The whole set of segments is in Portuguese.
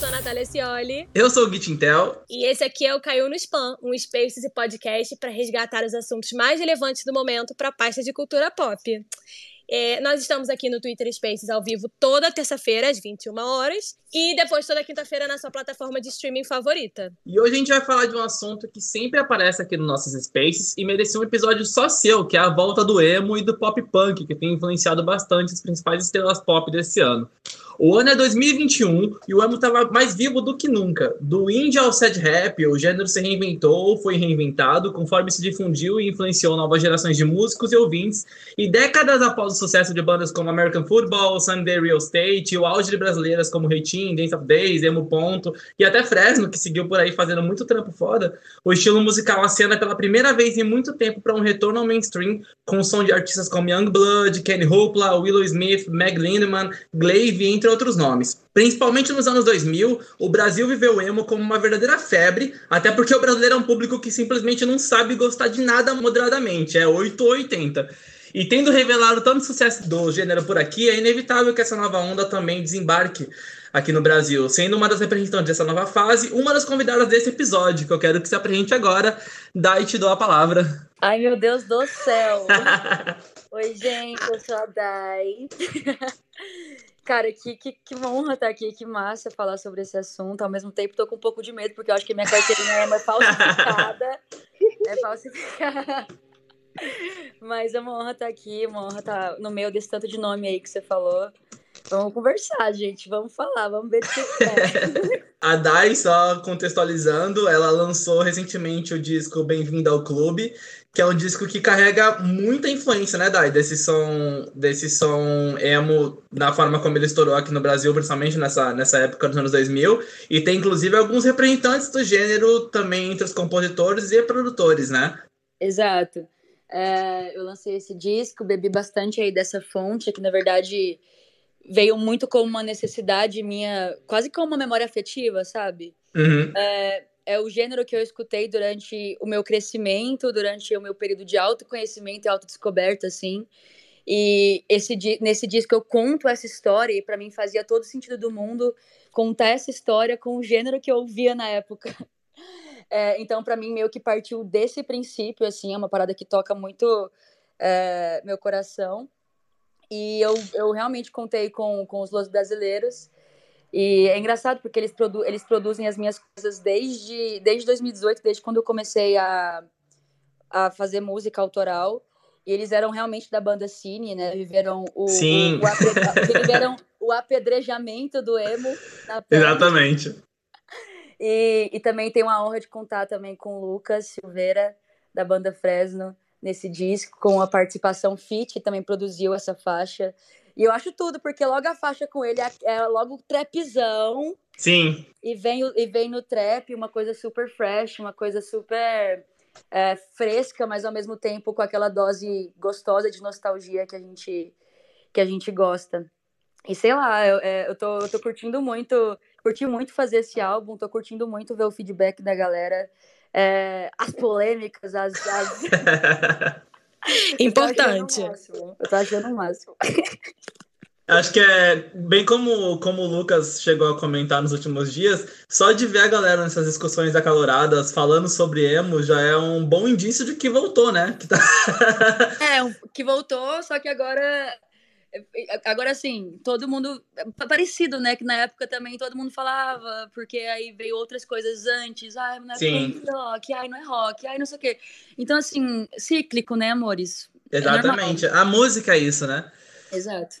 sou a Natália Cioli. Eu sou o Gitintel. E esse aqui é o Caiu no Spam, um Spaces e podcast para resgatar os assuntos mais relevantes do momento para a pasta de cultura pop. É, nós estamos aqui no Twitter Spaces ao vivo toda terça-feira, às 21 horas, e depois toda quinta-feira na sua plataforma de streaming favorita. E hoje a gente vai falar de um assunto que sempre aparece aqui nos nossos Spaces e merecia um episódio só seu, que é a volta do emo e do pop punk, que tem influenciado bastante as principais estrelas pop desse ano. O ano é 2021 e o emo estava mais vivo do que nunca. Do indie ao sad rap, o gênero se reinventou ou foi reinventado conforme se difundiu e influenciou novas gerações de músicos e ouvintes. E décadas após o sucesso de bandas como American Football, Sunday Real Estate o auge de brasileiras como Reitinho, Dance of Days, Emo Ponto e até Fresno, que seguiu por aí fazendo muito trampo foda, o estilo musical acena pela primeira vez em muito tempo para um retorno ao mainstream com o som de artistas como Youngblood, Kenny Hoopla, Willow Smith, Meg Lindemann, Glaive, entre outros nomes. Principalmente nos anos 2000, o Brasil viveu o emo como uma verdadeira febre, até porque o brasileiro é um público que simplesmente não sabe gostar de nada moderadamente, é 8 ou 80. E tendo revelado tanto sucesso do gênero por aqui, é inevitável que essa nova onda também desembarque aqui no Brasil, sendo uma das representantes dessa nova fase, uma das convidadas desse episódio, que eu quero que se apresente agora. Dai, te dou a palavra. Ai, meu Deus do céu! Oi, gente, eu sou a Dai. Cara, que, que, que honra estar aqui, que massa falar sobre esse assunto. Ao mesmo tempo, tô com um pouco de medo, porque eu acho que minha carteirinha é falsificada. é falsificada. Mas é uma honra estar aqui, uma honra estar no meio desse tanto de nome aí que você falou. Vamos conversar, gente. Vamos falar, vamos ver o que é. A Dai, só contextualizando, ela lançou recentemente o disco Bem-vindo ao Clube, que é um disco que carrega muita influência, né, Dai, desse som, desse som emo, na forma como ele estourou aqui no Brasil, principalmente nessa, nessa época dos anos 2000, e tem inclusive alguns representantes do gênero também entre os compositores e produtores, né? Exato. É, eu lancei esse disco, bebi bastante aí dessa fonte, que na verdade veio muito como uma necessidade minha, quase como uma memória afetiva, sabe? Uhum. É, é o gênero que eu escutei durante o meu crescimento, durante o meu período de autoconhecimento e autodescoberta, assim. E esse, nesse disco eu conto essa história, e para mim fazia todo sentido do mundo contar essa história com o gênero que eu ouvia na época. É, então, para mim, meio que partiu desse princípio, assim, é uma parada que toca muito é, meu coração. E eu, eu realmente contei com, com os Los Brasileiros. E é engraçado porque eles, produ eles produzem as minhas coisas desde, desde 2018, desde quando eu comecei a, a fazer música autoral. E eles eram realmente da banda Cine, né? Viveram o, Sim. o, o, viveram o apedrejamento do emo. Exatamente. E, e também tenho a honra de contar também com o Lucas Silveira, da banda Fresno, nesse disco, com a participação Fit, que também produziu essa faixa. E eu acho tudo, porque logo a faixa com ele é, é logo o trapzão. Sim. E vem, e vem no trap uma coisa super fresh, uma coisa super é, fresca, mas ao mesmo tempo com aquela dose gostosa de nostalgia que a gente, que a gente gosta. E sei lá, eu, é, eu, tô, eu tô curtindo muito, curti muito fazer esse álbum, tô curtindo muito ver o feedback da galera, é, as polêmicas, as. as... Importante. Eu tô achando o máximo. Acho que é bem como, como o Lucas chegou a comentar nos últimos dias, só de ver a galera nessas discussões acaloradas falando sobre emo já é um bom indício de que voltou, né? Que tá... é, que voltou, só que agora Agora, assim, todo mundo. É parecido, né? Que na época também todo mundo falava, porque aí veio outras coisas antes. Ai, não é Sim. rock, ai, não é rock, ai, não sei o quê. Então, assim, cíclico, né, amores? É Exatamente. É a música é isso, né? Exato.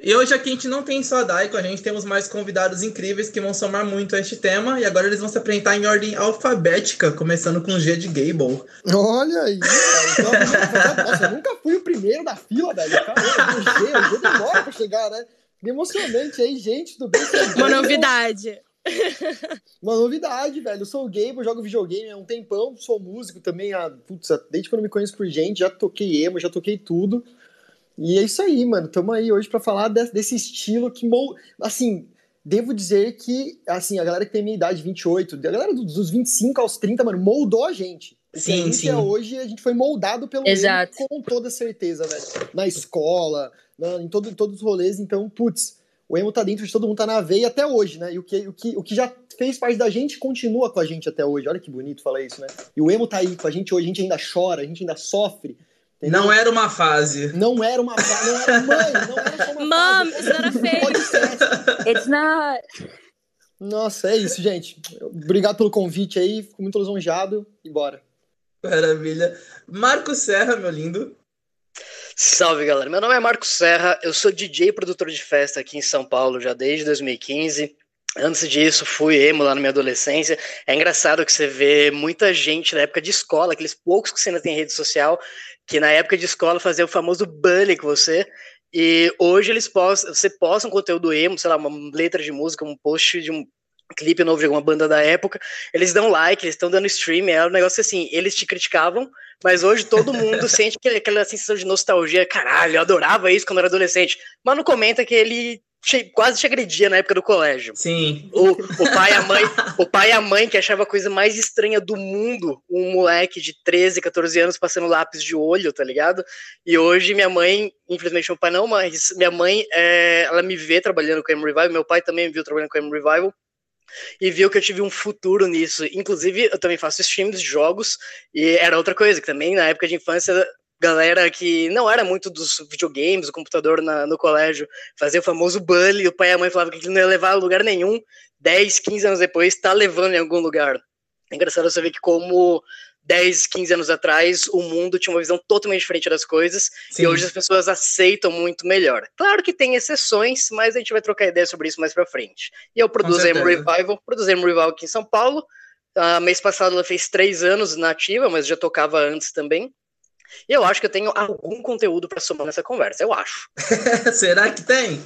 E hoje aqui a gente não tem só a Dai, com a gente temos mais convidados incríveis que vão somar muito a este tema. E agora eles vão se apresentar em ordem alfabética, começando com G de Gable. Olha aí, cara. Então, nossa, eu nunca fui o primeiro da fila, velho. Caramba, o G, o G demora pra chegar, né? Emocionante aí, gente, tudo bem? Uma novidade. Uma novidade, velho. Eu sou o Gable, jogo videogame há um tempão, sou músico também, há, putz, desde quando eu me conheço por gente, já toquei emo, já toquei tudo. E é isso aí, mano. Estamos aí hoje para falar de, desse estilo que, assim, devo dizer que, assim, a galera que tem minha idade, 28, a galera dos 25 aos 30, mano, moldou a gente. Sim, sim. É hoje, a gente foi moldado pelo Exato. com toda certeza, velho. Na escola, na, em, todo, em todos os rolês. Então, putz, o emo tá dentro de todo mundo, tá na veia até hoje, né? E o que, o que, o que já fez parte da gente continua com a gente até hoje. Olha que bonito falar isso, né? E o emo tá aí com a gente hoje, a gente ainda chora, a gente ainda sofre. Entendeu? Não era uma fase. Não era uma fase, não era mãe, não era só uma Mom, fase. it's not. It's not. Nossa, é isso, gente. Obrigado pelo convite aí, fico muito lisonjeado e bora. Maravilha. Marco Serra, meu lindo. Salve, galera. Meu nome é Marco Serra, eu sou DJ e produtor de festa aqui em São Paulo já desde 2015. Antes disso, fui emo lá na minha adolescência. É engraçado que você vê muita gente na época de escola, aqueles poucos que você ainda tem rede social, que na época de escola fazia o famoso bully com você. E hoje eles postam, você posta um conteúdo emo, sei lá, uma letra de música, um post de um clipe novo de alguma banda da época, eles dão like, eles estão dando stream, é um negócio assim, eles te criticavam, mas hoje todo mundo sente aquela sensação de nostalgia, caralho, eu adorava isso quando era adolescente, mas não comenta que ele che- quase te agredia na época do colégio. Sim. O, o pai e a mãe, o pai e a mãe que achava a coisa mais estranha do mundo, um moleque de 13, 14 anos passando lápis de olho, tá ligado? E hoje minha mãe, infelizmente meu pai não, mas minha mãe, é, ela me vê trabalhando com a M Revival, meu pai também me viu trabalhando com a M Revival e viu que eu tive um futuro nisso. Inclusive, eu também faço streams de jogos e era outra coisa que também na época de infância galera que não era muito dos videogames, do computador na- no colégio, fazia o famoso bully, o pai e a mãe falavam que aquilo não ia levar a lugar nenhum, 10, 15 anos depois, tá levando em algum lugar. É engraçado você ver que como 10, 15 anos atrás, o mundo tinha uma visão totalmente diferente das coisas, Sim. e hoje as pessoas aceitam muito melhor. Claro que tem exceções, mas a gente vai trocar ideia sobre isso mais pra frente. E eu produzo a. Revival, produzo a Emo Revival aqui em São Paulo, Ah, mês passado ela fez três anos na ativa, mas já tocava antes também. E eu acho que eu tenho algum conteúdo pra somar nessa conversa, eu acho. Será que tem?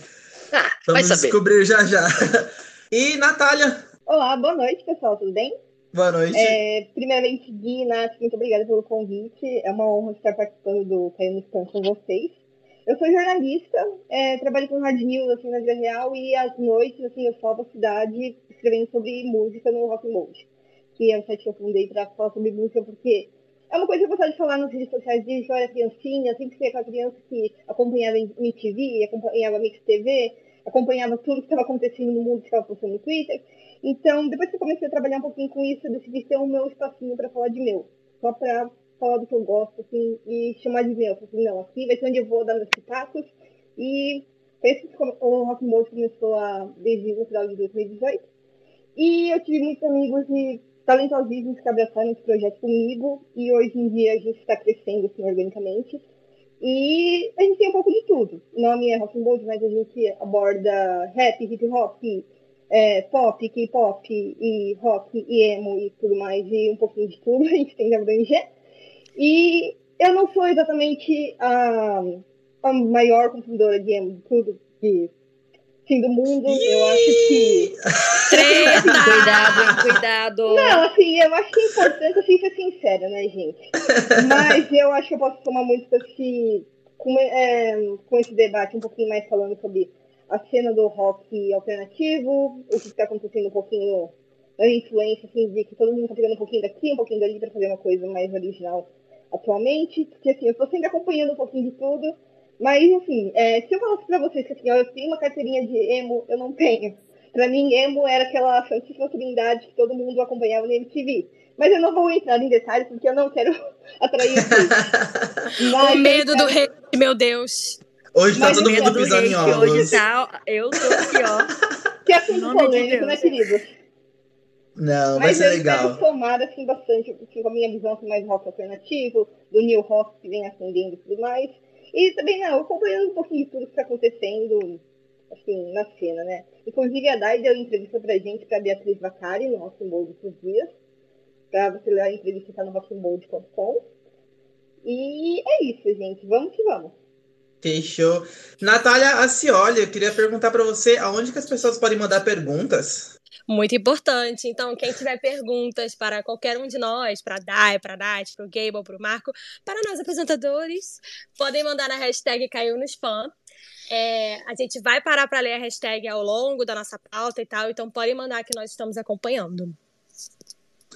Ah, Vamos saber. descobrir já já. E Natália, Olá, boa noite, pessoal, tudo bem? boa noite. É, primeiramente, Gui Nath, muito obrigada pelo convite. É uma honra estar participando do Caiu no com vocês. Eu sou jornalista, é, trabalho com rádio news assim, na vida real e às noites assim, eu salvo a cidade escrevendo sobre música no Rock Mode, que é o site que eu fundei para falar sobre música, porque é uma coisa que eu gostava de falar nas redes sociais que eu era criancinha, sempre fui aquela criança que acompanhava MTV, acompanhava Mix TV, acompanhava tudo que estava acontecendo no mundo que estava postando no Twitter. Então, depois que eu comecei a trabalhar um pouquinho com isso, eu decidi ter o meu espacinho para falar de meu. Só para falar do que eu gosto, assim, e chamar de meu. Assim, não, aqui vai ser onde eu vou dar meus pitacos. E foi isso que o Rock começou a, desde o final de 2018. E eu tive muitos amigos e talentosíssimos abraçaram esse projeto comigo. E hoje em dia a gente está crescendo, assim, organicamente. E a gente tem um pouco de tudo. O nome é Rock Mode, mas a gente aborda rap, hip hop, é, pop, K-pop e rock e emo e tudo mais, e um pouquinho de tudo, a gente tem que abranger. E eu não sou exatamente a, a maior consumidora de emo, de tudo, de fim do mundo. Eu acho que. Treta! Cuidado, cuidado. Não, assim, eu acho que é importante assim, ser sincera, né, gente? Mas eu acho que eu posso tomar muito com esse, com, é, com esse debate um pouquinho mais falando sobre a cena do rock alternativo, o que está acontecendo um pouquinho da influência, assim, de que todo mundo está pegando um pouquinho daqui, um pouquinho dali para fazer uma coisa mais original atualmente. Porque, assim, eu estou sempre acompanhando um pouquinho de tudo. Mas, assim, é, se eu falasse pra vocês que assim, ó, eu tenho uma carteirinha de emo, eu não tenho. Pra mim, emo era aquela santíssima trindade que todo mundo acompanhava na MTV. Mas eu não vou entrar em detalhes porque eu não quero atrair vocês. Mas O medo eu do rei, meu Deus. Hoje tá Mas todo mundo pisando em que hoje ovos. tá. Eu tô aqui, ó. Que assunto de polêmico, Deus. né, querido? Não, vai Mas ser eu legal. somar, assim, bastante assim, com a minha visão assim, mais rock alternativo, do new rock que vem ascendendo e tudo mais. E também, não, acompanhando um pouquinho de tudo que está acontecendo, assim, na cena, né? Inclusive, a Dai deu entrevista pra gente, pra Beatriz Vacari, no Rock Mode esses dias. Pra você ler a entrevista, tá no rockmode.com. E é isso, gente. Vamos que vamos. Fechou. Natália Acioli, eu queria perguntar pra você aonde que as pessoas podem mandar perguntas. Muito importante. Então, quem tiver perguntas para qualquer um de nós, para a Dai, para Nath, para o Gable, para o Marco, para nós apresentadores, podem mandar na hashtag Caiu no Spam. É, a gente vai parar para ler a hashtag ao longo da nossa pauta e tal, então podem mandar que nós estamos acompanhando.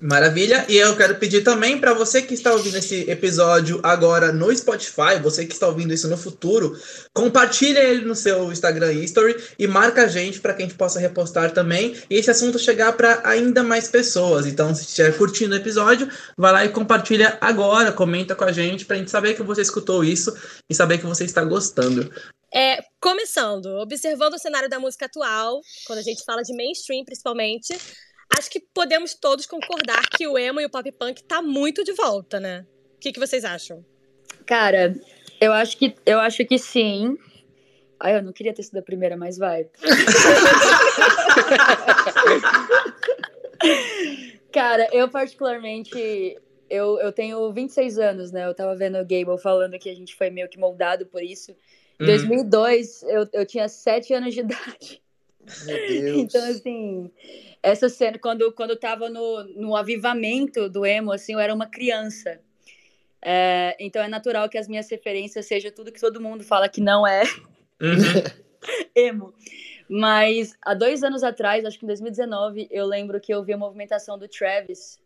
Maravilha. E eu quero pedir também para você que está ouvindo esse episódio agora no Spotify, você que está ouvindo isso no futuro, compartilha ele no seu Instagram History e marca a gente para que a gente possa repostar também e esse assunto chegar para ainda mais pessoas. Então, se estiver curtindo o episódio, vai lá e compartilha agora, comenta com a gente para a gente saber que você escutou isso e saber que você está gostando. É, começando, observando o cenário da música atual, quando a gente fala de mainstream principalmente, acho que podemos todos concordar que o emo e o pop punk tá muito de volta, né? O que, que vocês acham? Cara, eu acho que eu acho que sim. Ai, eu não queria ter sido a primeira, mas vai. Cara, eu particularmente eu, eu tenho 26 anos, né? Eu tava vendo o Gable falando que a gente foi meio que moldado por isso. Em uhum. 2002, eu, eu tinha 7 anos de idade. Meu Deus. Então, assim, essa cena, quando, quando eu tava no, no avivamento do emo, assim, eu era uma criança. É, então é natural que as minhas referências sejam tudo que todo mundo fala que não é uhum. emo. Mas há dois anos atrás, acho que em 2019, eu lembro que eu vi a movimentação do Travis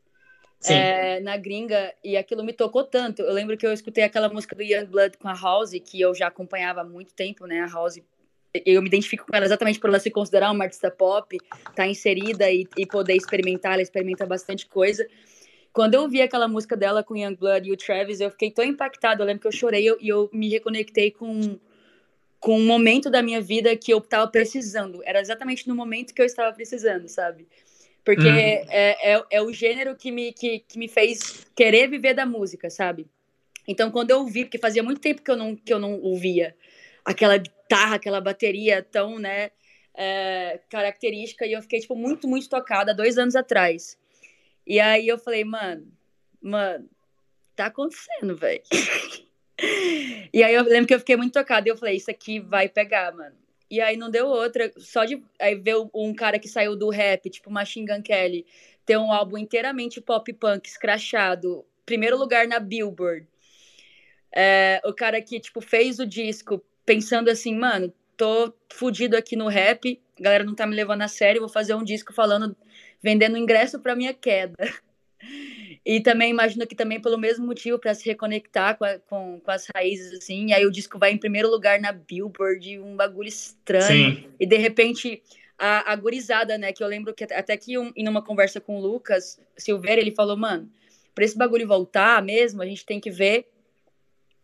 é, na gringa e aquilo me tocou tanto. Eu lembro que eu escutei aquela música do Young Blood com a House, que eu já acompanhava há muito tempo, né? A House eu me identifico com ela exatamente por ela se considerar uma artista pop, tá inserida e, e, poder experimentar, ela experimenta bastante coisa. Quando eu vi aquela música dela com Youngblood e o Travis, eu fiquei tão impactada, eu lembro que eu chorei e eu, eu, me reconectei com, com um momento da minha vida que eu estava precisando. Era exatamente no momento que eu estava precisando, sabe? Porque hum. é, é, é, o gênero que me, que, que me fez querer viver da música, sabe? Então, quando eu ouvi, porque fazia muito tempo que eu não, que eu não ouvia aquela guitarra, aquela bateria tão, né, é, característica, e eu fiquei, tipo, muito, muito tocada dois anos atrás. E aí eu falei, mano, mano, tá acontecendo, velho. e aí eu lembro que eu fiquei muito tocada, e eu falei, isso aqui vai pegar, mano. E aí não deu outra, só de aí ver um cara que saiu do rap, tipo Machine Gun Kelly, ter um álbum inteiramente pop punk, escrachado, primeiro lugar na Billboard. É, o cara que, tipo, fez o disco pensando assim, mano, tô fudido aqui no rap, a galera não tá me levando a sério, vou fazer um disco falando, vendendo ingresso pra minha queda. E também imagino que também pelo mesmo motivo, para se reconectar com, a, com, com, as raízes, assim, e aí o disco vai em primeiro lugar na Billboard, um bagulho estranho. Sim. E de repente, a, a gurizada, né, que eu lembro que até que um, em uma conversa com o Lucas Silveira, ele falou, mano, pra esse bagulho voltar mesmo, a gente tem que ver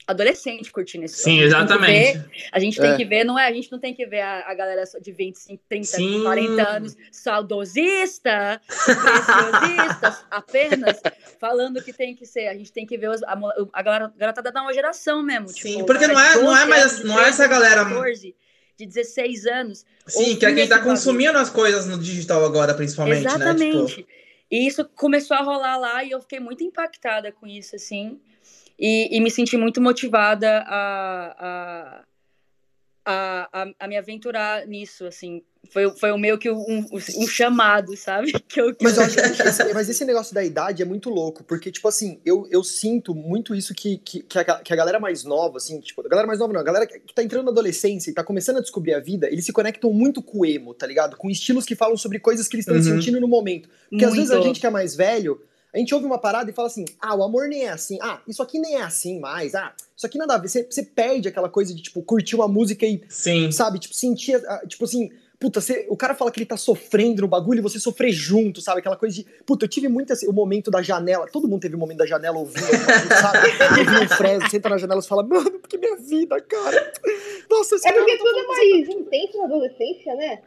adolescente curtindo esse Sim, exatamente. A gente tem, que, ver, a gente tem é. que ver, não é? A gente não tem que ver a, a galera de 25, 30, Sim. 40 anos saudosista, preciosista, apenas falando que tem que ser. A gente tem que ver os, a, a galera, a garotada da nova geração mesmo. Sim, tipo, porque não é, não é mais não é essa galera. 14, de 16 anos. Sim, que é quem tá consumindo as coisas no digital agora, principalmente, Exatamente. né? Tipo... E isso começou a rolar lá e eu fiquei muito impactada com isso, assim. E, e me senti muito motivada a, a, a, a, me aventurar nisso, assim. Foi, foi o meio que um, um chamado, sabe? Que eu, que mas, eu acho, esse, mas esse negócio da idade é muito louco, porque, tipo assim, eu, eu sinto muito isso que, que, que, a, que a galera mais nova, assim, tipo, a galera mais nova não, a galera que tá entrando na adolescência e tá começando a descobrir a vida, eles se conectam muito com o emo, tá ligado? Com estilos que falam sobre coisas que eles estão uhum. sentindo no momento. Porque muito. às vezes a gente que é mais velho a gente ouve uma parada e fala assim: ah, o amor nem é assim, ah, isso aqui nem é assim mais, ah, isso aqui nada a ver. Você, você perde aquela coisa de, tipo, curtir uma música e, Sim. sabe, tipo, sentir, tipo assim, puta, você, o cara fala que ele tá sofrendo no bagulho e você sofrer junto, sabe? Aquela coisa de, puta, eu tive muito assim, o momento da janela, todo mundo teve o um momento da janela ouvindo, sabe? Ouvindo o Fresno, senta na janela e fala, mano, porque minha vida, cara. Nossa, É porque tudo é mais intenso na adolescência, né?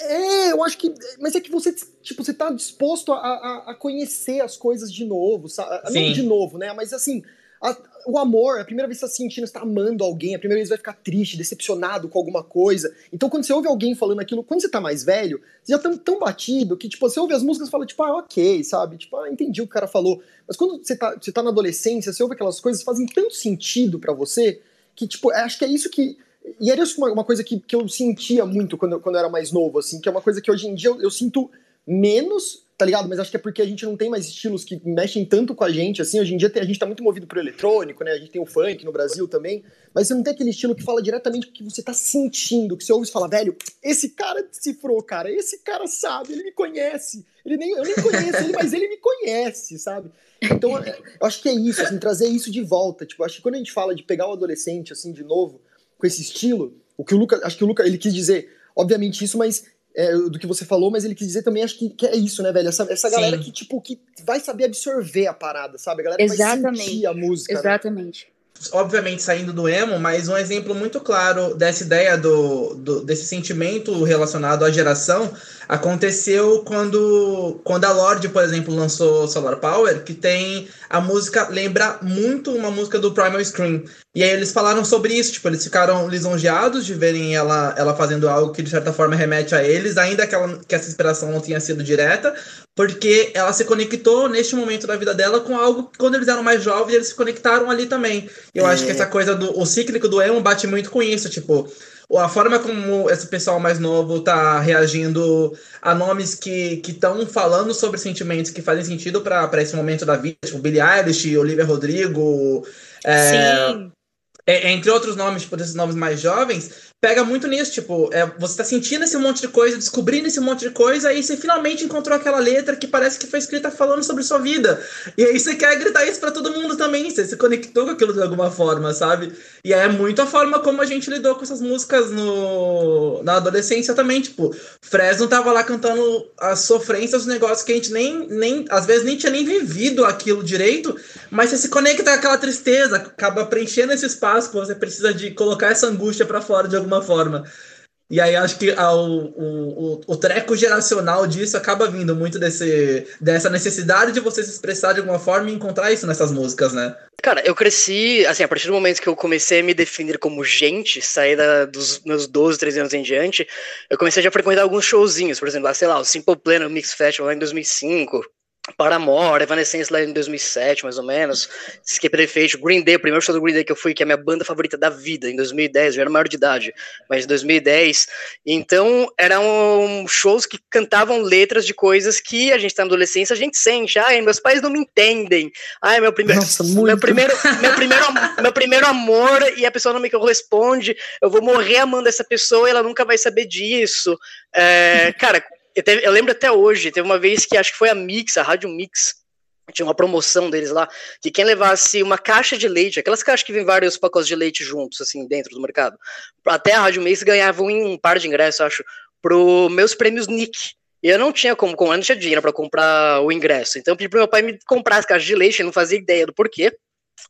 É, eu acho que. Mas é que você, tipo, você tá disposto a, a, a conhecer as coisas de novo, sabe? Não de novo, né? Mas assim, a, o amor, a primeira vez que você tá sentindo, você tá amando alguém, a primeira vez você vai ficar triste, decepcionado com alguma coisa. Então, quando você ouve alguém falando aquilo, quando você tá mais velho, você já tá tão batido que, tipo, você ouve as músicas e fala, tipo, ah, ok, sabe? Tipo, ah, entendi o que o cara falou. Mas quando você tá, você tá na adolescência, você ouve aquelas coisas que fazem tanto sentido para você que, tipo, acho que é isso que e era isso uma, uma coisa que, que eu sentia muito quando, quando eu era mais novo, assim, que é uma coisa que hoje em dia eu, eu sinto menos, tá ligado? Mas acho que é porque a gente não tem mais estilos que mexem tanto com a gente, assim, hoje em dia tem, a gente tá muito movido pro eletrônico, né, a gente tem o funk no Brasil também, mas você não tem aquele estilo que fala diretamente o que você tá sentindo, que você ouve e fala, velho, esse cara decifrou, cara, esse cara sabe, ele me conhece, ele nem, eu nem conheço ele, mas ele me conhece, sabe? Então, eu acho que é isso, assim, trazer isso de volta, tipo, acho que quando a gente fala de pegar o adolescente, assim, de novo, com esse estilo, o que o Lucas, acho que o Lucas, ele quis dizer, obviamente isso, mas é, do que você falou, mas ele quis dizer também, acho que, que é isso, né, velho? Essa, essa galera que, tipo, que vai saber absorver a parada, sabe? A galera Exatamente. vai sentir a música. né? Exatamente. obviamente saindo do emo, mas um exemplo muito claro dessa ideia do, do, desse sentimento relacionado à geração aconteceu quando, quando a Lorde, por exemplo, lançou Solar Power, que tem a música, lembra muito uma música do Primal Scream. E aí eles falaram sobre isso, tipo, eles ficaram lisonjeados de verem ela, ela fazendo algo que de certa forma remete a eles, ainda que, ela, que essa inspiração não tenha sido direta, porque ela se conectou neste momento da vida dela com algo que quando eles eram mais jovens, eles se conectaram ali também. E eu É. acho que essa coisa do o cíclico do emo bate muito com isso, tipo, a forma como esse pessoal mais novo tá reagindo a nomes que estão falando sobre sentimentos que fazem sentido para esse momento da vida, tipo Billie Eilish, Olivia Rodrigo, é, Sim. É, entre outros nomes, tipo, desses nomes mais jovens, pega muito nisso, tipo, é, você tá sentindo esse monte de coisa, descobrindo esse monte de coisa, e você finalmente encontrou aquela letra que parece que foi escrita falando sobre sua vida. E aí você quer gritar isso pra todo mundo também, você se conectou com aquilo de alguma forma, sabe? E é muito a forma como a gente lidou com essas músicas no, na adolescência também, tipo, Fresno tava lá cantando as sofrências, os negócios que a gente nem, nem, às vezes nem tinha nem vivido aquilo direito, mas você se conecta com aquela tristeza, acaba preenchendo esse espaço que você precisa de colocar essa angústia pra fora de alguma forma. E aí acho que o, o, o, o treco geracional disso acaba vindo muito desse, dessa necessidade de você se expressar de alguma forma e encontrar isso nessas músicas, né? Cara, eu cresci, assim, a partir do momento que eu comecei a me definir como gente, sair dos meus 12, 13 anos em diante, eu comecei a frequentar alguns showzinhos, por exemplo, lá, sei lá, o Simple Plan no Mix Festival lá em 2005, Paramore, Evanescence lá em 2007, mais ou menos, Skip the Fate, Green Day, o primeiro show do Green Day que eu fui, que é a minha banda favorita da vida, em 2010, eu já era maior de idade, mas em 2010, então eram shows que cantavam letras de coisas que a gente tá na adolescência, a gente sente, ai, meus pais não me entendem, ai, meu primeiro, Nossa, meu primeiro, meu primeiro, meu primeiro amor e a pessoa não me corresponde, eu vou morrer amando essa pessoa e ela nunca vai saber disso, é, cara, eu, teve- eu lembro até hoje, teve uma vez que acho que foi a Mix, a Rádio Mix, tinha uma promoção deles lá, que quem levasse uma caixa de leite, aquelas caixas que vem vários pacotes de leite juntos, assim, dentro do mercado, até a Rádio Mix ganhava um, par de ingressos, acho, pro meus prêmios Nick. E eu não tinha como, eu não tinha dinheiro pra comprar o ingresso. Então eu pedi pro meu pai me comprar as caixas de leite, eu não fazia ideia do porquê.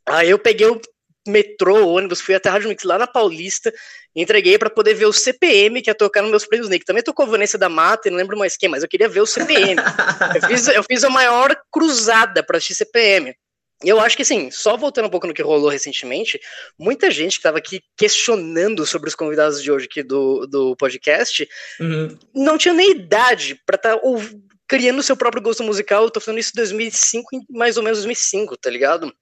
Aí eu peguei o metrô, ônibus, fui até a Rádio Mix lá na Paulista, entreguei pra poder ver o CPM que ia tocar nos meus prêmios Nick. Também tocou Vanessa da Mata, não lembro mais quem, mas eu queria ver o CPM. eu, fiz, eu fiz a maior cruzada pra assistir CPM. E eu acho que, assim, só voltando um pouco no que rolou recentemente, muita gente que estava aqui questionando sobre os convidados de hoje aqui do, do podcast Uhum. não tinha nem idade pra estar criando o seu próprio gosto musical. Eu tô falando isso em 2005, em mais ou menos 2005, tá ligado?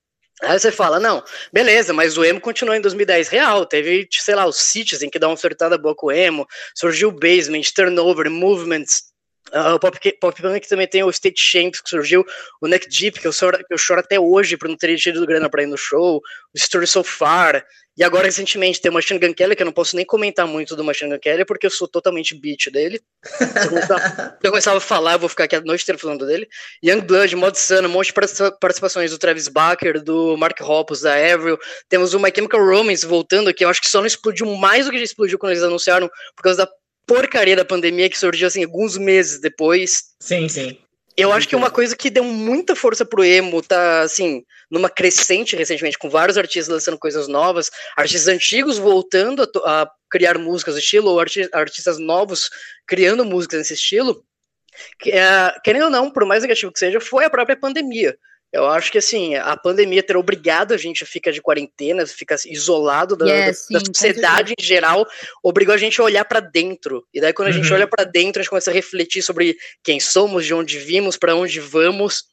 Aí você fala, não, beleza, mas o emo continuou em 2010 real. Teve, sei lá, os Citizen que dá uma flertada boa com o emo. Surgiu o Basement, Turnover, Movements. Ah, o Pop, Pop Punk também tem o State Champs que surgiu. O Neck Deep, que eu, choro, que eu choro até hoje por não ter tido grana pra ir no show. O Story So Far. E agora, recentemente, tem o Machine Gun Kelly, que eu não posso nem comentar muito do Machine Gun Kelly, porque eu sou totalmente beat dele. Se eu se eu começar a falar, eu vou ficar aqui a noite inteira falando dele. Young Blood, Mod Sun, um monte de participa- participações do Travis Barker, do Mark Hoppus, da Avril. Temos o My Chemical Romance voltando aqui. Eu acho que só não explodiu mais do que já explodiu quando eles anunciaram, por causa da porcaria da pandemia que surgiu, assim, alguns meses depois. Sim, sim. Eu acho que uma coisa que deu muita força pro emo, tá, assim, numa crescente recentemente, com vários artistas lançando coisas novas, artistas antigos voltando a, a criar músicas do estilo, ou arti- artistas novos criando músicas nesse estilo, que, é, querendo ou não, por mais negativo que seja, foi a própria pandemia. Eu acho que, assim, a pandemia ter obrigado a gente a ficar de quarentena, ficar isolado da, Yeah, da- sim, da sociedade em geral, obrigou a gente a olhar pra dentro. E daí, quando a gente Uhum. olha pra dentro, a gente começa a refletir sobre quem somos, de onde vimos, pra onde vamos.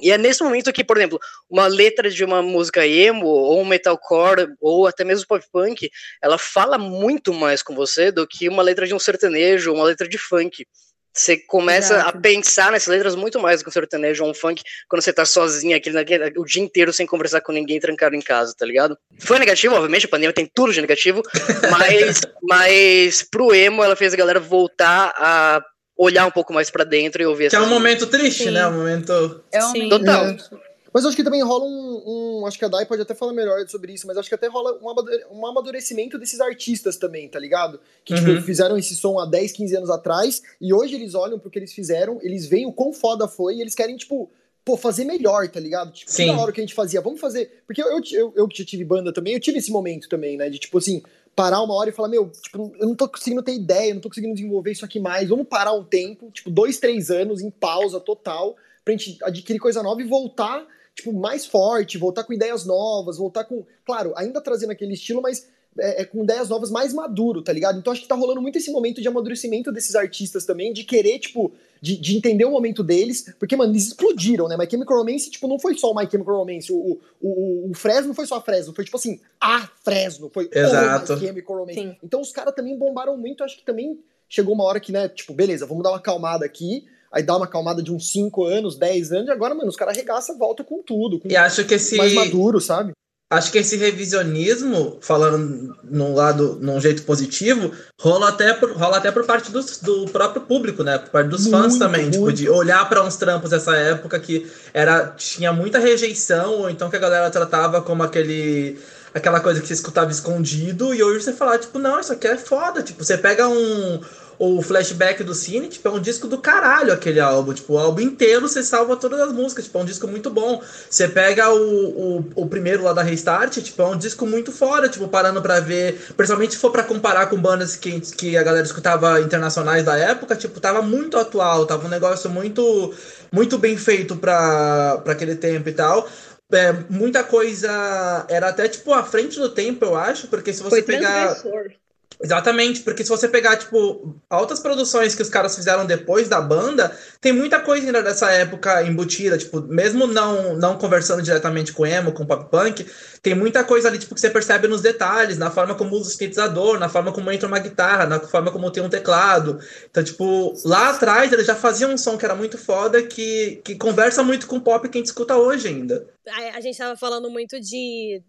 E é nesse momento que, por exemplo, uma letra de uma música emo, ou um metalcore, ou até mesmo pop punk, ela fala muito mais com você do que uma letra de um sertanejo, ou uma letra de funk. Você começa Exato. a pensar nessas letras muito mais do que um sertanejo ou um funk quando você tá sozinho aquele, naquele, o dia inteiro sem conversar com ninguém, trancado em casa, tá ligado? Foi negativo, obviamente, a pandemia tem tudo de negativo, mas, mas pro emo ela fez a galera voltar a olhar um pouco mais pra dentro e ouvir Que é um momento triste, Sim. né? Um momento. É um Sim. Total. É. Mas acho que também rola um, um- Acho que a Dai pode até falar melhor sobre isso, mas acho que até rola um, amadure- amadurecimento desses artistas também, tá ligado? Que, tipo, Uhum. fizeram esse som há 10, 15 anos atrás, e hoje eles olham pro que eles fizeram, eles veem o quão foda foi, e eles querem, tipo, pô, fazer melhor, tá ligado? Tipo, que Sim. da hora que a gente fazia, vamos fazer. Porque eu, eu, eu, eu que já tive banda também, eu tive esse momento também, né? De tipo assim, parar uma hora e falar, meu, tipo, eu não tô conseguindo ter ideia, eu não tô conseguindo desenvolver isso aqui mais, vamos parar um tempo, tipo, dois, três anos em pausa total, pra gente adquirir coisa nova e voltar, tipo, mais forte, voltar com ideias novas, voltar com. Claro, ainda trazendo aquele estilo, mas é, é com ideias novas mais maduro, tá ligado? Então acho que tá rolando muito esse momento de amadurecimento desses artistas também, de querer, tipo, de, de entender o momento deles, porque, mano, eles explodiram, né? My Chemical Romance, tipo, não foi só o My Chemical Romance, o, o, o, o Fresno foi só a Fresno, foi tipo assim, a Fresno, foi Exato. o My Chemical Romance. Sim. Então os caras também bombaram muito, acho que também chegou uma hora que, né, tipo, beleza, vamos dar uma acalmada aqui, aí dá uma acalmada de uns 5 anos, 10 anos, e agora, mano, os caras arregaçam, volta com tudo, com E acho que esse. mais maduro, sabe? Acho que esse revisionismo, falando num lado, num jeito positivo, rola até por, rola até por parte dos- do próprio público, né? Por parte dos fãs Muito, também, tipo, muito. de olhar para uns trampos dessa época que era tinha muita rejeição, ou então que a galera tratava como aquele aquela coisa que você escutava escondido, e hoje você fala, tipo, não, isso aqui é foda, tipo, você pega um o flashback do Cine, tipo, é um disco do caralho aquele álbum. Tipo, o álbum inteiro você salva todas as músicas. Tipo, é um disco muito bom. Você pega o, o, o primeiro lá da Restart, tipo, é um disco muito fora, tipo, parando pra ver. Principalmente se for pra comparar com bandas que, que a galera escutava internacionais da época, tipo, tava muito atual, tava um negócio muito, muito bem feito pra, pra aquele tempo e tal. É, muita coisa era até tipo à frente do tempo, eu acho, porque se você Foi pegar. transgressor. Exatamente, porque se você pegar, tipo, altas produções que os caras fizeram depois da banda, tem muita coisa ainda dessa época embutida, tipo, mesmo não, não conversando diretamente com emo, com pop punk, tem muita coisa ali, tipo, que você percebe nos detalhes, na forma como usa o sintetizador, na forma como entra uma guitarra, na forma como tem um teclado. Então, tipo, lá atrás eles já faziam um som que era muito foda, que, que conversa muito com o pop que a gente escuta hoje ainda. a, a gente tava falando muito de,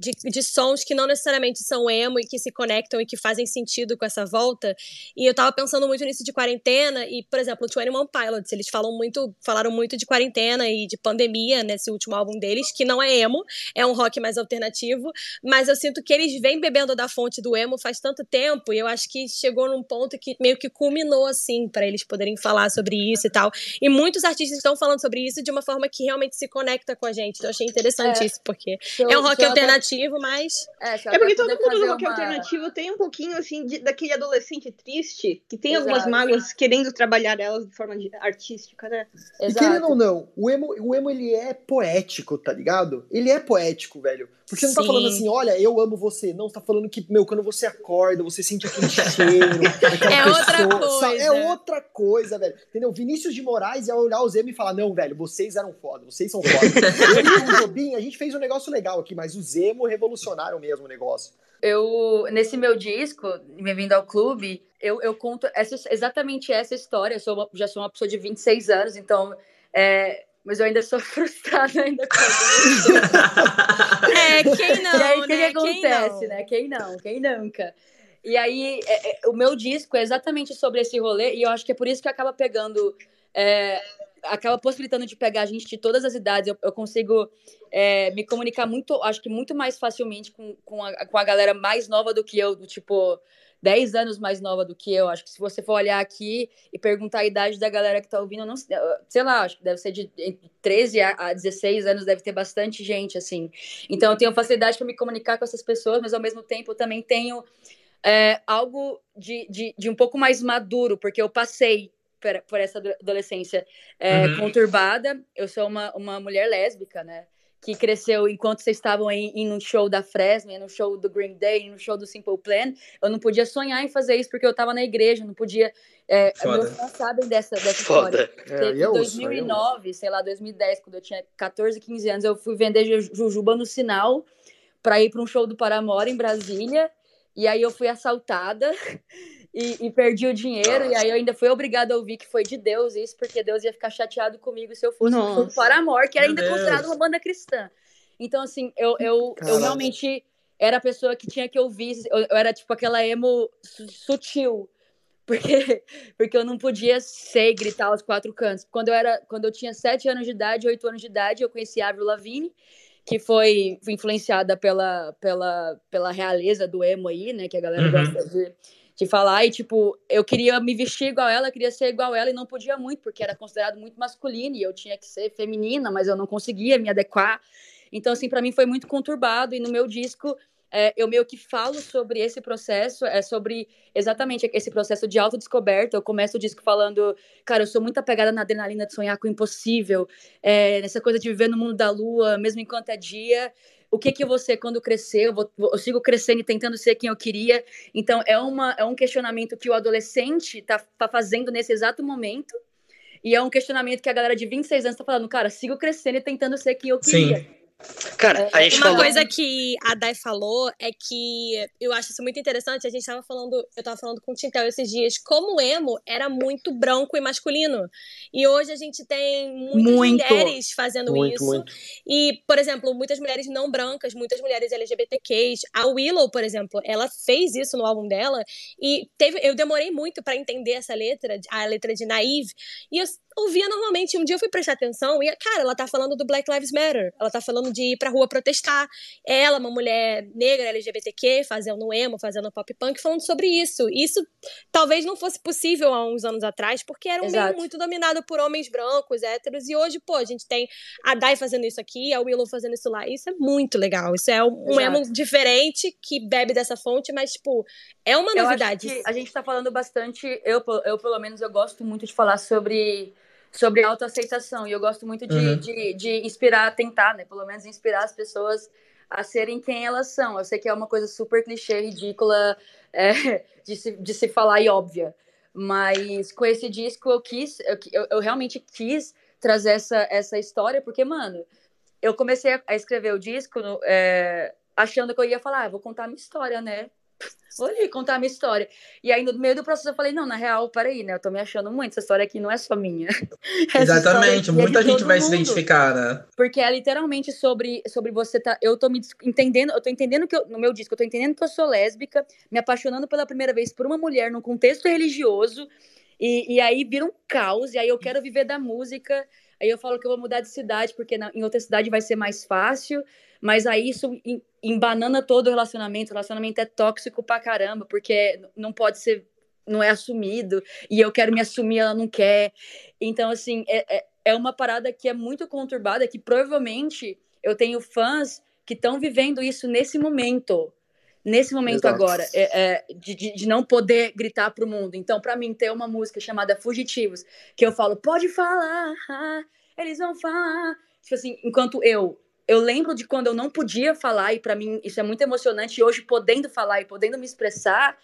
de, de sons que não necessariamente são emo e que se conectam e que fazem sentido com essa volta. E eu tava pensando muito nisso de quarentena e, por exemplo, o 21 Pilots, eles falam muito, falaram muito de quarentena e de pandemia nesse último álbum deles, que não é emo, é um rock mais alternativo, mas eu sinto que eles vêm bebendo da fonte do emo faz tanto tempo e eu acho que chegou num ponto que meio que culminou assim para eles poderem falar sobre isso e tal. E muitos artistas estão falando sobre isso de uma forma que realmente se conecta com a gente. Então eu achei interessante É. isso, porque eu- é um rock até- alternativo, mas É, É porque todo mundo do fazer rock uma- alternativo tem um pouquinho, assim, de- daquele adolescente triste, que tem algumas Exato. mágoas querendo trabalhar elas de forma de- artística, né? E Exato. querendo ou não, o emo, o emo ele é poético, tá ligado? Ele é poético, velho. Porque você não tá Sim. falando assim, olha, eu amo você. Não, você tá falando que, meu, quando você acorda, você sente aquele cheiro. aquela É outra pessoa, sabe? É coisa. outra coisa, velho. Entendeu? Vinícius de Moraes ia olhar os emo e falar, não, velho, vocês eram foda, vocês são foda. eu e o Jobim, a gente fez um negócio legal aqui, mas os emo revolucionaram mesmo o negócio. Eu, nesse meu disco, Bem-vindo ao Clube, eu, eu conto essa, exatamente essa história. Eu sou uma- já sou uma pessoa de 26 anos, então. é, mas eu ainda sou frustrada ainda com isso. é, quem não, e aí, o que, né? que acontece, quem não? né? Quem não? Quem nunca? E aí, é, é, o meu disco é exatamente sobre esse rolê, e eu acho que é por isso que acaba pegando. é, acaba possibilitando de pegar gente de todas as idades. Eu, eu consigo é, me comunicar muito, acho que muito mais facilmente com, com, a, com a galera mais nova do que eu, do tipo. 10 anos mais nova do que eu. Acho que se você for olhar aqui e perguntar a idade da galera que tá ouvindo, não sei, lá, acho que deve ser de entre 13 a, a 16 anos, deve ter bastante gente, assim. Então eu tenho facilidade para me comunicar com essas pessoas, mas ao mesmo tempo eu também tenho é, algo de, de, de um pouco mais maduro, porque eu passei por, por essa adolescência é, Uhum. conturbada. Eu sou uma, uma mulher lésbica, né? Que cresceu enquanto vocês estavam aí em um show da Fresno, no show do Green Day, no show do Simple Plan. Eu não podia sonhar em fazer isso porque eu tava na igreja, não podia. É, meus fãs sabem dessa, dessa história. Foda. É, Teve aí em é osso, aí é osso. 2009, sei lá, 2010, quando eu tinha 14, 15 anos, eu fui vender ju- jujuba no sinal para ir para um show do Paramore em Brasília. E aí eu fui assaltada. e, e, perdi o dinheiro. Nossa. E aí eu ainda fui obrigada a ouvir que foi de Deus isso, porque Deus ia ficar chateado comigo se eu fosse Nossa. para amor, que era ainda Deus. considerado uma banda cristã. Então, assim, eu, eu, eu realmente era a pessoa que tinha que ouvir. Eu, eu era tipo aquela emo sutil. Porque, porque eu não podia ser e gritar aos quatro cantos. Quando eu, era, quando eu tinha sete anos de idade, oito anos de idade, eu conheci a Avril Lavigne, que foi influenciada pela, pela, pela realeza do emo aí, né? Que a galera uhum. gosta de, de falar. E, tipo, eu queria me vestir igual ela, queria ser igual ela e não podia muito, porque era considerado muito masculino e eu tinha que ser feminina, mas eu não conseguia me adequar. Então, assim, para mim foi muito conturbado. E no meu disco é, eu meio que falo sobre esse processo, é sobre exatamente esse processo de autodescoberta. Eu começo o disco falando, cara, eu sou muito apegada na adrenalina de sonhar com o impossível, é, nessa coisa de viver no mundo da lua, mesmo enquanto é dia. O que que ser quando crescer? Eu, vou, eu sigo crescendo e tentando ser quem eu queria. Então, é, uma, é um questionamento que o adolescente está tá fazendo nesse exato momento. E é um questionamento que a galera de 26 anos está falando, cara, sigo crescendo e tentando ser quem eu queria. Sim. Cara, a gente Uma falou... coisa que a Dai falou é que eu acho isso muito interessante. A gente tava falando, eu tava falando com o Tintel esses dias, como o emo era muito branco e masculino. E hoje a gente tem muitas muito. mulheres fazendo muito, isso. Muito. E, por exemplo, muitas mulheres não brancas, muitas mulheres LGBTQs. A Willow, por exemplo, ela fez isso no álbum dela. E teve, eu demorei muito para entender essa letra, a letra de Naive. E eu ouvia normalmente. Um dia eu fui prestar atenção e, cara, ela tá falando do Black Lives Matter. Ela tá falando de ir pra rua protestar. Ela, uma mulher negra, LGBTQ, fazendo emo, fazendo pop punk, falando sobre isso. Isso talvez não fosse possível há uns anos atrás, porque era um Exato. meio muito dominado por homens brancos, héteros. E hoje, pô, a gente tem a Dai fazendo isso aqui, a Willow fazendo isso lá. Isso é muito legal. Isso é um, um emo diferente que bebe dessa fonte, mas, tipo, é uma novidade. a gente tá falando bastante, eu, eu pelo menos, eu gosto muito de falar sobre sobre autoaceitação. E eu gosto muito de, uhum. de, de, inspirar, tentar, né? Pelo menos inspirar as pessoas a serem quem elas são. Eu sei que é uma coisa super clichê, ridícula é, de, se, de se falar e óbvia. Mas com esse disco eu quis, eu, eu realmente quis trazer essa, essa história, porque, mano, eu comecei a escrever o disco é, achando que eu ia falar, ah, vou contar a minha história, né? Vou ali contar a minha história. E aí, no meio do processo, eu falei, não, na real, peraí, né? Eu tô me achando muito. Essa história aqui não é só minha. Exatamente, muita é gente vai mundo. se identificar, né? Porque é literalmente sobre, sobre você tá. Eu tô me entendendo, eu tô entendendo que eu, no meu disco, eu tô entendendo que eu sou lésbica, me apaixonando pela primeira vez por uma mulher num contexto religioso. E, e aí vira um caos, e aí eu quero viver da música. Aí eu falo que eu vou mudar de cidade, porque na, em outra cidade vai ser mais fácil. Mas aí isso embanana todo o relacionamento. O relacionamento é tóxico pra caramba, porque não pode ser, não é assumido. E eu quero me assumir, ela não quer. Então, assim, é, é, é uma parada que é muito conturbada, que provavelmente eu tenho fãs que estão vivendo isso nesse momento. Nesse momento Exato. agora, é, é, de, de, não poder gritar pro mundo. Então, para mim, ter uma música chamada Fugitivos, que eu falo, pode falar, eles vão falar. Tipo assim, enquanto eu eu lembro de quando eu não podia falar, e para mim isso é muito emocionante, e hoje podendo falar e podendo me expressar,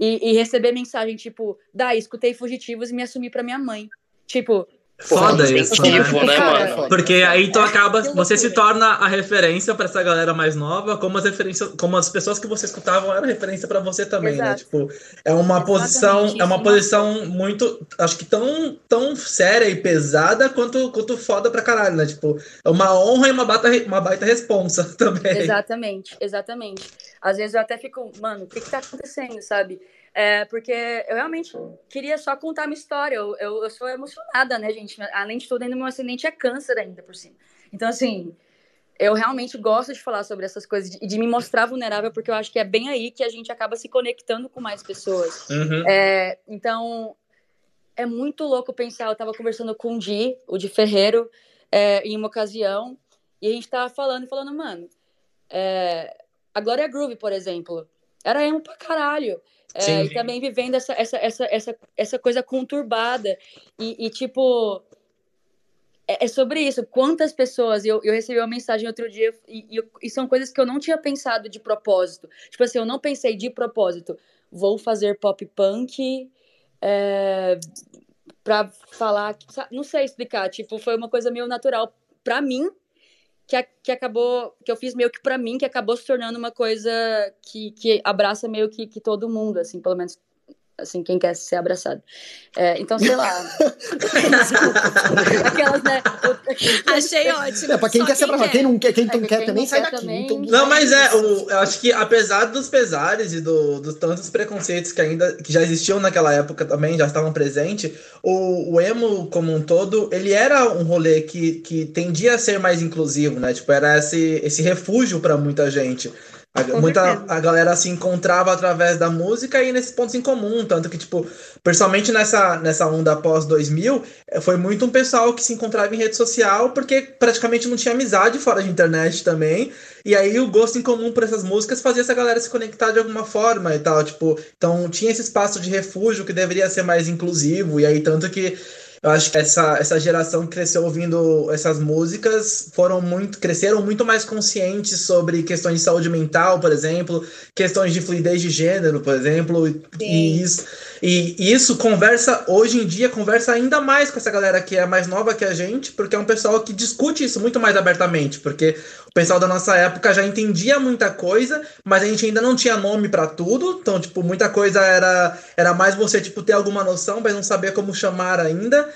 e, e receber mensagem tipo, dá, escutei fugitivos e me assumi para minha mãe. Tipo, Foda isso, né? né, mano? Porque aí tu acaba, você se torna a referência para essa galera mais nova, como as referências, como as pessoas que você escutavam eram referência para você também, né? Exato. né? Tipo, é uma Exatamente posição, isso, é uma posição muito, acho que tão, tão séria e pesada quanto, quanto foda pra caralho, né? Tipo, é uma honra e uma baita, uma baita responsa também. Exatamente, exatamente. Às vezes eu até fico, mano, o que que tá acontecendo, sabe? É, porque eu realmente queria só contar a minha história. Eu, eu, eu, sou emocionada, né, gente? Além de tudo, ainda meu acidente é câncer ainda por cima. Então, assim, eu realmente gosto de falar sobre essas coisas e de, de, me mostrar vulnerável, porque eu acho que é bem aí que a gente acaba se conectando com mais pessoas. Uhum. É, então, é muito louco pensar. Eu estava conversando com o Di, o Di Ferreiro, é, em uma ocasião, e a gente tava falando e falando, mano, é, a Glória Groove, por exemplo, era emo pra caralho. É, e também vivendo essa, essa, essa, essa, essa coisa conturbada. E, e tipo, é, é, sobre isso. Quantas pessoas. Eu, eu recebi uma mensagem outro dia e, e, e, são coisas que eu não tinha pensado de propósito. Tipo assim, eu não pensei de propósito. Vou fazer pop punk é, pra falar. Não sei explicar. Tipo, foi uma coisa meio natural para mim que, que acabou, que eu fiz meio que para mim, que acabou se tornando uma coisa que, que abraça meio que, que todo mundo, assim, pelo menos assim, quem quer ser abraçado. É, então, sei lá. Aquelas, né? Achei ótimo. É, pra quem Só quer ser abraçado. Quem não quer, quem É, quem quer também, sai daqui. também. Então, Não, mas é, o- eu acho que apesar dos pesares e do- dos tantos preconceitos que ainda que já existiam naquela época também, já estavam presentes, o, o emo como um todo, ele era um rolê que, que tendia a ser mais inclusivo, né? Tipo, era esse, esse refúgio para muita gente. A, Com muita, certeza. a galera se encontrava através da música e nesses pontos em comum, tanto que, tipo, principalmente nessa, nessa onda pós 2000, eh, foi muito um pessoal que se encontrava em rede social porque praticamente não tinha amizade fora de internet também. E aí o gosto em comum por essas músicas fazia essa galera se conectar de alguma forma e tal, tipo, então tinha esse espaço de refúgio que deveria ser mais inclusivo, e aí tanto que eu acho que essa, essa geração que cresceu ouvindo essas músicas foram muito, cresceram muito mais conscientes sobre questões de saúde mental, por exemplo, questões de fluidez de gênero, por exemplo, e- e isso, e isso conversa, hoje em dia, conversa ainda mais com essa galera que é mais nova que a gente, porque é um pessoal que discute isso muito mais abertamente, porque pessoal da nossa época já entendia muita coisa, mas a gente ainda não tinha nome pra tudo, então, tipo, muita coisa era, era mais você, tipo, ter alguma noção, mas não saber como chamar ainda.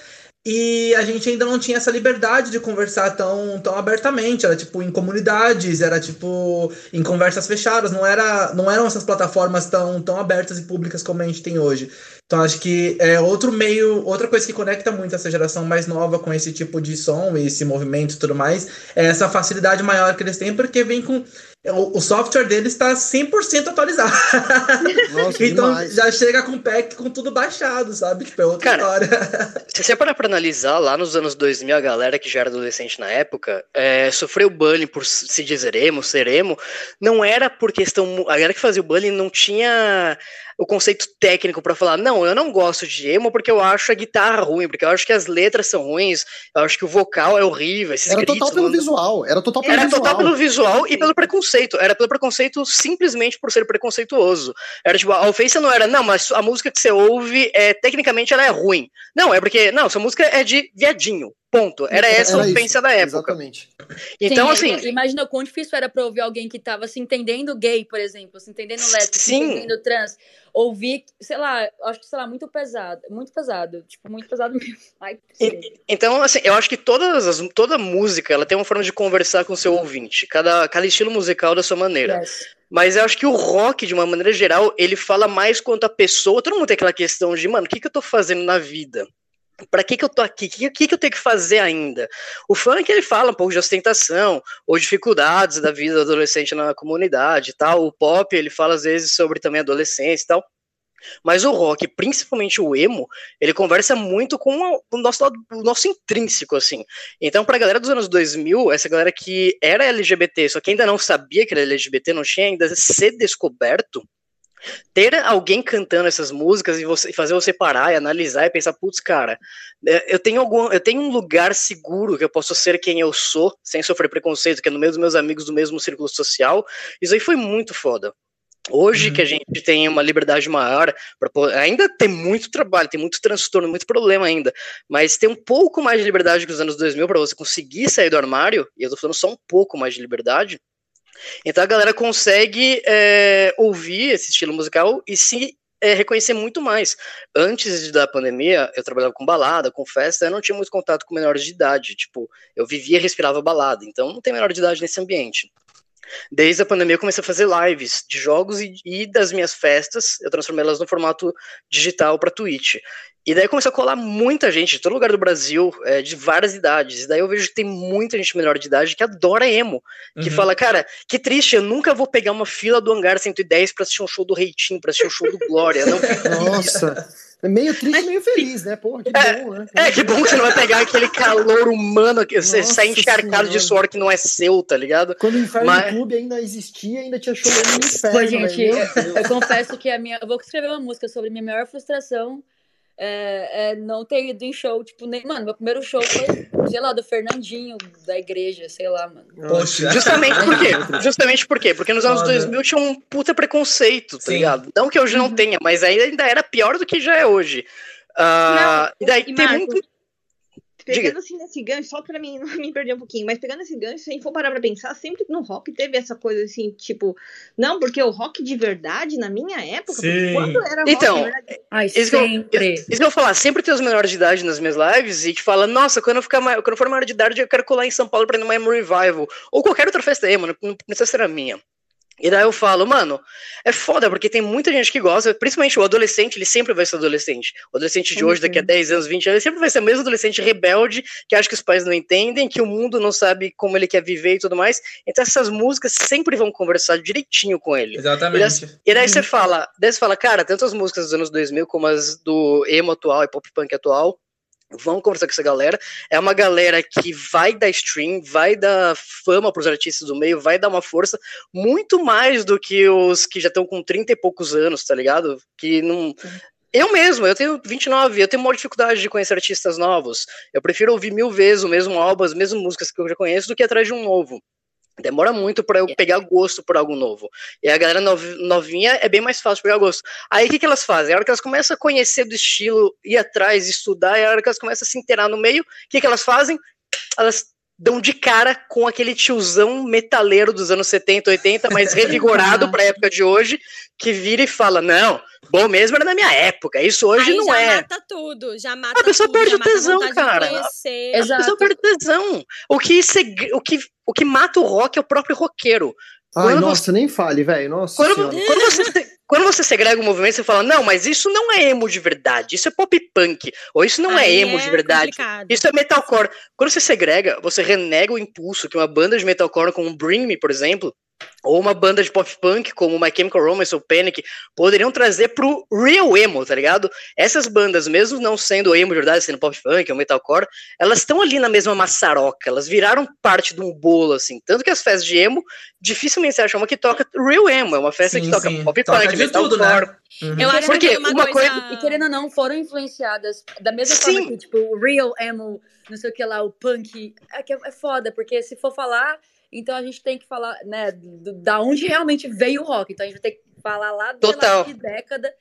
E a gente ainda não tinha essa liberdade de conversar tão, tão abertamente. Era tipo em comunidades, era tipo em conversas fechadas. Não, era, não eram essas plataformas tão, tão abertas e públicas como a gente tem hoje. Então acho que é outro meio, outra coisa que conecta muito essa geração mais nova com esse tipo de som e esse movimento e tudo mais, é essa facilidade maior que eles têm, porque vem com. O, o software deles está 100% atualizado. Nossa, então demais. já chega com pack com tudo baixado, sabe? Tipo, é outra Cara, história. Se você parar pra analisar, lá nos anos 2000, a galera que já era adolescente na época, é, sofreu bullying por se dizer emo, ser emo, não era por questão... A galera que fazia o bullying não tinha o conceito técnico pra falar, não, eu não gosto de emo porque eu acho a guitarra ruim, porque eu acho que as letras são ruins, eu acho que o vocal é horrível, esses Era gritos, total pelo visual. Era total pelo Era visual. total pelo visual e pelo preconceito. Era pelo preconceito simplesmente por ser preconceituoso. Era tipo, a ofensa não era, não, mas a música que você ouve, é, tecnicamente ela é ruim. Não, é porque, não, essa música é de viadinho. Ponto. Era essa a Era ofensa isso, da época. Exatamente. Então, Sim, assim, Imagina o quão difícil era pra ouvir alguém que tava se entendendo gay, por exemplo, se entendendo lésbico, se entendendo trans. Ouvir, sei lá, acho que, sei lá, muito pesado. Muito pesado. Tipo, muito pesado mesmo. Ai, E- Então, assim, eu acho que todas as, toda música ela tem uma forma de conversar com o seu ouvinte. Cada, cada estilo musical da sua maneira. yes. Mas eu acho que o rock, de uma maneira geral, ele fala mais quanto a pessoa. Todo mundo tem aquela questão de, mano, o que, que eu tô fazendo na vida? Pra que, que eu tô aqui? O que, que, que eu tenho que fazer ainda? O funk, ele fala um pouco de ostentação, ou dificuldades da vida do adolescente na comunidade e tal. O pop, ele fala às vezes sobre também adolescência e tal. Mas o rock, principalmente o emo, ele conversa muito com o nosso, o nosso intrínseco, assim. Então, pra galera dos anos 2000, essa galera que era LGBT, só que ainda não sabia que era LGBT, não tinha ainda se descoberto, ter alguém cantando essas músicas e, você, fazer você parar e analisar e pensar, putz, cara, é, eu tenho algum, eu tenho um lugar seguro que eu posso ser quem eu sou, sem sofrer preconceito, que é no meio dos meus amigos do mesmo círculo social. Isso aí foi muito foda. Hoje Uhum. que a gente tem uma liberdade maior, pra ainda tem muito trabalho, tem muito transtorno, muito problema ainda, mas tem um pouco mais de liberdade que os anos 2000 para você conseguir sair do armário, e eu tô falando só um pouco mais de liberdade. Então a galera consegue é, ouvir esse estilo musical e se é, reconhecer muito mais. Antes da pandemia, eu trabalhava com balada, com festa, eu não tinha muito contato com menores de idade. Tipo, eu vivia e respirava balada, então não tem menor de idade nesse ambiente. Desde a pandemia eu comecei a fazer lives de jogos e, e das minhas festas, eu transformei elas no formato digital para Twitch. E daí começou a colar muita gente de todo lugar do Brasil, é, de várias idades. E daí eu vejo que tem muita gente menor de idade que adora emo. Que Uhum. fala, cara, que triste, eu nunca vou pegar uma fila do Hangar 110 pra assistir um show do Reitinho, pra assistir um show do Glória. Não Nossa. É meio triste, meio feliz, né? Porra, que bom, né? É, que bom que você não vai pegar aquele calor humano que você Nossa sai encharcado de Senhora. suor que não é seu, tá ligado? Quando o Inferno Mas- Clube ainda existia, ainda tinha show no inferno. Pô, gente. Meu eu, eu confesso que a minha. Eu vou escrever uma música sobre minha maior frustração. É, é não ter ido em show, tipo, nem. Mano, meu primeiro show foi, sei lá, do Fernandinho, da igreja, sei lá, mano. Poxa. Justamente por quê? Justamente por quê? Porque nos anos Foda. 2000 tinha um puta preconceito, tá Sim. ligado? Não que hoje não tenha, mas ainda ainda era pior do que já é hoje. Ah, Não, e daí e tem Marco? muito. Pegando Diga. assim nesse gancho, só pra mim não me perder um pouquinho, mas pegando esse gancho, se a gente for parar pra pensar, sempre no rock teve essa coisa assim, tipo, não, porque o rock de verdade, na minha época, quando era rock Então, de verdade, Ai, Isso que eu- sempre. Isso que eu vou falar, sempre tem os menores de idade nas minhas lives e que fala, nossa, quando eu, ficar mai- quando eu for maior de idade, eu quero colar em São Paulo pra ir numa emo revival. Ou qualquer outra festa emo, não não precisa ser a minha. E daí eu falo, mano, é foda, porque tem muita gente que gosta, principalmente o adolescente, ele sempre vai ser adolescente. O adolescente de hoje, daqui a assim? 10 anos, 20 anos, ele sempre vai ser o mesmo adolescente rebelde, que acha que os pais não entendem, que o mundo não sabe como ele quer viver e tudo mais. Então essas músicas sempre vão conversar direitinho com ele. Exatamente. E daí você fala, daí você fala, cara, tanto as músicas dos anos 2000 como as do emo atual e pop punk atual vão conversar com essa galera. É uma galera que vai dar stream, vai dar fama pros artistas do meio, vai dar uma força muito mais do que os que já estão com 30 e poucos anos, tá ligado? Que não. Eu mesmo, eu tenho 29, eu tenho maior dificuldade de conhecer artistas novos. Eu prefiro ouvir mil vezes o mesmo álbum, as mesmas músicas que eu já conheço, do que atrás de um novo. Demora muito pra eu pegar gosto por algo novo. E a galera nov- novinha é bem mais fácil pegar gosto. Aí o que, que elas fazem? A hora que elas começam a conhecer do estilo, ir atrás, estudar, e a hora que elas começam a se inteirar no meio, o que, que elas fazem? Elas dão de cara com aquele tiozão metaleiro dos anos 70, 80, mas revigorado pra época de hoje, que vira e fala: Não, bom mesmo era na minha época, isso hoje Aí não já é. mata tudo, já mata A pessoa tudo, perde o a tesão, cara. A pessoa perde tesão. O que, seg- o, que, o que mata o rock é o próprio roqueiro. Ai, Quando nossa, nem fale, velho. Nossa Quando, quando você, quando você segrega o movimento, você fala, não, mas isso não é emo de verdade, isso é pop punk, ou isso não Aí é emo de verdade, complicado. isso é metalcore. Quando você segrega, você renega o impulso que uma banda de metalcore como Bring Me, por exemplo, ou uma banda de pop punk como My Chemical Romance ou Panic, poderiam trazer pro real emo, tá ligado? Essas bandas, mesmo não sendo emo de verdade, sendo pop punk ou metalcore, elas estão ali na mesma maçaroca, elas viraram parte de um bolo, assim. Tanto que as festas de emo, dificilmente você acha uma que toca real emo, é uma festa Sim, que toca sim. pop Toca punk, de tudo, né? metalcore. Uhum. Eu acho Porque que uma, uma coisa... coisa- E querendo ou não, foram influenciadas da mesma Sim. forma que, tipo, o real emo, não sei o que lá, o punk. É, que é, é foda, porque se for falar, então a gente tem que falar, né, do- da onde realmente veio o rock. Então a gente vai ter que falar lá de Total. que década.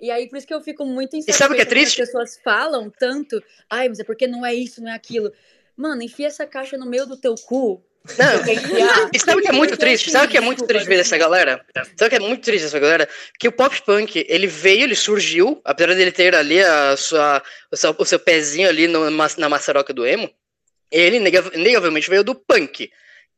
E aí, por isso que eu fico muito E sabe o que é insatisfeita triste? As pessoas falam tanto, ai, mas é porque não é isso, não é aquilo. Mano, enfia essa caixa no meio do teu cu. Não? E sabe o que é muito triste? Sabe o que é muito triste ver dessa galera? Sabe o que é muito triste dessa galera? Que o pop punk, ele veio, ele surgiu, apesar dele ter ali a sua, o, seu, o seu pezinho ali no- na maçaroca do emo, ele nega- negavelmente veio do punk.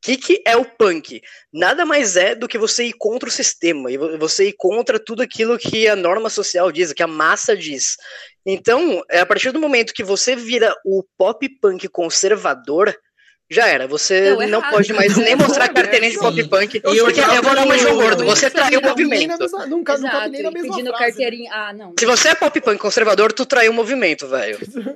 Que, que é o punk? Nada mais é do que você ir contra o sistema, e vo- você ir contra tudo aquilo que a norma social diz, que a massa diz. Então, é a partir do momento que você vira o pop punk conservador, já era. Você Não, não, errado. pode mais nem mostrar Não, carteirinha de sim. pop punk. E o porque eu vou dar uma João Gordo, você traiu o Não movimento. mesma- Não cabe, não cabe nem na mesma pedindo frase, carteirinha. Ah, não. Se você é pop punk conservador, tu traiu o movimento, velho.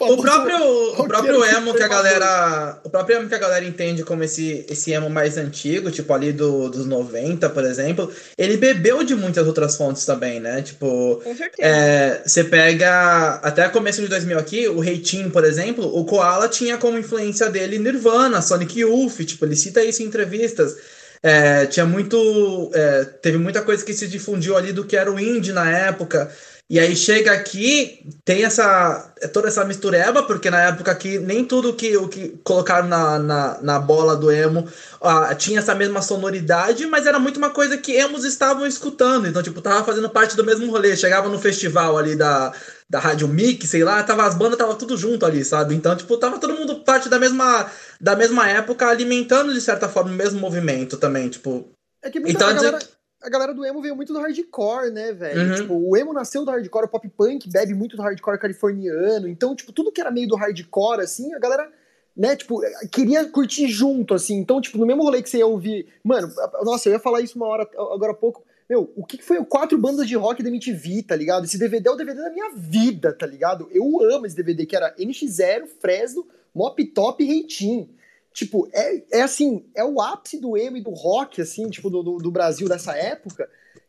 O, próprio, o próprio emo que a galera. O próprio emo que a galera entende como esse, esse emo mais antigo, tipo ali do, dos 90, por exemplo, ele bebeu de muitas outras fontes também, né? Tipo, com certeza. é, você pega até começo de 2000 aqui, o Reitinho, por exemplo, o Koala tinha como influência dele Nirvana, Sonic Youth, tipo, ele cita isso em entrevistas. É, tinha muito. é, teve muita coisa que se difundiu ali do que era o indie na época. E aí chega aqui, tem essa toda essa mistureba, porque na época aqui nem tudo que o que colocaram na, na, na bola do emo ah, tinha essa mesma sonoridade, mas era muito uma coisa que emos estavam escutando. Então, tipo, tava fazendo parte do mesmo rolê. Chegava no festival ali da, da Rádio Mic, sei lá, tava as bandas tava tudo junto ali, sabe? Então, tipo, tava todo mundo parte da mesma da mesma época, alimentando de certa forma o mesmo movimento também, tipo. É que muita, Então, galera, a galera do emo veio muito do hardcore, né, velho? Uhum. Tipo, o emo nasceu do hardcore, o pop punk bebe muito do hardcore californiano. Então, tipo, tudo que era meio do hardcore, assim, a galera, né, tipo, queria curtir junto, assim. Então, tipo, no mesmo rolê que você ia ouvir. Mano, nossa, eu ia falar isso uma hora, agora há pouco. Meu, o que foi o quatro bandas de rock da MTV, tá ligado? Esse DVD é o DVD da minha vida, tá ligado? Eu amo esse DVD, que era NX0, Fresno, Mop Top e Reitinho. Tipo, é, é assim, é o ápice do emo e do rock, assim, tipo, do, do, do Brasil dessa época,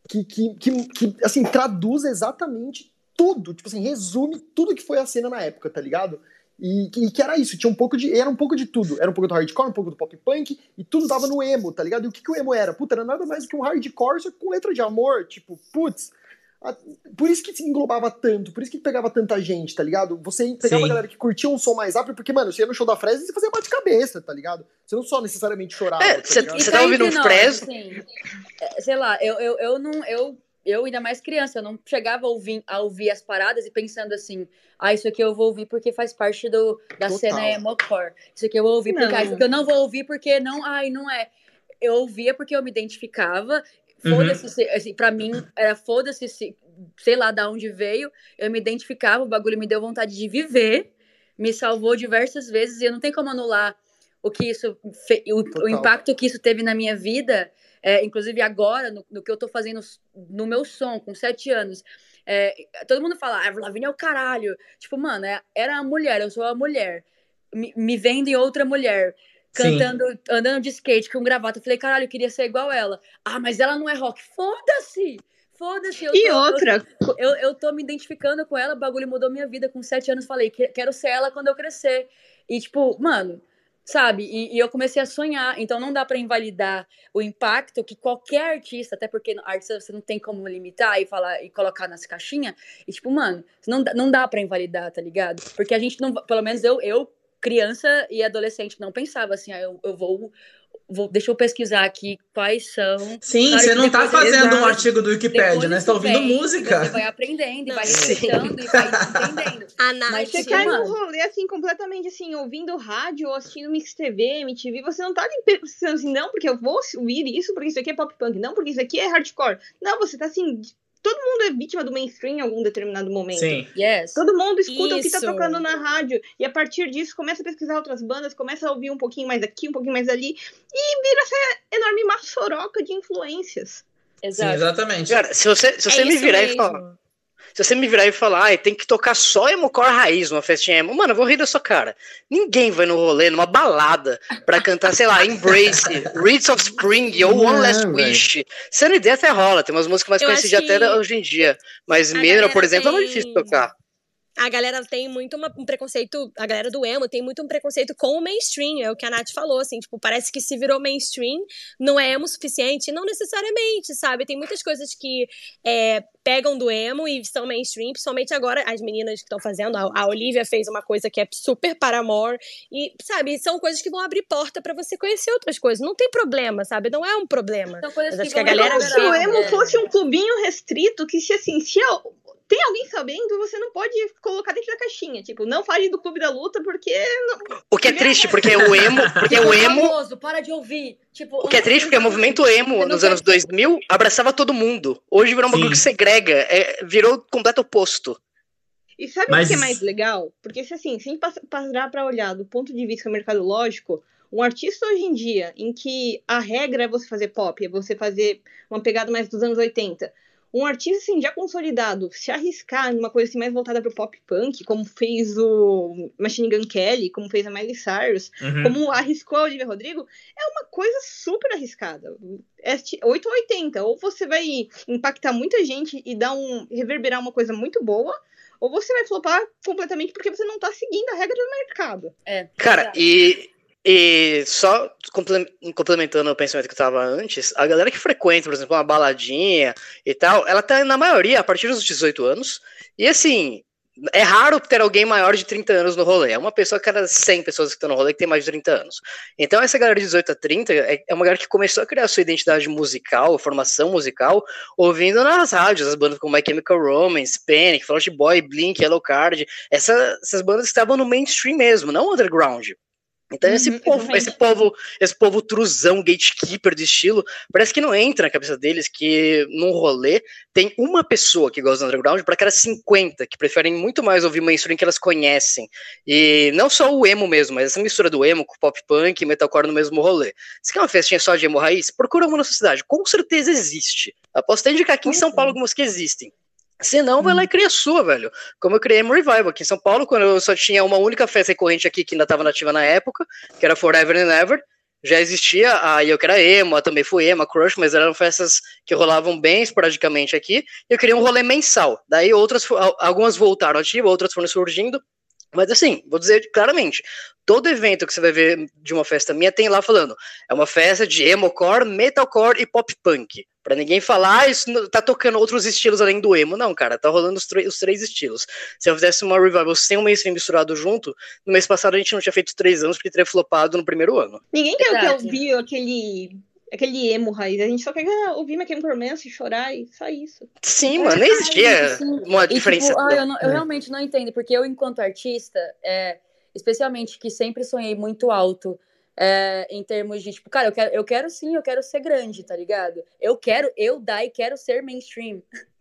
que, que, que, que, assim, traduz exatamente tudo, tipo assim, resume tudo que foi a cena na época, tá ligado? E, e que era isso, tinha um pouco de. Era um pouco de tudo. Era um pouco do hardcore, um pouco do pop punk, e tudo dava no emo, tá ligado? E o que, que o emo era? Puta, era nada mais do que um hardcore, só com letra de amor, tipo, putz. Por isso que se englobava tanto, por isso que pegava tanta gente, tá ligado? Você pegava Sim. a galera que curtia um som mais rápido, porque, mano, você ia no show da Fresno e você fazia bate-cabeça, tá ligado? Você não só necessariamente chorava. É, tá cê- ligado? cê E tá cá ouvindo um Fresno? assim, é, sei lá, eu, eu, eu não. Eu, eu, ainda mais criança, eu não chegava a ouvir, a ouvir as paradas e pensando assim, ah, isso aqui eu vou ouvir porque faz parte do, da Total. cena emocore. Isso aqui eu vou ouvir porque, Não. ah, isso aqui eu não vou ouvir porque não, ai, não é. Eu ouvia porque eu me identificava. Uhum. Foda-se, se- assim, pra mim, era foda-se, se, sei lá da onde veio. Eu me identificava, o bagulho me deu vontade de viver, me salvou diversas vezes e eu não tenho como anular o que isso, fe- o, o impacto que isso teve na minha vida. É, inclusive agora, no, no que eu tô fazendo no meu som, com sete anos. É, todo mundo fala, ah, Lavigne é o caralho. Tipo, mano, é- era a mulher, eu sou a mulher. Me, me vendo em outra mulher. Sim. Cantando, andando de skate com gravata. Eu falei, caralho, eu queria ser igual ela. Ah, mas ela não é rock. Foda-se! Foda-se! E tô- eu- outra, eu, eu tô me identificando com ela, o bagulho mudou minha vida. Com sete anos, falei, "Que- quero ser ela quando eu crescer. E, tipo, mano, sabe? E, e eu comecei a sonhar. Então, não dá pra invalidar o impacto que qualquer artista, até porque artista você não tem como limitar e falar e colocar nas caixinhas. E, tipo, mano, não, dá- não dá pra invalidar, tá ligado? Porque a gente não. Pelo menos eu, eu criança e adolescente, não pensava assim, ah, eu, eu vou. Vou, deixa eu pesquisar aqui quais são Sim, Claro você não tá depois- fazendo um Exato. artigo do Wikipedia, né? Você tá ouvindo vem, música. Você vai aprendendo e vai Sim. respeitando e vai entendendo. A Nath. Mas Você cai num rolê assim, completamente assim, ouvindo rádio ou assistindo Mix TV, MTV, você não tá ali pensando assim, não, porque eu vou ouvir isso, porque isso aqui é pop punk, não, porque isso aqui é hardcore. Não, você tá assim. Todo mundo é vítima do mainstream em algum determinado momento. Sim. Yes. Todo mundo escuta o que tá Isso. tocando na rádio. E a partir disso começa a pesquisar outras bandas, começa a ouvir um pouquinho mais aqui, um pouquinho mais ali. E vira essa enorme maçoroca de influências. Sim, Exato. exatamente. Cara, se você, se você é me isso virar e mesmo. falar. Se você me virar e falar, ai, tem que tocar só emocore raiz numa festinha emo, mano, eu vou rir da sua cara. Ninguém vai no rolê, numa balada, pra cantar, sei lá, Embrace, Reeds of Spring ou One Last. Wish. Sendo ideia até rola, tem umas músicas mais Eu conhecidas até hoje em dia. Mas galera por exemplo, é muito tem- difícil tocar. A galera tem muito uma- um preconceito, a galera do emo tem muito um preconceito com o mainstream, é o que a Nath falou, assim, tipo, parece que se virou mainstream, não é emo o suficiente, não necessariamente, sabe? Tem muitas coisas que é, pegam do emo e são mainstream, principalmente agora as meninas que estão fazendo, a, a Olivia fez uma coisa que é super paramore, e, sabe, são coisas que vão abrir porta pra você conhecer outras coisas, não tem problema, sabe? Não é um problema. São coisas Mas que acho que a galera se o emo fosse um clubinho restrito que, se assim, se al- tem alguém sabendo, você não pode colocar dentro da caixinha. Tipo, não fale do clube da luta, porque. O que é triste, porque o emo, porque o emo, Famoso, para de ouvir. Tipo, o que é triste, porque o movimento emo não nos anos 2000 abraçava todo mundo. Hoje virou um bagulho que segrega, é, virou o completo oposto. E sabe Mas- o que é mais legal? Porque se assim, se a gente pass- parar pra olhar do ponto de vista mercadológico, um artista hoje em dia, em que a regra é você fazer pop, é você fazer uma pegada mais dos anos 80. Um artista assim, já consolidado, se arriscar numa coisa assim, mais voltada pro pop punk, como fez o Machine Gun Kelly, como fez a Miley Cyrus, Uhum. como arriscou a Olivia Rodrigo, é uma coisa super arriscada. É ti- 8 ou 80. Ou você vai impactar muita gente e dar um. reverberar uma coisa muito boa, ou você vai flopar completamente porque você não tá seguindo a regra do mercado. É, Cara, e, e só comple- complementando o pensamento que eu tava antes, a galera que frequenta, por exemplo, uma baladinha e tal, ela tá na maioria a partir dos 18 anos. E assim, é raro ter alguém maior de 30 anos no rolê. É uma pessoa a cada 100 pessoas que estão no rolê que tem mais de 30 anos. Então essa galera de 18 a 30 é é uma galera que começou a criar sua identidade musical, formação musical, ouvindo nas rádios, as bandas como My Chemical Romance, Panic, Out Boy, Blink, Yellow Card, essa- essas bandas estavam no mainstream mesmo, não underground. Então esse Uhum, povo, exatamente. esse povo, esse povo truzão, gatekeeper de estilo, parece que não entra na cabeça deles que num rolê tem uma pessoa que gosta do underground para cada 50 que preferem muito mais ouvir mainstream que elas conhecem. E não só o emo mesmo, mas essa mistura do emo com pop punk e metalcore no mesmo rolê. Se quer uma festinha só de emo raiz, procura uma na sua cidade. Com certeza existe. Aposto até indicar aqui em São Paulo algumas que existem. Se não, vai lá e cria a sua, velho. Como eu criei Emo Revival aqui em São Paulo, quando eu só tinha uma única festa recorrente aqui que ainda estava nativa na época, que era Forever and Ever. Já existia a Eu Que Era Emo, a também foi Emo, a Crush, mas eram festas que rolavam bem esporadicamente aqui. E eu queria um rolê mensal. Daí outras, algumas voltaram ativa, outras foram surgindo. Mas assim, vou dizer claramente, todo evento que você vai ver de uma festa minha tem lá falando, é uma festa de emocore, metalcore e pop punk. Pra ninguém falar, ah, isso tá tocando outros estilos além do emo. Não, cara, tá rolando os, os três estilos. Se eu fizesse uma revival sem o mainstream misturado junto, no mês passado a gente não tinha feito três anos porque teria flopado no primeiro ano. Ninguém quer, ouvir aquele, aquele emo raiz. A gente só quer ouvir My Chemical Romance, chorar e só isso. Sim, mano, nem existia uma E, tipo, diferença. ah, eu, não- eu É. realmente não entendo, porque eu, enquanto artista, é, especialmente que sempre sonhei muito alto, é, em termos de, tipo, cara, eu quero, eu quero sim, eu quero ser grande, tá ligado? Eu quero, eu Dai quero ser mainstream.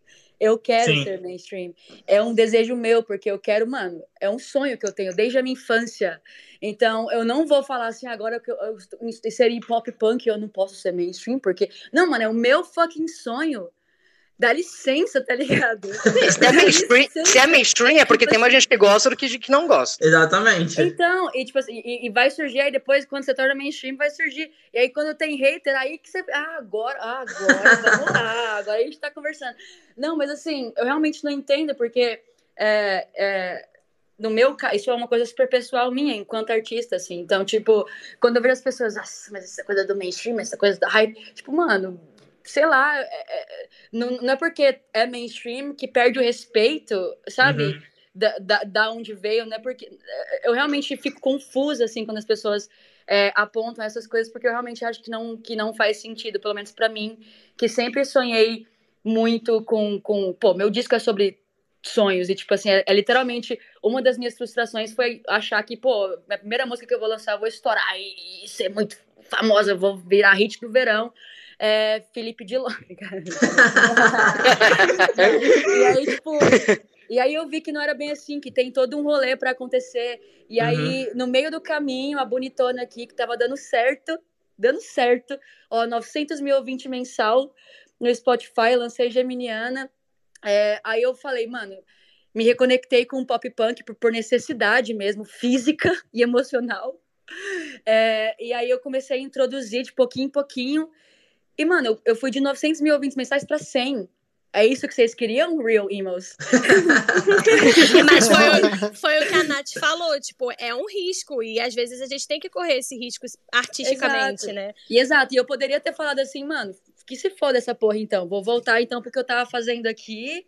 Eu quero Sim. ser mainstream. É um desejo meu, porque eu quero, mano, é um sonho que eu tenho desde a minha infância. Então, eu não vou falar assim, agora que eu, eu inserir pop punk, eu não posso ser mainstream, porque. Não, mano, é o meu fucking sonho. Dá licença, tá ligado? Se é, mainstream, se é mainstream é porque tem mais gente que gosta do que que não gosta. Exatamente. Então, e tipo assim, e, e vai surgir aí depois, quando você torna mainstream, vai surgir. E aí, quando tem hater, aí que você. Ah, agora, ah, agora, vamos lá, agora a gente tá conversando. Não, mas assim, eu realmente não entendo, porque é, é, no meu caso, isso é uma coisa super pessoal minha, enquanto artista, assim. Então, tipo, quando eu vejo as pessoas, nossa, mas essa coisa do mainstream, essa coisa da hype, tipo, mano. Sei lá, é- é- não, não é porque é mainstream que perde o respeito, sabe? Uhum. da, da, da onde veio, né? Porque eh, eu realmente fico confusa, assim, quando as pessoas eh, apontam essas coisas, porque eu realmente acho que não, que não faz sentido, pelo menos pra mim, que sempre sonhei muito com, com. Pô, meu disco é sobre sonhos, e, tipo assim, é, é literalmente. Uma das minhas frustrações foi achar que, pô, a primeira música que eu vou lançar, eu vou estourar e, e ser muito famosa, eu vou virar hit do verão. É Felipe Dilon, e aí, tipo, e aí eu vi que não era bem assim, que tem todo um rolê pra acontecer. E aí, no meio do caminho, a bonitona aqui, que tava dando certo, dando certo, ó, 900 mil ouvintes mensal no Spotify, lancei Geminiana. É, aí eu falei, mano, me reconectei com o pop punk por, por necessidade mesmo, física e emocional. É, e aí eu comecei a introduzir de pouquinho em pouquinho. E, mano, eu, eu fui de 900 mil ouvintes mensais pra 100. É isso que vocês queriam, Real Emos? Mas foi, o- foi o que a Nath falou, tipo, é um risco. E às vezes a gente tem que correr esse risco artisticamente, Exato. né? E exato, e eu poderia ter falado assim, mano, que se foda essa porra então, vou voltar então porque eu tava fazendo aqui,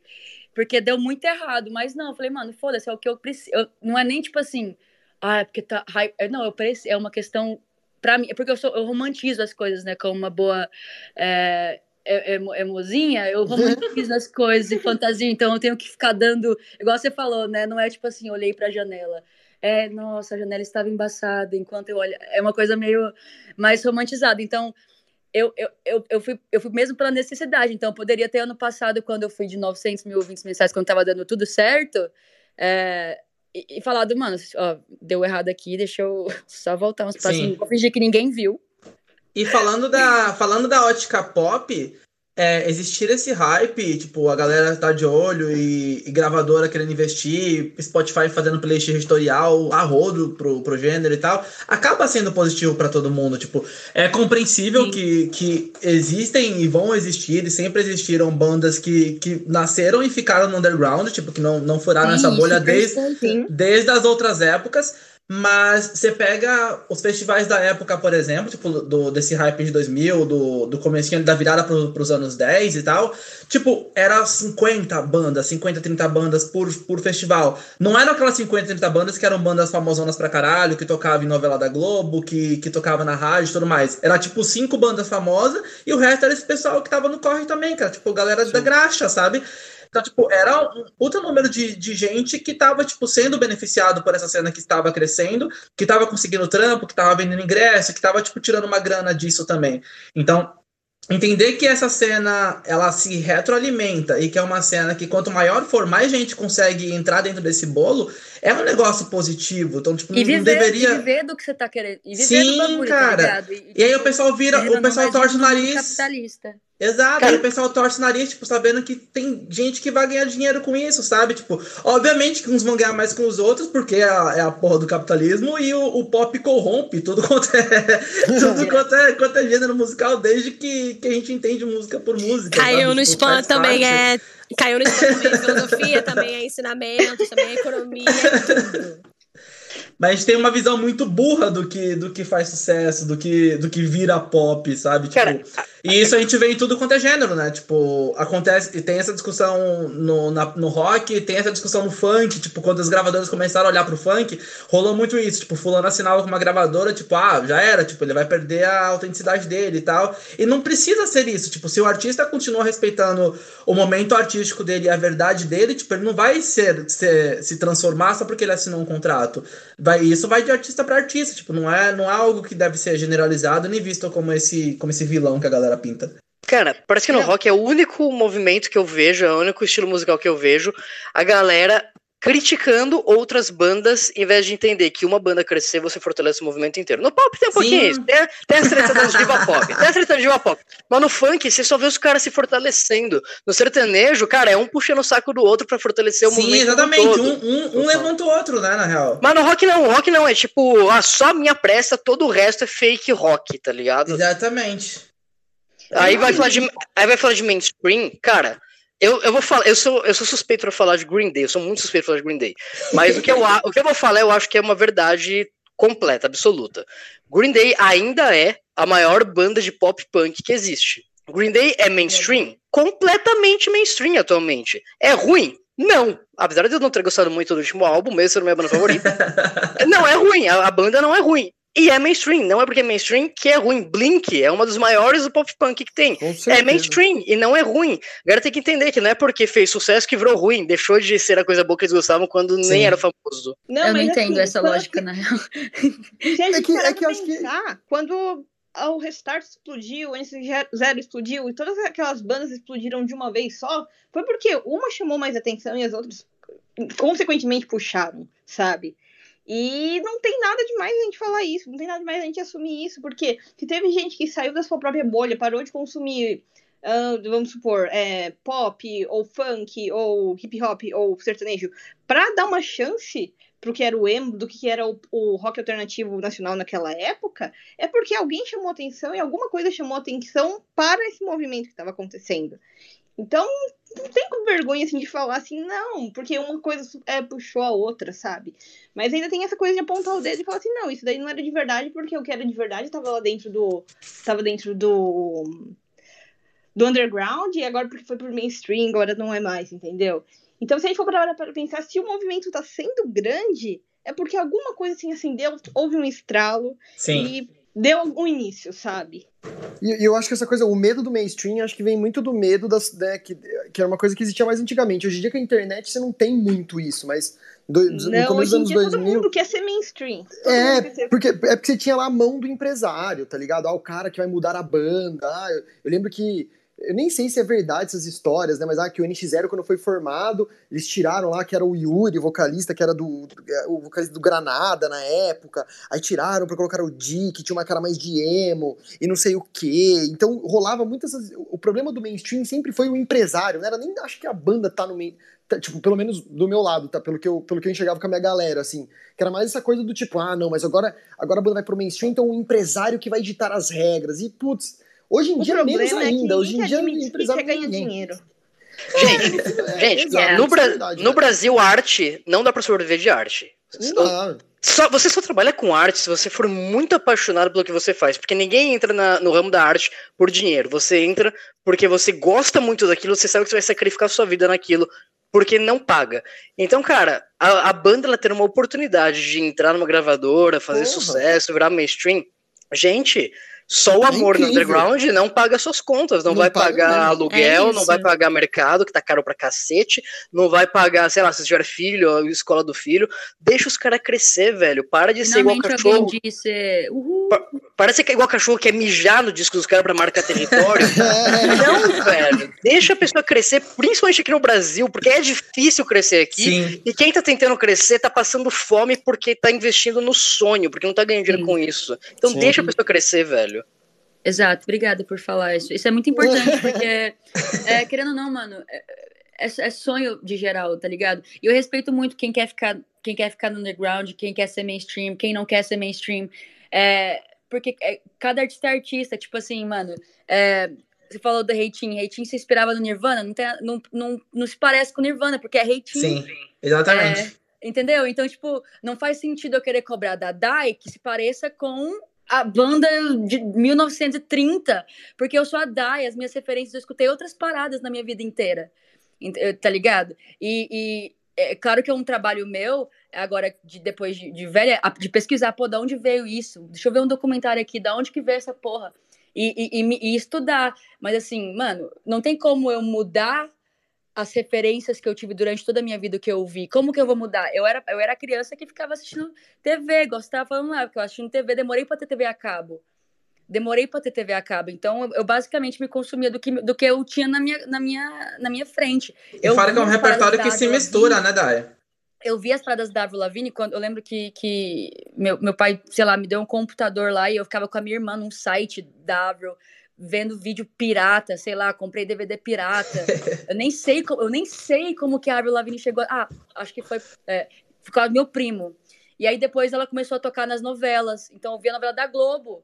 porque deu muito errado, mas não, eu falei, mano, foda-se, é o que eu preciso, não é nem tipo assim, ah, é porque tá, hype. É, não, eu preciso, é uma questão pra mim, é porque eu, sou, eu romantizo as coisas, né, como uma boa é, é, emo- emozinha, eu romantizo as coisas e fantasia, então eu tenho que ficar dando, igual você falou, né, não é tipo assim, olhei pra janela, é, nossa, a janela estava embaçada enquanto eu olho. É uma coisa meio mais romantizada. Então, eu, eu, eu, eu, fui, eu fui mesmo pela necessidade. Então, eu poderia ter ano passado, quando eu fui de 900 mil ouvintes mensais, quando tava dando tudo certo, é, e, e falado, mano, ó, deu errado aqui, deixa eu só voltar uns passinhos. Sim. Vou fingir que ninguém viu. E falando da, falando da ótica pop, é, existir esse hype, tipo, a galera tá de olho e, e gravadora querendo investir, Spotify fazendo playlist editorial, a rodo pro, pro gênero e tal, acaba sendo positivo pra todo mundo. Tipo, é compreensível Sim. que, que existem e vão existir, e sempre existiram bandas que, que nasceram e ficaram no underground, tipo, que não, não furaram essa Sim, bolha super desde, desde as outras épocas, mas você pega os festivais da época, por exemplo, tipo do, desse hype de 2000, do, do comecinho da virada pro, pros anos 10 e tal, tipo, era 50 bandas, 50, 30 bandas por, por festival. Não eram aquelas 50, 30 bandas que eram bandas famosonas pra caralho, que tocavam em novela da Globo, que, que tocava na rádio e tudo mais. Era tipo cinco bandas famosas e o resto era esse pessoal que tava no corre também, cara, tipo, galera da graxa, sabe? Então, tipo, era um puta número de, de gente que tava, tipo, sendo beneficiado por essa cena que estava crescendo, que tava conseguindo trampo, que tava vendendo ingresso, que tava, tipo, tirando uma grana disso também. Então, entender que essa cena, ela se retroalimenta e que é uma cena que quanto maior for, mais gente consegue entrar dentro desse bolo, é um negócio positivo. Então, tipo, E não, não viver, deveria... e viver do que você tá querendo. E viver Sim, do bagulho, cara. tá ligado? E, E aí o pessoal vira, o pessoal torce o nariz... capitalista. Exato, Cara- aí o pessoal torce o nariz, tipo, sabendo que tem gente que vai ganhar dinheiro com isso, sabe? Tipo, obviamente que uns vão ganhar mais que os outros, porque é a, é a porra do capitalismo, e o, o pop corrompe tudo quanto é, tudo quanto é, quanto é gênero musical, desde que, que a gente entende música por música. Caiu sabe? no Tipo, spam também parte. é. Caiu no é filosofia, também é ensinamento, também é economia, é tudo. Mas a gente tem uma visão muito burra do que, do que faz sucesso, do que, do que vira pop, sabe? Tipo, Cara, E isso a gente vê em tudo quanto é gênero, né? Tipo, acontece, tem essa discussão no, na, no rock, tem essa discussão no funk, tipo, quando as gravadoras começaram a olhar pro funk, rolou muito isso, tipo, fulano assinava com uma gravadora, tipo, ah, já era, tipo, ele vai perder a autenticidade dele e tal. E não precisa ser isso, tipo, se o artista continua respeitando o momento artístico dele e a verdade dele, tipo, ele não vai ser, ser se transformar só porque ele assinou um contrato. Vai, isso vai de artista para artista, tipo, não é, não é algo que deve ser generalizado nem visto como esse, como esse vilão que a galera pinta. Cara, parece que no rock é o único movimento que eu vejo, é o único estilo musical que eu vejo, a galera criticando outras bandas em vez de entender que uma banda crescer, você fortalece o movimento inteiro. No pop tem um pouquinho isso. Tem, tem as tretas das diva pop. Tem as tretas diva pop. Mas no funk, você só vê os caras se fortalecendo. No sertanejo, cara, é um puxando o saco do outro para fortalecer o Sim, movimento. Sim, exatamente. Um, um, um levanta o outro, né, na real. Mas no rock não. O rock não. É tipo, ah, só minha pressa, todo o resto é fake rock, tá ligado? Exatamente. Aí vai, falar de, aí vai falar de mainstream, cara. Eu, eu vou falar, eu sou, eu sou suspeito para falar de Green Day, eu sou muito suspeito para falar de Green Day. Mas o que, eu, o que eu vou falar, eu acho que é uma verdade completa, absoluta. Green Day ainda é a maior banda de pop punk que existe. Green Day é mainstream? Completamente mainstream atualmente. É ruim? Não. Apesar de eu não ter gostado muito do último álbum, mesmo sendo minha banda favorita. não é ruim, a, a banda não é ruim. E é mainstream, não é porque é mainstream que é ruim. Blink é uma dos maiores do pop punk que tem. É mainstream e não é ruim. Agora tem que entender que não é porque fez sucesso que virou ruim, deixou de ser a coisa boa que eles gostavam quando Sim. nem era famoso. Não, eu não entendo assim, essa lógica, que... na real. A gente é que, é que acho pensar, que... quando o Restart explodiu, o NC0 explodiu e todas aquelas bandas explodiram de uma vez só, foi porque uma chamou mais atenção e as outras consequentemente puxaram, sabe? E não tem nada demais a gente falar isso, não tem nada demais a gente assumir isso, porque se teve gente que saiu da sua própria bolha, parou de consumir, uh, vamos supor, é, pop, ou funk, ou hip hop, ou sertanejo, pra dar uma chance pro que era o emo, do que era o, o rock alternativo nacional naquela época, é porque alguém chamou atenção e alguma coisa chamou atenção para esse movimento que estava acontecendo. Então, não tem com vergonha assim de falar assim, não, porque uma coisa é, puxou a outra, sabe? Mas ainda tem essa coisa de apontar o dedo e falar assim, não, isso daí não era de verdade, porque o que era de verdade estava lá dentro do. estava dentro do. do underground, e agora porque foi pro mainstream, agora não é mais, entendeu? Então, se a gente for parar para pensar, se o movimento está sendo grande, é porque alguma coisa assim acendeu, houve um estralo Sim. e deu um início, sabe? E, eu acho que essa coisa, o medo do mainstream, acho que vem muito do medo das, né, que, que era uma coisa que existia mais antigamente. Hoje em dia com a internet você não tem muito isso, mas do, não, no começo dos anos 2000, todo mundo quer ser mainstream. é, ser... porque, é porque você tinha lá a mão do empresário, tá ligado? Ah, o cara que vai mudar a banda. Ah, eu, eu lembro que eu nem sei se é verdade essas histórias, né? Mas ah, que o NX0, quando foi formado, eles tiraram lá que era o Yuri, vocalista, que era do, é, o vocalista do Granada na época. Aí tiraram pra colocar o Di, que tinha uma cara mais de emo, e não sei o quê. Então rolava muitas. O problema do mainstream sempre foi o empresário, não era nem. Acho que a banda tá no meio. Tá, tipo, pelo menos do meu lado, tá? Pelo que, eu, pelo que eu enxergava com a minha galera, assim. Que era mais essa coisa do tipo, ah, não, mas agora, agora a banda vai pro mainstream, então o empresário que vai ditar as regras. E, putz Hoje em o dia, menos é ainda. Hoje em dia, o empresário ganha dinheiro. Gente, é, gente é, no, Bra no né? Brasil, arte não dá pra sobreviver de arte. Não. Só, você só trabalha com arte se você for muito apaixonado pelo que você faz. Porque ninguém entra na, no ramo da arte por dinheiro. Você entra porque você gosta muito daquilo, você sabe que você vai sacrificar sua vida naquilo, porque não paga. Então, cara, a, a banda ela ter uma oportunidade de entrar numa gravadora, fazer Porra. sucesso, virar mainstream. Gente, só o é amor é no underground não paga suas contas, não, não vai pagar aluguel, é não vai pagar mercado, que tá caro pra cacete, não vai pagar, sei lá, se tiver filho, a escola do filho. Deixa os caras crescer, velho. Para de ser igual cachorro. Disse, pa para de ser igual cachorro que é mijar no disco dos caras pra marcar território. não, velho. Deixa a pessoa crescer, principalmente aqui no Brasil, porque é difícil crescer aqui. Sim. E quem tá tentando crescer tá passando fome porque tá investindo no sonho, porque não tá ganhando dinheiro Sim. com isso. Então Sim. deixa a pessoa crescer, velho. Exato, obrigada por falar isso. Isso é muito importante, porque, é, querendo ou não, mano, é, é, é, sonho de geral, tá ligado? E eu respeito muito quem quer ficar, quem quer ficar no underground, quem quer ser mainstream, quem não quer ser mainstream. É, porque é, cada artista é artista, tipo assim, mano. É, você falou do Reitinho, Reitinho se inspirava no Nirvana, não, tem, não, não, não se parece com Nirvana, porque é Reitinho. Sim, exatamente. Entendeu? Então, tipo, não faz sentido eu querer cobrar da Dai que se pareça com a banda de 1930, porque eu sou a Dai, as minhas referências, eu escutei outras paradas na minha vida inteira, tá ligado? E, e é claro que é um trabalho meu, agora, de, depois de, de velha, de pesquisar, pô, de onde veio isso? Deixa eu ver um documentário aqui, da onde que veio essa porra? E, e, e, e estudar. Mas assim, mano, não tem como eu mudar as referências que eu tive durante toda a minha vida que eu vi. Como que eu vou mudar? Eu era, eu era criança que ficava assistindo TV, gostava falando lá, porque eu assistindo TV, demorei para ter TV a cabo. Demorei para ter TV a cabo. Então, eu, eu, basicamente me consumia do que, do que eu tinha na minha, na minha, na minha frente. Eu fala que é um repertório que se mistura, né, Daya? Eu vi as paradas da Avril Lavigne quando eu lembro que, que meu, meu pai, sei lá, me deu um computador lá e eu ficava com a minha irmã num site da Avril vendo vídeo pirata, sei lá, comprei DVD pirata. eu nem sei, eu nem sei como que a Avril Lavigne chegou. Ah, acho que foi é, por causa do meu primo. E aí depois ela começou a tocar nas novelas. Então eu via a novela da Globo,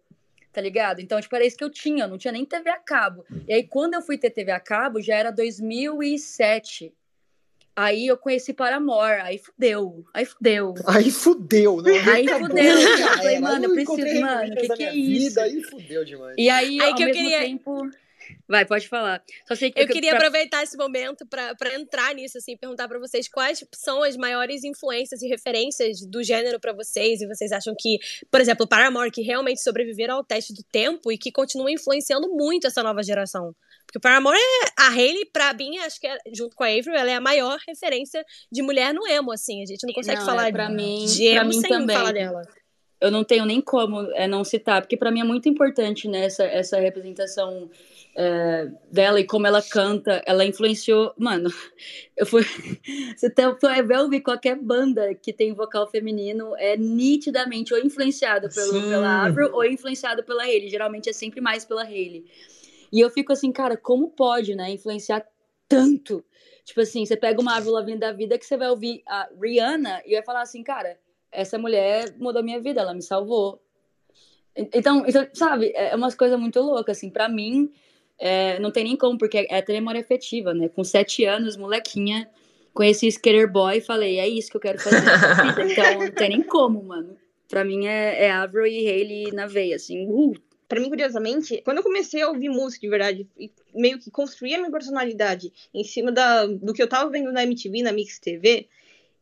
tá ligado? Então, tipo, era isso que eu tinha, eu não tinha nem TV a cabo. E aí quando eu fui ter TV a cabo, já era 2007. Aí eu conheci Paramore, aí fudeu, aí fudeu. Aí fudeu, não Aí fudeu. Eu falei, mano, eu preciso, mano, o que, que é isso? Vida, aí fudeu demais. E aí, aí ao que eu queria... tempo... Vai, pode falar. Só sei que eu, eu queria pra... aproveitar esse momento para entrar nisso, assim, perguntar para vocês quais são as maiores influências e referências do gênero para vocês, e vocês acham que, por exemplo, Paramore, que realmente sobreviveram ao teste do tempo e que continua influenciando muito essa nova geração. Porque o Paramore é. A Hayley, pra mim, acho que é, junto com a Avery, ela é a maior referência de mulher no emo, assim. A gente não consegue não, falar é, pra mim, de emo pra mim sem também. falar dela. Eu não tenho nem como é, não citar, porque para mim é muito importante né, essa, essa representação é, dela e como ela canta. Ela influenciou. Mano, eu fui. Você vai ouvir qualquer banda que tem vocal feminino é nitidamente ou influenciada pelo, pela Avril ou influenciada pela Hayley. Geralmente é sempre mais pela Hayley. E eu fico assim, cara, como pode, né, influenciar tanto? Tipo assim, você pega uma Avril Lavigne da vida que você vai ouvir a Rihanna e vai falar assim, cara, essa mulher mudou minha vida, ela me salvou. Então, então sabe, é umas coisas muito loucas, assim, para mim, é, não tem nem como, porque é até memória afetiva, né? Com sete anos, molequinha, conheci Skater Boy e falei, é isso que eu quero fazer Então, não tem nem como, mano. Pra mim é, é Avril e Hayley na veia, assim, uh, para mim, curiosamente, quando eu comecei a ouvir música de verdade, e meio que construir a minha personalidade em cima da, do que eu tava vendo na MTV, na Mix TV,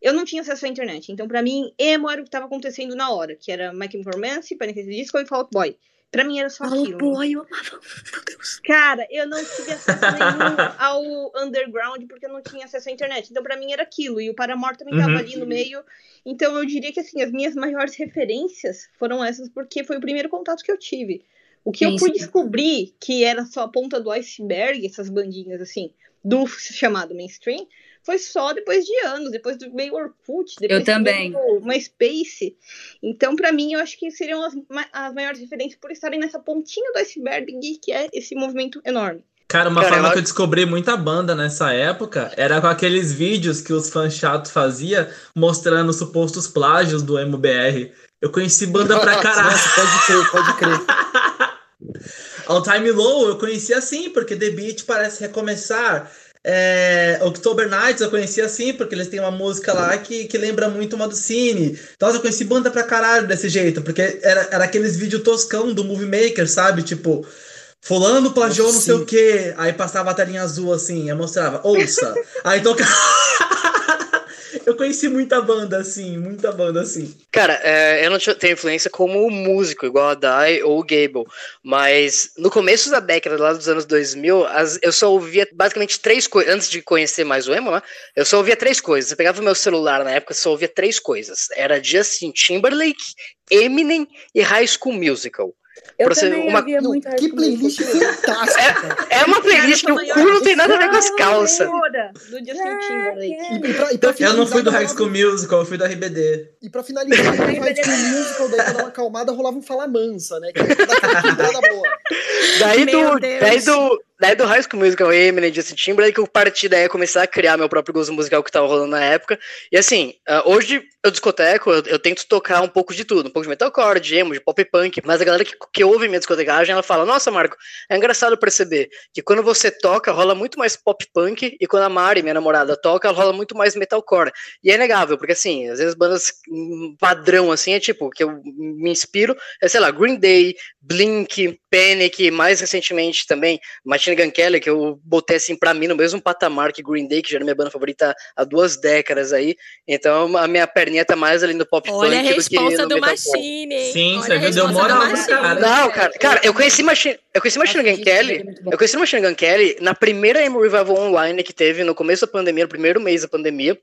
eu não tinha acesso à internet. Então, para mim, emo era o que tava acontecendo na hora, que era My Chemical Romance, Panic! Disco e Fall Out Boy. Pra mim era só Fall aquilo. Boy, eu amava. Meu Deus. Cara, eu não tive acesso nenhum ao underground porque eu não tinha acesso à internet. Então, pra mim era aquilo. E o Paramore também tava uhum. ali no meio. Então, eu diria que, assim, as minhas maiores referências foram essas porque foi o primeiro contato que eu tive. O que sim, eu fui descobrir que era só a ponta do iceberg, essas bandinhas assim, do chamado mainstream, foi só depois de anos, depois do meio Orkut, depois eu também. do MySpace. Então, para mim, eu acho que seriam as, as maiores referências por estarem nessa pontinha do iceberg, que é esse movimento enorme. Cara, uma Cara, forma que eu descobri muita banda nessa época era com aqueles vídeos que os fãs chatos faziam mostrando supostos plágios do MBR. Eu conheci banda pra caralho. Nossa, pode crer, pode crer. All Time Low eu conheci assim, porque The Beat parece recomeçar. É, October Nights eu conheci assim, porque eles têm uma música lá que, que lembra muito uma do Cine. Então eu conheci banda pra caralho desse jeito, porque era, era aqueles vídeos toscão do Movie Maker, sabe? Tipo, Fulano plagiou não sei o quê. Aí passava a telinha azul assim, eu mostrava, ouça. Aí tocava. Eu conheci muita banda assim, muita banda assim. Cara, é, eu não tenho influência como músico, igual a Dai ou o Gable, mas no começo da década, lá dos anos 2000, as, eu só ouvia basicamente três coisas, antes de conhecer mais o emo, né? Eu só ouvia três coisas. Eu pegava o meu celular na época, só ouvia três coisas. Era Justin Timberlake, Eminem e High School Musical. Eu também uma... havia muito Que playlist fantástica. É, é uma playlist que o cu não tem nada a ver com as calças. Do Justin Timberlake. Eu não fui do High School Musical, eu fui da RBD. E pra finalizar, no High School Musical, daí pra dar uma acalmada, rolava um Fala Mansa, né? Que era boa. Daí do, daí do, daí do High School Musical, Eminem, Justin Timberlake, que eu parti daí a começar a criar meu próprio gosto musical que tava rolando na época. E assim, uh, hoje eu discoteco, eu, eu, tento tocar um pouco de tudo, um pouco de metalcore, de emo, de pop punk, mas a galera que, que ouve minha discotecagem, ela fala, nossa, Marco, é engraçado perceber que quando você toca, rola muito mais pop punk, e quando a Mari, minha namorada, toca, rola muito mais metalcore. E é inegável, porque assim, às vezes bandas hum, padrão, assim, é tipo, que eu me inspiro, é, sei lá, Green Day, Blink, Panic, mais recentemente também, Machine Gun Kelly, que eu botei assim pra mim no mesmo patamar que Green Day, que já era minha banda favorita há duas décadas aí, então a minha perninha tá mais ali no pop Olha punk a resposta do que do no Machine, hein? Sim, Olha você a viu? Deu resposta do moral pro Machine. cara. Não, cara, cara, eu conheci Machine, eu conheci Machine Gun Kelly, eu conheci Machine Gun Kelly na primeira Emo Revival Online que teve no começo da pandemia, no primeiro mês da pandemia,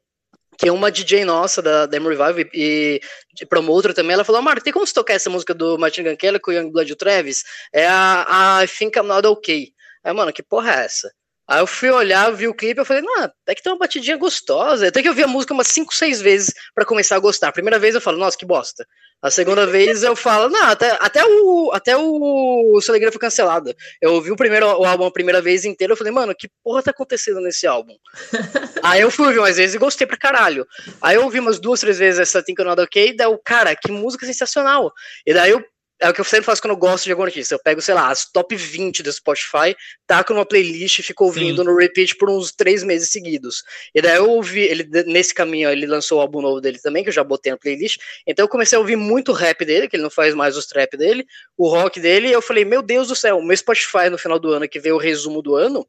que é uma DJ nossa da, da Emo Revival e, e promotor também, ela falou, Marco, tem como você tocar essa música do Machine Gun Kelly com o Youngblood e o Travis? É a, a I Think I'm Not Okay. Aí, mano, que porra é essa? Aí eu fui olhar, vi o clipe, eu falei, não, até que tem uma batidinha gostosa. Até que eu vi a música umas 5, 6 vezes pra começar a gostar. A primeira vez eu falo, nossa, que bosta. A segunda vez eu falo, não, até, até o até o Solegra foi cancelado. Eu ouvi o primeiro o álbum a primeira vez inteira, eu falei, mano, que porra tá acontecendo nesse álbum? Aí eu fui ouvir umas vezes e gostei pra caralho. Aí eu ouvi umas duas, três vezes essa Think Not Okay, daí eu, cara, que música sensacional. E daí eu é o que eu sempre faço quando eu gosto de algum artista. Eu pego, sei lá, as top 20 do Spotify, taco numa playlist e fico ouvindo Sim. no repeat por uns três meses seguidos. E daí eu ouvi, ele nesse caminho, ele lançou o álbum novo dele também, que eu já botei na playlist. Então eu comecei a ouvir muito rap dele, que ele não faz mais os trap dele, o rock dele, e eu falei, meu Deus do céu, meu Spotify no final do ano, que veio o resumo do ano,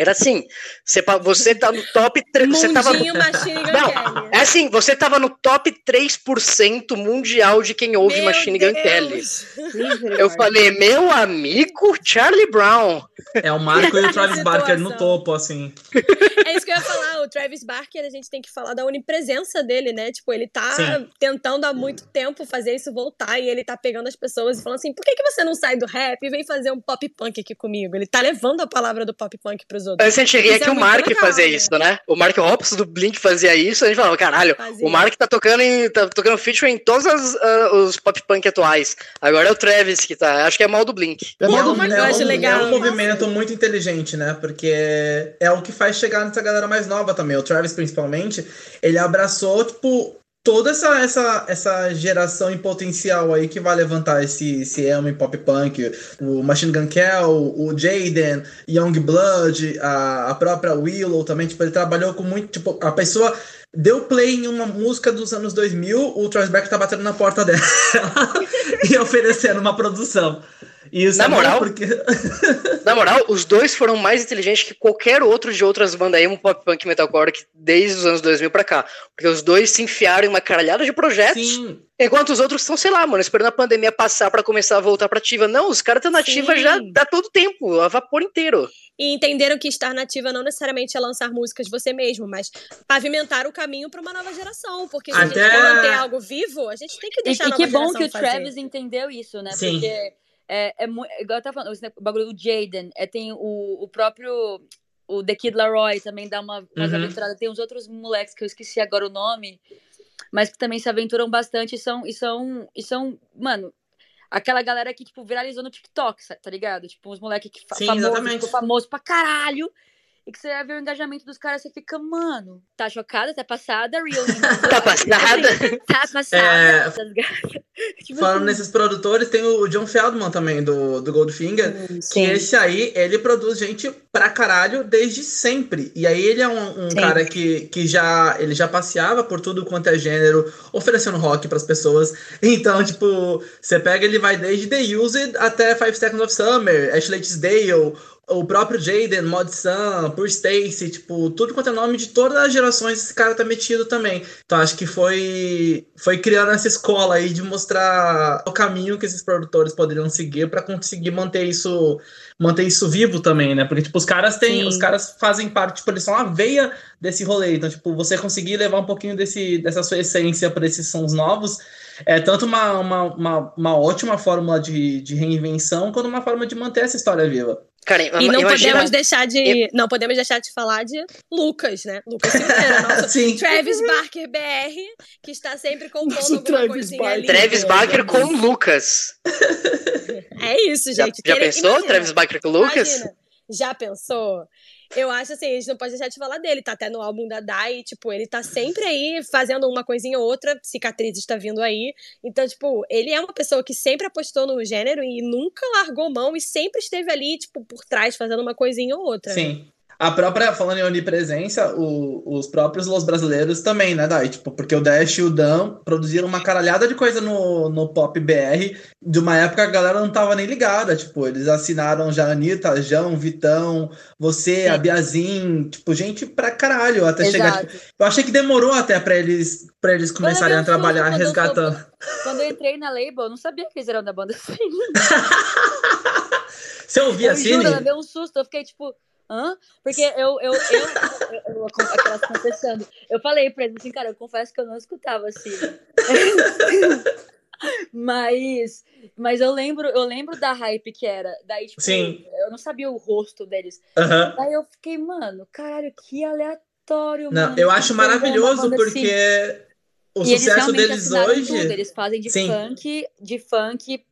era assim, você, você tá no top 3, você tava... Gun Não, Kelly. É assim, você tava no top 3% mundial de quem ouve Meu Machine Gun Deus. Kelly. Misericórdia. Eu falei, meu amigo Charlie Brown. É o Marco e o Travis. Barker no topo, assim. É isso que eu ia falar, o Travis Barker, a gente tem que falar da onipresença dele, né? Tipo, ele tá Sim. tentando há muito tempo fazer isso voltar e ele tá pegando as pessoas e falando assim: por que, que você não sai do rap e vem fazer um pop punk aqui comigo? Ele tá levando a palavra do pop punk pros outros. Antes a gente ria é que o muito Mark legal, fazia né? isso, né? O Mark Hoppus do Blink fazia isso, a gente falava, caralho, Fazia. o Mark tá tocando em, tá tocando feature em todos as, ah, os pop punk atuais. Agora é o Travis que tá, acho que é mal do Blink. É mal é do Blink. é um- legal. é um movimento muito inteligente, né? Porque é o que faz chegar nessa galera mais nova também. O Travis, principalmente, ele abraçou, tipo, toda essa, essa, essa geração em potencial aí que vai levantar esse, esse emo e pop punk. O Machine Gun Kelly, o Jaden, Youngblood, a, a própria Willow também. Tipo, ele trabalhou com muito. Tipo, a pessoa deu play em uma música dos anos 2000, o Travis Barker tá batendo na porta dela e oferecendo uma produção. E isso Na é moral, porque Na moral, os dois foram mais inteligentes que qualquer outro de outras bandas emo, pop punk e metalcore que desde os anos 2000 pra cá. Porque os dois se enfiaram em uma caralhada de projetos, Sim, enquanto os outros estão, sei lá, mano, esperando a pandemia passar pra começar a voltar pra ativa. Não, os caras estão na ativa já dá todo tempo, a vapor inteiro. E entenderam que estar nativa não necessariamente é lançar músicas você mesmo, mas pavimentar o caminho pra uma nova geração. Porque se a gente Até- quer manter algo vivo, a gente tem que E, deixar a e nova que bom que o fazer. Travis entendeu isso, né? Sim. Porque é, é muito. Igual eu tava falando, o bagulho do Jaden, é, tem o, o próprio. O The Kid Laroi também dá uma, umas Uhum. aventuradas. Tem uns outros moleques que eu esqueci agora o nome, mas que também se aventuram bastante e são. E são, e são mano. Aquela galera que, tipo, viralizou no TikTok, tá ligado? Tipo, uns moleques que fa Sim, famoso, exatamente. ficou famoso pra caralho. E que você vai ver o engajamento dos caras, você fica, mano, tá chocada, tá passada, real. Tá passada? tá passada. É, ligado? tipo Falando assim, nesses produtores, tem o John Feldman também, do, do Goldfinger. Que esse aí, ele produz gente pra caralho desde sempre. E aí ele é um, um cara que, que já, ele já passeava por tudo quanto é gênero, oferecendo rock pras pessoas. Então, tipo, você pega, ele vai desde The Used até Five Seconds of Summer, Ashley Tisdale, o próprio Jaden, Mod Sun, Pure Stacy, tipo, tudo quanto é nome de todas as gerações, esse cara tá metido também. Então acho que foi foi criando essa escola aí de mostrar o caminho que esses produtores poderiam seguir pra conseguir manter isso manter isso vivo também, né? Porque tipo, os caras têm, Sim. os caras fazem parte, tipo, eles são a veia desse rolê. Então, tipo, você conseguir levar um pouquinho desse dessa sua essência pra esses sons novos, é tanto uma, uma, uma, uma ótima fórmula de, de reinvenção, quanto uma forma de manter essa história viva. Cara, E não imagina. podemos deixar de. Não podemos deixar de falar de Lucas, né? Lucas Silveira, nosso. Travis Barker BR, que está sempre compondo Nosso alguma Travis coisinha Barker. ali. Travis Barker com o Lucas. É isso, Já, gente. já Querer- pensou? imagina, Travis Barker com o Lucas? Imagina, Já pensou? Eu acho assim, a gente não pode deixar de falar dele. Tá até no álbum da Dai, tipo, ele tá sempre aí fazendo uma coisinha ou outra, cicatriz está vindo aí. Então, tipo, ele é uma pessoa que sempre apostou no gênero e nunca largou mão e sempre esteve ali, tipo, por trás, fazendo uma coisinha ou outra. Sim. A própria, falando em onipresença, o, os próprios Los Brasileiros também, né, Dai? Tipo, porque o Dash e o Dan produziram uma caralhada de coisa no, no Pop BR, de uma época a galera não tava nem ligada, tipo, eles assinaram já Anitta, João, Vitão, você, Sim. a Biazin, tipo, gente pra caralho, até Exato. chegar. Tipo, eu achei que demorou até pra eles, pra eles começarem a trabalhar quando eu resgatando. Quando eu entrei na label, eu não sabia que eles eram da banda assim. Você ouvia Eu assim? juro, ela deu um susto. Eu fiquei tipo, hã? Porque eu, eu, eu, eu, eu aquelas confessando. Eu falei pra eles assim, cara, eu confesso que eu não escutava assim. mas, mas eu lembro, eu lembro da hype que era. Daí, tipo, Sim. eu não sabia o rosto deles. Aham. Daí eu fiquei, mano, caralho, que aleatório, Não, mano. eu acho uma maravilhoso assim. porque o E sucesso deles hoje. Tudo. Eles fazem de Sim. funk, de funk,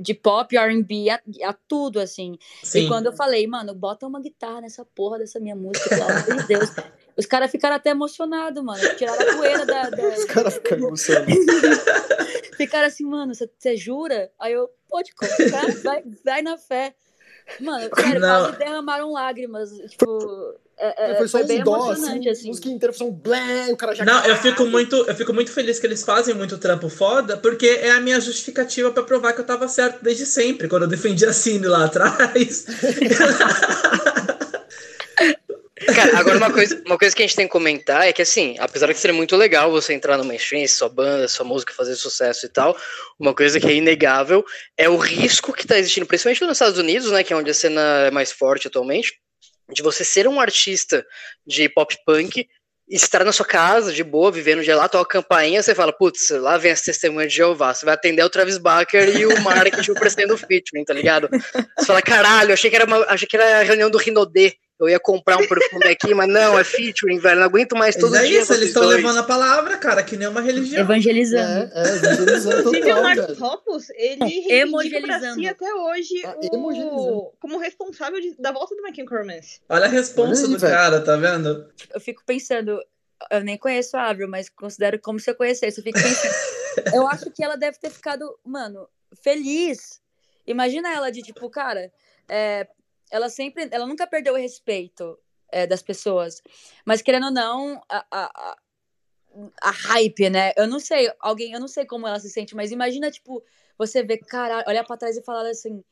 de pop, R&B, a, a tudo, assim. Sim. E quando eu falei, mano, bota uma guitarra nessa porra dessa minha música, pelo amor de Deus. Os caras ficaram até emocionados, mano. Tiraram a poeira da. da- Os caras ficam emocionados. Ficaram assim, mano, você jura? Aí eu, pode colocar, vai, vai na fé. Mano, sério, quase derramaram lágrimas. Tipo, é- é- foi só bem uns dó, assim, assim. música inteira foi um blé, o cara já... Não, eu fico muito, eu fico muito feliz que eles fazem muito trampo foda, porque é a minha justificativa pra provar que eu tava certo desde sempre, quando eu defendi a Cine lá atrás. Cara, agora uma coisa, uma coisa que a gente tem que comentar é que, assim, apesar de ser muito legal você entrar no mainstream, sua banda, sua música fazer sucesso e tal, uma coisa que é inegável é o risco que tá existindo, principalmente nos Estados Unidos, né, que é onde a cena é mais forte atualmente, de você ser um artista de pop punk, estar na sua casa, de boa, vivendo de lá, toca a campainha, você fala, putz, lá vem as testemunhas de Jeová, você vai atender o Travis Barker e o marketing oferecendo featuring, tá ligado? Você fala, caralho, achei que era, uma, achei que era a reunião do Rinodê, eu ia comprar um perfume aqui, mas não, é featuring, velho. Não aguento mais todo Mas é dia. isso, eles estão levando a palavra, cara, que nem uma religião. Evangelizando. É, é, evangelizando Inclusive, o total, Marcos. Hoppus, ele Emogelizando. si até hoje Ah, o... como responsável de- da volta do Chemical Romance. Olha a responsa Olha aí, do velho. cara, tá vendo? eu fico pensando, eu nem conheço a Avril, mas considero como se eu conhecesse. Eu fico pensando, eu acho que ela deve ter ficado, mano, feliz. Imagina ela de tipo, cara, é, ela sempre, ela nunca perdeu o respeito é, das pessoas, mas querendo ou não, a, a, a, hype, né? Eu não sei, alguém, eu não sei como ela se sente, mas imagina, tipo, você ver, caralho, olhar pra trás e falar assim,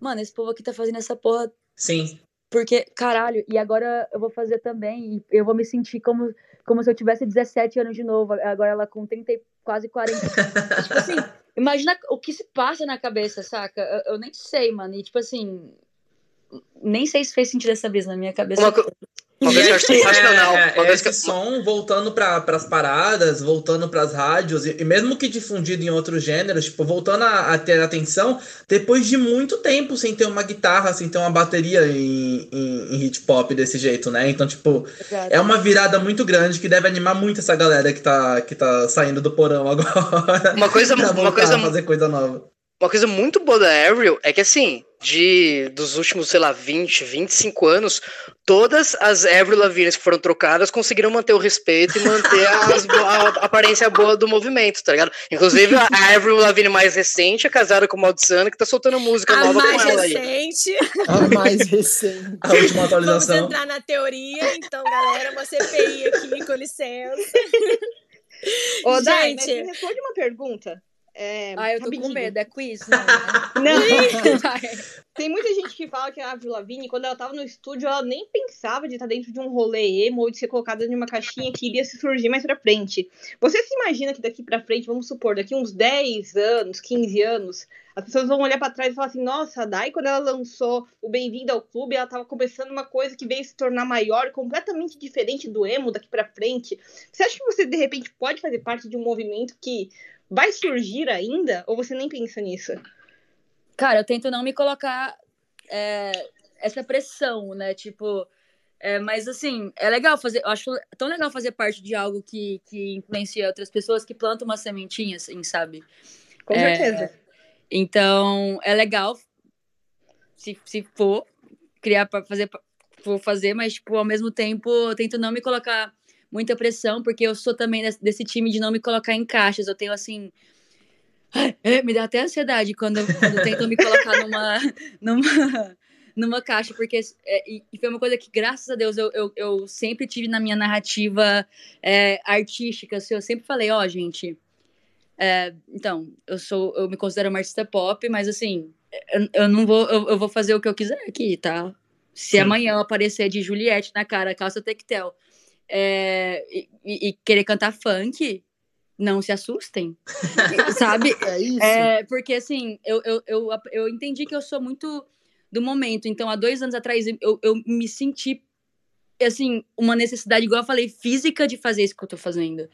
mano, esse povo aqui tá fazendo essa porra Sim. porque, caralho, e agora eu vou fazer também, e eu vou me sentir como, como se eu tivesse 17 anos de novo, agora ela com 30 e quase 40. tipo assim, imagina o que se passa na cabeça, saca? Eu, eu nem sei, mano, e tipo assim, nem sei se fez sentido essa vez na minha cabeça. Uma, co- uma que eu é, acho sensacional. é, uma é coisa que esse som voltando para as paradas, voltando para as rádios, e, e mesmo que difundido em outros gêneros, tipo, voltando a, a ter atenção, depois de muito tempo sem ter uma guitarra, sem ter uma bateria em, em, em hip hop desse jeito, né? Então, tipo, é uma virada muito grande que deve animar muito essa galera que tá, que tá saindo do porão agora. Uma coisa- pra uma coisa- fazer coisa nova. Uma coisa muito boa da Avril é que, assim, de dos últimos, sei lá, 20, 25 anos, todas as Avril Lavigne que foram trocadas conseguiram manter o respeito e manter as a, aparência boa do movimento, tá ligado? Inclusive, a Avril Lavigne mais recente é casada com o Maldiziano, que tá soltando música A nova mais com ela aí. recente. A mais recente. A última Vamos atualização. entrar na teoria. Então, galera, uma CPI aqui, com licença. Ô, Dai, mas Gente. me responde uma pergunta. É, Ah, eu tô com medo, é quiz? Não, né? Não, tem muita gente que fala que a Avril Lavigne, quando ela tava no estúdio, ela nem pensava de estar dentro de um rolê emo ou de ser colocada em uma caixinha que iria se surgir mais pra frente. Você se imagina que daqui pra frente, vamos supor, daqui uns 10 anos, 15 anos, as pessoas vão olhar pra trás e falar assim: nossa, a Dai, quando ela lançou o Bem-vindo ao Clube, ela tava começando uma coisa que veio se tornar maior, completamente diferente do emo daqui pra frente. Você acha que você, de repente, pode fazer parte de um movimento que vai surgir ainda? Ou você nem pensa nisso? Cara, eu tento não me colocar é, essa pressão, né? Tipo, é, mas assim, é legal fazer. Eu acho tão legal fazer parte de algo que, que influencia outras pessoas, que planta uma sementinha, assim, sabe? Com É, certeza. Então, é legal, se, se for, criar para fazer, vou fazer, mas, tipo, ao mesmo tempo, eu tento não me colocar muita pressão, porque eu sou também desse, time de não me colocar em caixas. Eu tenho, assim, é, me dá até ansiedade quando, quando tentam me colocar numa, numa, numa caixa, porque é, e foi uma coisa que, graças a Deus, eu, eu, eu sempre tive na minha narrativa é, artística. Assim, eu sempre falei, ó, oh, gente. É, então, eu sou, eu me considero uma artista pop, mas assim, eu, eu não vou, eu, eu, vou fazer o que eu quiser aqui, tá? Se Sim. amanhã eu aparecer de Juliette na cara, calça tectel, é, e, e, querer cantar funk, não se assustem, sabe? É isso. É, porque assim, eu, eu, eu, eu entendi que eu sou muito do momento. Então, há dois anos atrás, eu, eu me senti, assim, uma necessidade, igual eu falei, física de fazer isso que eu tô fazendo.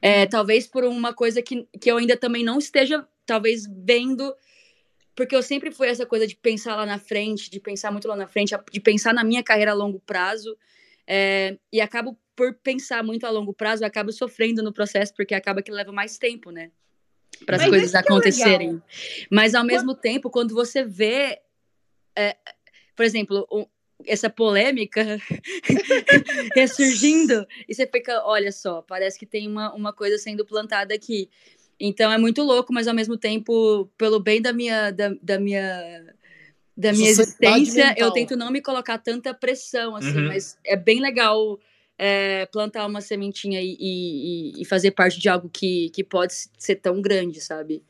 É, talvez por uma coisa que, que eu ainda também não esteja, talvez, vendo. Porque eu sempre fui essa coisa de pensar lá na frente, de pensar muito lá na frente, de pensar na minha carreira a longo prazo. É, e acabo por pensar muito a longo prazo, acabo sofrendo no processo, porque acaba que leva mais tempo, né? Para as coisas é acontecerem. É Mas ao mesmo tempo, quando você vê, é, por exemplo, um, essa polêmica ressurgindo, e você fica, olha só, parece que tem uma, uma coisa sendo plantada aqui. Então é muito louco, mas ao mesmo tempo, pelo bem da minha, da, da minha da minha existência, mental. eu tento não me colocar tanta pressão, assim, uhum. mas é bem legal é, plantar uma sementinha e, e, e, fazer parte de algo que, que pode ser tão grande, sabe?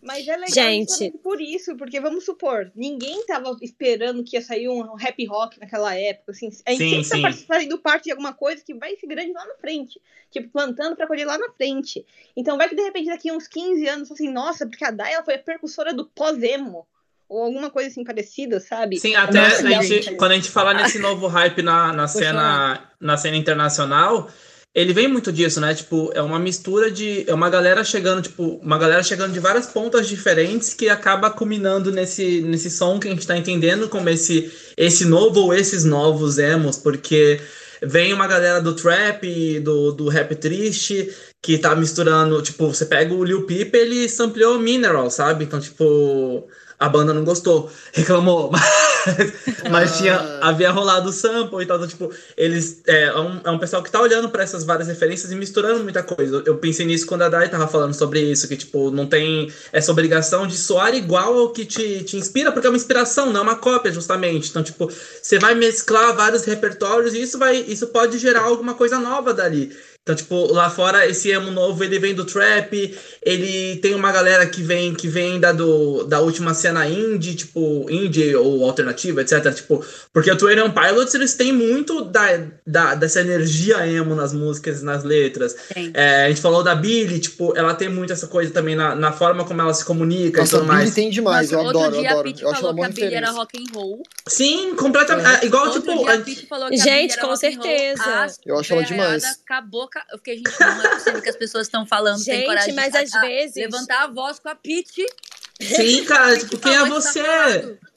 Mas é legal Gente. por isso, porque vamos supor, ninguém tava esperando que ia sair um rap rock naquela época, assim. A gente sim, sempre sim. tá fazendo parte de alguma coisa que vai ser grande lá na frente. Tipo, plantando pra colher lá na frente. Então vai que de repente daqui uns 15 anos, assim, nossa, porque a Day ela foi a percussora do pós-emo ou alguma coisa assim parecida, sabe? Sim, até Nossa, a gente, quando a gente fala nesse novo hype na, na cena na cena internacional, ele vem muito disso, né? Tipo, é uma mistura de é uma galera chegando, tipo, uma galera chegando de várias pontas diferentes que acaba culminando nesse nesse som que a gente tá entendendo como esse esse novo ou esses novos emos, porque vem uma galera do trap, do, do rap triste, que tá misturando, tipo, você pega o Lil Peep, ele sampleou Mineral, sabe? Então, tipo, a banda não gostou, reclamou, mas, mas tinha, ah. havia rolado o sample e tal, então, tipo, eles, é, é, um, é um pessoal que tá olhando para essas várias referências e misturando muita coisa, eu pensei nisso quando a Dai tava falando sobre isso, que, tipo, não tem essa obrigação de soar igual ao que te, te inspira, porque é uma inspiração, não é uma cópia, justamente, então, tipo, você vai mesclar vários repertórios e isso vai, isso pode gerar alguma coisa nova dali, então, tipo, lá fora, esse emo novo, ele vem do trap, ele tem uma galera que vem que vem da, do, da última cena indie, tipo, indie ou alternativa, etc. Tipo, porque o Twenty One Pilots, eles têm muito da, da, dessa energia emo nas músicas, nas letras. É, a gente falou da Billy, tipo, ela tem muito essa coisa também na, na forma como ela se comunica Nossa, e tudo mais. Billy tem demais, Nossa, eu adoro, dia eu adoro. A Pete falou que a Billy era rock and roll. Sim, completamente. É. igual, outro tipo... a Pete falou que gente, com certeza. Eu acho ela demais. Acabou eu fiquei, gente, não é possível que as pessoas estão falando, gente, tem coragem mas de às vezes... levantar a voz com a Pete. Sim, cara, tipo, quem é você? Tá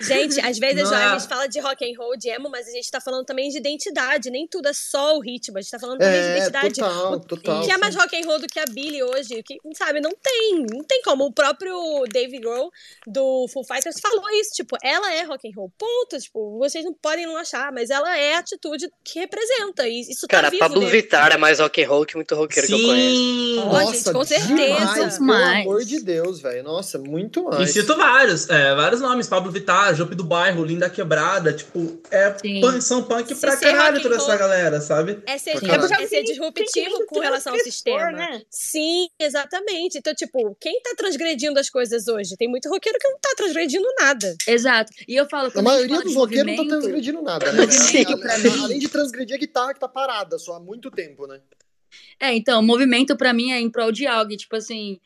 Gente, às vezes a gente fala de rock and roll, de emo, mas a gente tá falando também de identidade. Nem tudo é só o ritmo. A gente tá falando também é, de identidade. Total, total. Que é mais rock and roll do que a Billy hoje. Que, sabe, não tem. Não tem como. O próprio Dave Grohl do Full Fighters falou isso. Tipo, ela é rock and roll. Ponto. Tipo, vocês não podem não achar, mas ela é a atitude que representa. E isso tá Cara, tá vivo Pablo dele. Vittar é mais rock and roll que muito roqueiro Sim. que eu conheço. Nossa, oh, gente, com certeza. Demais, pelo amor de Deus, velho. Nossa, muito mais. E cito vários, é, vários nomes. Pablo Vittar, Jope do Bairro, Linda Quebrada, tipo, é punk, são punk pra caralho toda essa galera, sabe? É ser, é ser disruptivo com relação ao sistema. Né? Sim, exatamente. Então, tipo, quem tá transgredindo as coisas hoje? Tem muito roqueiro que não tá transgredindo nada. Exato. E eu falo A maioria dos roqueiros não tá transgredindo nada, né? Sim, além, além de transgredir a guitarra que tá parada só há muito tempo, né? É, então, movimento para mim é em prol de algo, tipo assim,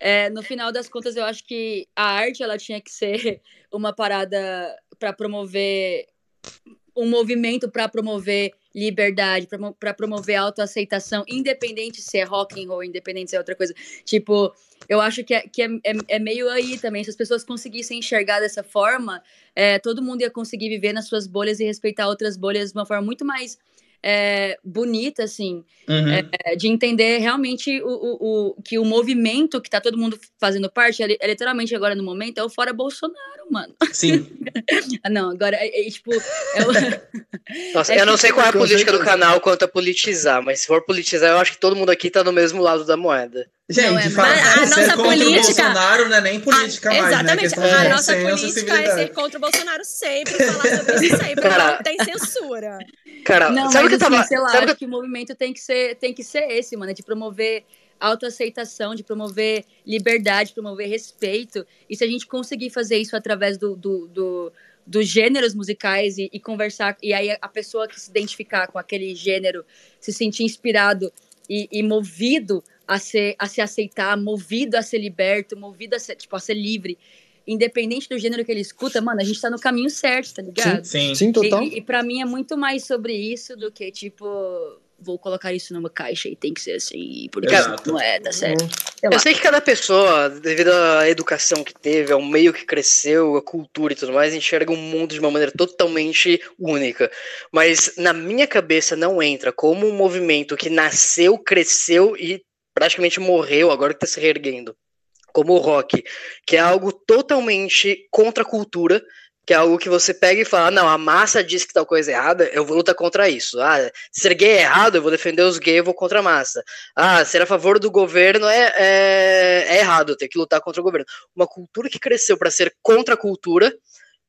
é, no final das contas, eu acho que a arte ela tinha que ser uma parada para promover um movimento para promover liberdade, para promover autoaceitação, independente se é rock and roll, independente se é outra coisa. Tipo, eu acho que, é, que é, é, é meio aí também. Se as pessoas conseguissem enxergar dessa forma, é, todo mundo ia conseguir viver nas suas bolhas e respeitar outras bolhas de uma forma muito mais é, bonita, assim, Uhum. é, de entender realmente o, o, o- que o movimento que tá todo mundo fazendo parte, é, é literalmente agora no momento, é o fora Bolsonaro, mano. Sim. Não, agora é, é, tipo. é o- Nossa, É eu não sei qual é a política do canal quanto a politizar, mas se for politizar, eu acho que todo mundo aqui tá no mesmo lado da moeda. Gente, Não, é, a ser nossa contra política- o Bolsonaro não é nem política Ah, mais, né? Exatamente. De a bom nossa política é ser contra o Bolsonaro sempre, falar sobre isso sempre. Cara. Não tem censura. Cara, Não, sabe mas que eu assim, tava. sei lá, sabe o que acho que o movimento tem que ser, tem que ser esse, mano, de promover autoaceitação, de promover liberdade, promover respeito. E se a gente conseguir fazer isso através do, do, do- dos gêneros musicais e, e conversar, e aí a pessoa que se identificar com aquele gênero se sentir inspirado e, e movido a, ser, a se aceitar, movido a ser liberto, movido a ser, tipo, a ser livre. Independente do gênero que ele escuta, mano, a gente tá no caminho certo, tá ligado? Sim. Sim, total. E, e para mim é muito mais sobre isso do que, tipo, vou colocar isso numa caixa e tem que ser assim, porque Exato. não é, tá certo. Uhum. Sei lá. Eu sei que cada pessoa, devido à educação que teve, ao meio que cresceu, a cultura e tudo mais, enxerga o mundo de uma maneira totalmente única. Mas na minha cabeça não entra como um movimento que nasceu, cresceu e praticamente morreu, agora que tá se reerguendo. Como o rock, que é algo totalmente contra a cultura, que é algo que você pega e fala, não, a massa diz que tal coisa é errada, eu vou lutar contra isso. Ah, ser gay é errado, eu vou defender os gays, eu vou contra a massa. Ah, ser a favor do governo é, é, é errado, tem que lutar contra o governo. Uma cultura que cresceu para ser contra a cultura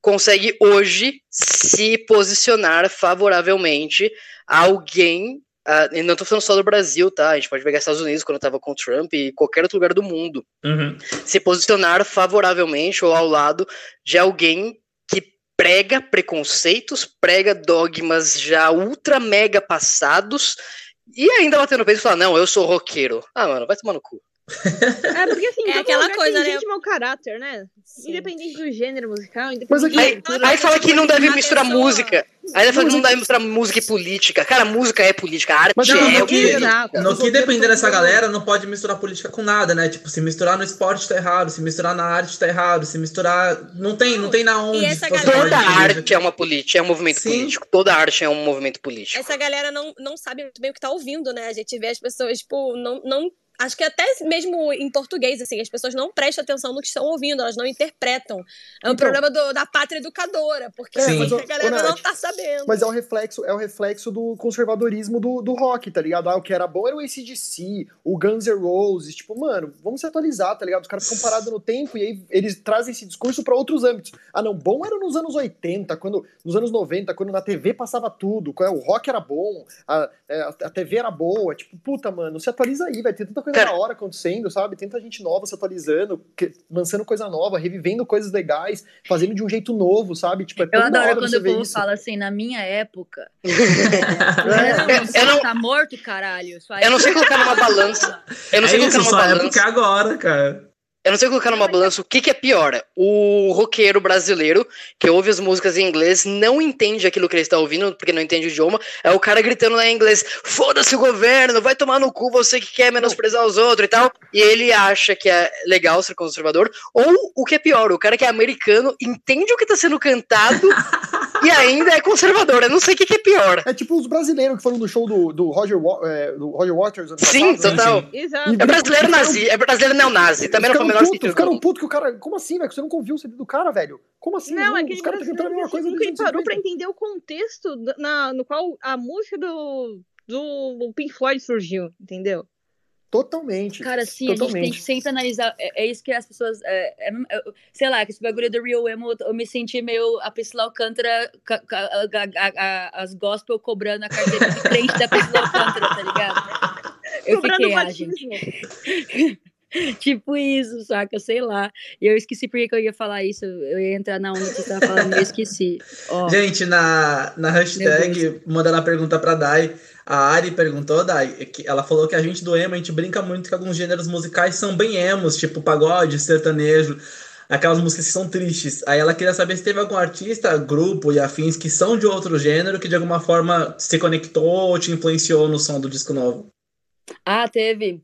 consegue hoje se posicionar favoravelmente a alguém. Ah, e não tô falando só do Brasil, tá? A gente pode pegar Estados Unidos quando tava com o Trump e qualquer outro lugar do mundo. Uhum. Se posicionar favoravelmente ou ao lado de alguém que prega preconceitos, prega dogmas já ultra mega passados e ainda bater no peito e falar: Não, eu sou roqueiro. Ah, mano, vai tomar no cu. É, porque assim, É aquela coisa, tem né? gente mau caráter, né? Sim. Independente do gênero musical, Mas independente aqui- Aí, aí fala que não deve misturar pessoa- música. Aí fala que não deve misturar música e política. Cara, música é política, a arte Mas é não, no o que-. Exato. No que depender dessa galera, não pode misturar política com nada, né? Tipo, se misturar no esporte tá errado, se misturar na arte tá errado, se misturar. Não tem, não tem na onde. Toda arte é uma política, é um movimento Sim. político. Toda arte é um movimento político. Essa galera não, não sabe muito bem o que tá ouvindo, né? A gente vê as pessoas, tipo, não. não Acho que até mesmo em português, assim, as pessoas não prestam atenção no que estão ouvindo, elas não interpretam. É um Então- problema do- da pátria educadora, porque É, mas, a galera ô, não Nath, tá sabendo. Mas é o reflexo, é o reflexo do conservadorismo do, do rock, tá ligado? Ah, o que era bom era o ACDC, o Guns N' Roses. Tipo, mano, vamos se atualizar, tá ligado? Os caras ficam parados no tempo e aí eles trazem esse discurso pra outros âmbitos. Ah, não, bom era nos anos 80, quando, nos anos 90, quando na TV passava tudo, o rock era bom, a, é, a, a TV era boa. Tipo, puta, mano, se atualiza aí, vai ter tanta coisa Cara- da hora acontecendo, sabe? Tanta gente nova se atualizando, que- lançando coisa nova, revivendo coisas legais, fazendo de um jeito novo, sabe? Tipo, é Eu adoro hora quando você o povo isso. fala assim, na minha época. Eu não- Tá morto, caralho. Sua Eu não sei época- colocar numa balança. Eu não É sei isso, colocar numa sua balança. época é agora, cara. Eu não sei colocar numa balança o que, que é pior. O roqueiro brasileiro, que ouve as músicas em inglês, não entende aquilo que ele está ouvindo, porque não entende o idioma. É o cara gritando lá em inglês: foda-se o governo, vai tomar no cu você que quer menosprezar os outros e tal. E ele acha que é legal ser conservador. Ou o que é pior, o cara que é americano, entende o que está sendo cantado e ainda é conservador. Eu não sei o que, que é pior. É tipo os brasileiros que foram no show do, do, Roger, é, do Roger Waters. Sim, passado, né? total. sim. Exato. É brasileiro nazi, é brasileiro neonazi. Também não foi o menor puto, sentido. do Ficaram puto que o cara. Como assim, velho? Você nunca ouviu o CD do cara, velho? Como assim? Não, Os aquele caras estão cantando a mesma coisa nunca anos parou pra 50. entender o contexto do- na, no qual a música do, do Pink Floyd surgiu, entendeu? Totalmente. Cara, sim, a gente tem Totalmente. que sempre analisar. É, é isso que as pessoas. é, é, é, sei lá, que esse bagulho do Real Emo, eu me senti meio a Priscila Alcântara, ca- ca- a- a- a- as gospel cobrando a carteira de crente da Priscila Alcântara, tá ligado? Eu Cobrando fiquei, ah, batismo. gente. Tipo isso, saca? Sei lá. E eu esqueci por que eu ia falar isso. Eu ia entrar na onda que você tava falando e eu esqueci. Ó, Gente, na, na hashtag, mandando a pergunta pra Dai, a Ari perguntou, Dai, que ela falou que a gente do emo, a gente brinca muito que alguns gêneros musicais são bem emos, tipo pagode, sertanejo, aquelas músicas que são tristes. Aí ela queria saber se teve algum artista, grupo e afins que são de outro gênero que de alguma forma se conectou ou te influenciou no som do disco novo. Ah, teve.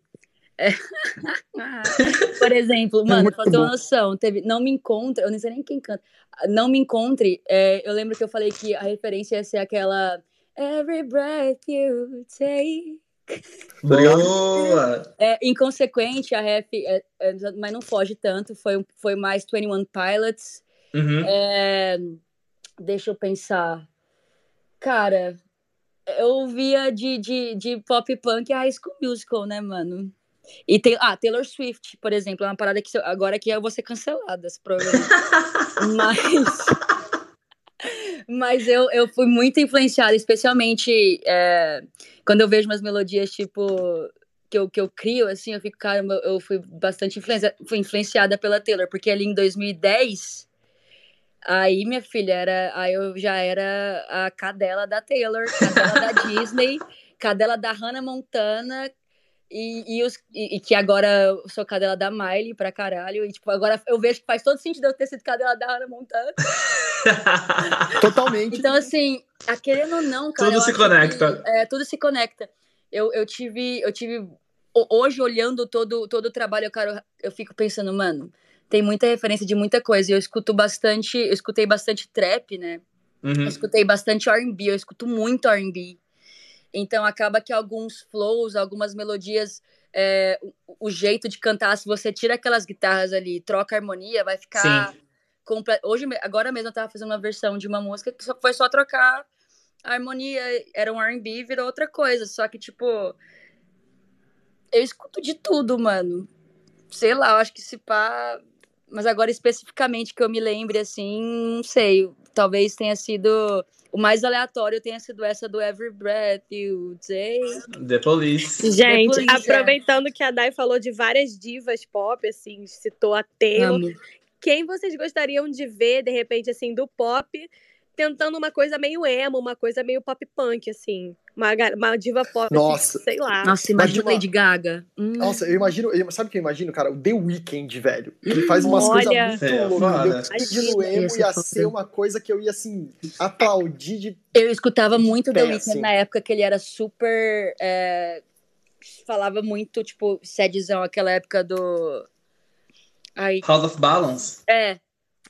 É. Por exemplo, mano, muito pra ter uma noção, teve Não Me Encontre, eu nem sei nem quem canta. Não Me Encontre, é, eu lembro que eu falei que a referência ia ser aquela Every breath you take. Boa! É, inconsequente, a ref, é, é, mas não foge tanto. Foi, foi mais 21 Pilots. Uhum. É, deixa eu pensar. Cara, eu ouvia de, de, de pop punk a High School Musical, né, mano? E tem, ah, Taylor Swift, por exemplo, é uma parada que se agora que eu vou ser cancelada, esse programa. mas mas eu, eu fui muito influenciada, especialmente é, quando eu vejo umas melodias, tipo, que eu, que eu crio, assim, eu fico, cara, eu eu fui bastante influencia, fui influenciada pela Taylor, porque ali em 2010, aí, minha filha, era, aí eu já era a cadela da Taylor, cadela da Disney, cadela da Hannah Montana, e, e, os, e, e que agora eu sou cadela da Miley pra caralho, e tipo, agora eu vejo que faz todo sentido eu ter sido cadela da Hannah Montana. Totalmente. Então, assim, a querendo ou não, cara. Tudo eu se conecta. que, é, tudo se conecta. Eu, eu tive. Eu tive. ho- Hoje, olhando todo, todo o trabalho, eu, cara, eu fico pensando, mano, tem muita referência de muita coisa. E eu escuto bastante. Eu escutei bastante trap, né? Eu Uhum. escutei bastante RB, eu escuto muito RB. Então acaba que alguns flows, algumas melodias, é, o, o jeito de cantar, se você tira aquelas guitarras ali, troca a harmonia, vai ficar. Hoje, agora mesmo eu tava fazendo uma versão de uma música que só, foi só trocar a harmonia, era um RB, virou outra coisa. Só que, tipo, eu escuto de tudo, mano. Sei lá, eu acho que se pá. Mas agora, especificamente, que eu me lembre, assim, não sei. Talvez tenha sido. O mais aleatório tenha sido essa do Every Breath You Take. The Police. Gente, Depois, é. aproveitando que a Dai falou de várias divas pop, assim, citou a Taylor. Amo. Quem vocês gostariam de ver, de repente, assim, do pop, tentando uma coisa meio emo, uma coisa meio pop punk, assim? Uma, uma diva pop, assim, Nossa. sei lá. Nossa, imagina uma- Lady Gaga. Hum. Nossa, eu imagino, eu- sabe o que eu imagino, cara? O The Weeknd, velho. Ele faz umas Olha. coisas muito É, loucas. foda. O The Weeknd no emo Ia ser foda. ser uma coisa que eu ia, assim, aplaudir de... Eu escutava muito The Weeknd assim. na época que ele era super. é, falava muito, tipo, sadzão, aquela época do. Ai, House of Balance. é,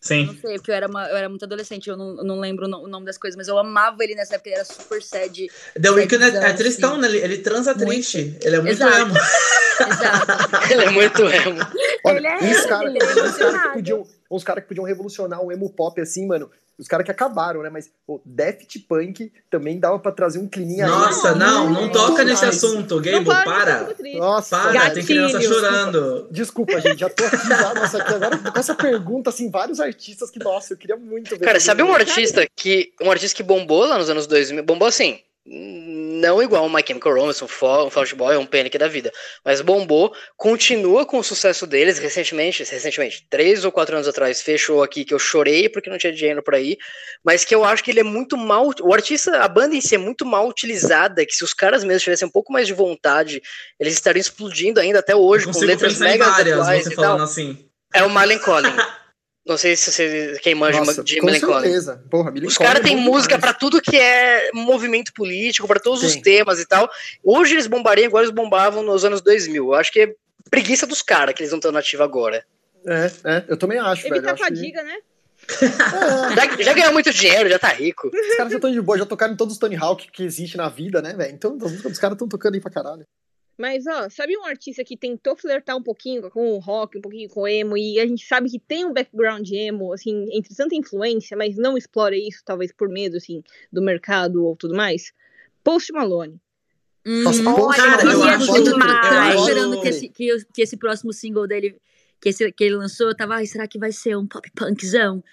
não Sim. sei, porque eu era, uma- eu era muito adolescente, eu não, não lembro o no- o nome das coisas, mas eu amava ele nessa época, ele era super sad. The Weeknd é, é Sadzão, tristão, assim. né? Ele, ele transa Muito. triste. Ele é muito Exato. emo. Exato. Ele é muito emo. Olha, Ele é- uns caras ele é uns cara que emocionado. podiam, uns cara que podiam revolucionar o emo pop, assim, mano. Os caras que acabaram, né? Mas o Daft Punk também dava pra trazer um climinha aí. Nossa, não, não Muito toca nesse mais. assunto, Não Gable, para. triste. Nossa, Para, Gatilho. tem criança chorando. Desculpa, gente, já tô aqui já, nossa, aqui agora com essa pergunta, assim, vários artistas que, nossa, eu queria muito ver. Cara, sabe um artista que. Um artista que bombou lá nos anos 2000? Bombou assim. Não igual o My Chemical Romance, um um Out Boy, um Panic da vida. Mas bombou, continua com o sucesso deles recentemente, recentemente, três ou quatro anos atrás, fechou aqui que eu chorei porque não tinha dinheiro pra ir. Mas que eu acho que ele é muito mal. O artista, a banda em si é muito mal utilizada, que se os caras mesmo tivessem um pouco mais de vontade, eles estariam explodindo ainda até hoje, com letras mega atuais e tal. assim. É o Marlon Collin. Não sei se você, quem manja Nossa, de com certeza. Porra, Os caras é têm música pra tudo que é movimento político, pra todos os Tem. temas e tal. Hoje eles bombariam igual eles bombavam nos anos 2000. Eu acho que é preguiça dos caras que eles não estão nativa agora. É, é, eu também acho, velho. eu Evitar acho que- fadiga, né? É, Já, já ganhou muito dinheiro, já tá rico. os caras já estão de boa, já tocaram em todos os Tony Hawk que existe na vida, né, velho? Então, as músicas dos caras estão tocando aí pra caralho. Mas, ó, sabe um artista que tentou flertar um pouquinho com o rock, um pouquinho com o emo, e a gente sabe que tem um background emo, assim, entre tanta influência, mas não explora isso, talvez por medo, assim, do mercado ou tudo mais? Post Malone. Nossa, Hum, Post Cara, Malone, eu acho, tava esperando que esse, que, que esse próximo single dele, que, esse, que ele lançou, eu tava, ai, será que vai ser um pop punkzão?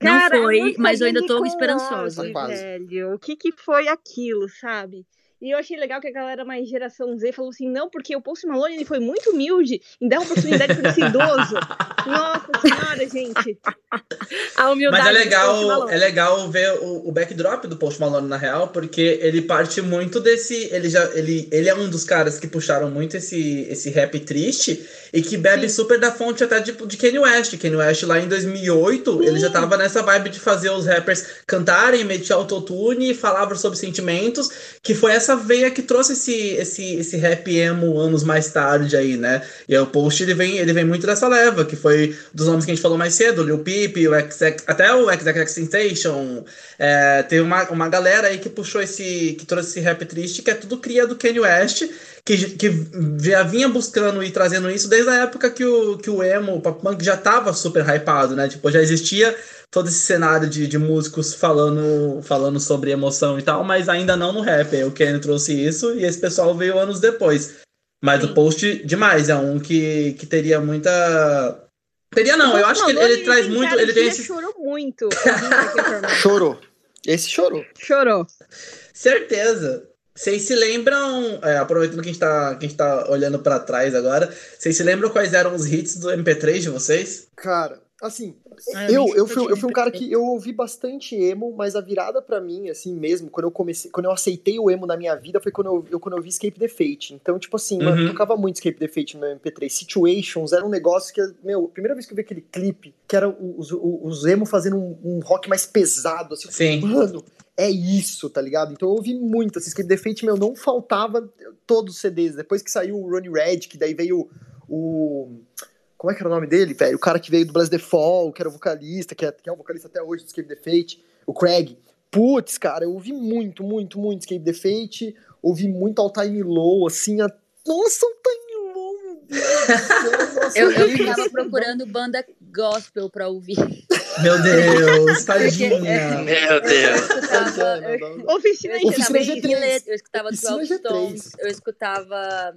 Não Cara, foi, muito mas eu ainda tô esperançosa. Quase. velho. O que que foi aquilo, sabe? E eu achei legal que a galera mais geração Z falou assim, não, porque o Post Malone ele foi muito humilde em dar oportunidade pra esse idoso. Nossa senhora, gente. A humildade Mas é do Post legal, Malone. é legal ver o, o backdrop do Post Malone na real, porque ele parte muito desse, ele já, ele, ele é um dos caras que puxaram muito esse, esse rap triste e que bebe super da fonte até de, de Kanye West. Kanye West lá em 2008, ele já tava nessa vibe de fazer os rappers cantarem, meter autotune e falavam sobre sentimentos, que foi essa essa veia que trouxe esse, esse, esse rap emo anos mais tarde aí, né? E o Post, ele vem, ele vem muito dessa leva, que foi dos nomes que a gente falou mais cedo, o Lil Peep, o XX, até o XX Sensation. É, teve uma, uma galera aí que puxou esse, que trouxe esse rap triste, que é tudo cria do Kanye West, que, que já vinha buscando e trazendo isso desde a época que o, que o emo, o pop punk já tava super hypado, né? Tipo, já existia todo esse cenário de, de músicos falando, falando sobre emoção e tal, mas ainda não no rap. O Kenny trouxe isso e esse pessoal veio anos depois. Mas Sim. o Post, demais, é um que, que teria muita. Teria não, eu acho que ele, ele traz muito. Ele tem esse... chorou muito. chorou. Esse chorou. Chorou. Certeza. Vocês se lembram, é, aproveitando que a gente tá, que a gente tá olhando para trás agora, vocês se lembram quais eram os hits do MP3 de vocês? Cara, assim, ah, eu, eu, fui, eu fui um cara que eu ouvi bastante emo, mas a virada para mim, assim mesmo, quando eu comecei, quando eu aceitei o emo na minha vida, foi quando eu, eu quando eu vi Escape the Fate. Então, tipo assim, uhum. mano, eu tocava muito Escape the Fate no MP3. Situations era um negócio que, meu, a primeira vez que eu vi aquele clipe, que era os, os, os emo fazendo um, um rock mais pesado, assim, Sim. mano, é isso, tá ligado? Então eu ouvi muito, assim, Escape the Fate, meu, não faltava todos os CDs. Depois que saiu o Ronnie Red, que daí veio o. Como é que era o nome dele, velho? O cara que veio do Blast the Fall, que era o vocalista, que é, que é o vocalista até hoje do Escape the Fate, o Craig. Putz, cara, eu ouvi muito, muito, muito Escape the Fate, ouvi muito All Time Low, assim, a... nossa, All Time Low, meu Deus nossa, eu, eu tava procurando banda gospel pra ouvir. Meu Deus, tadinha. Meu Deus. Oficina, Oficina G3. Eu escutava 12 Stones, eu escutava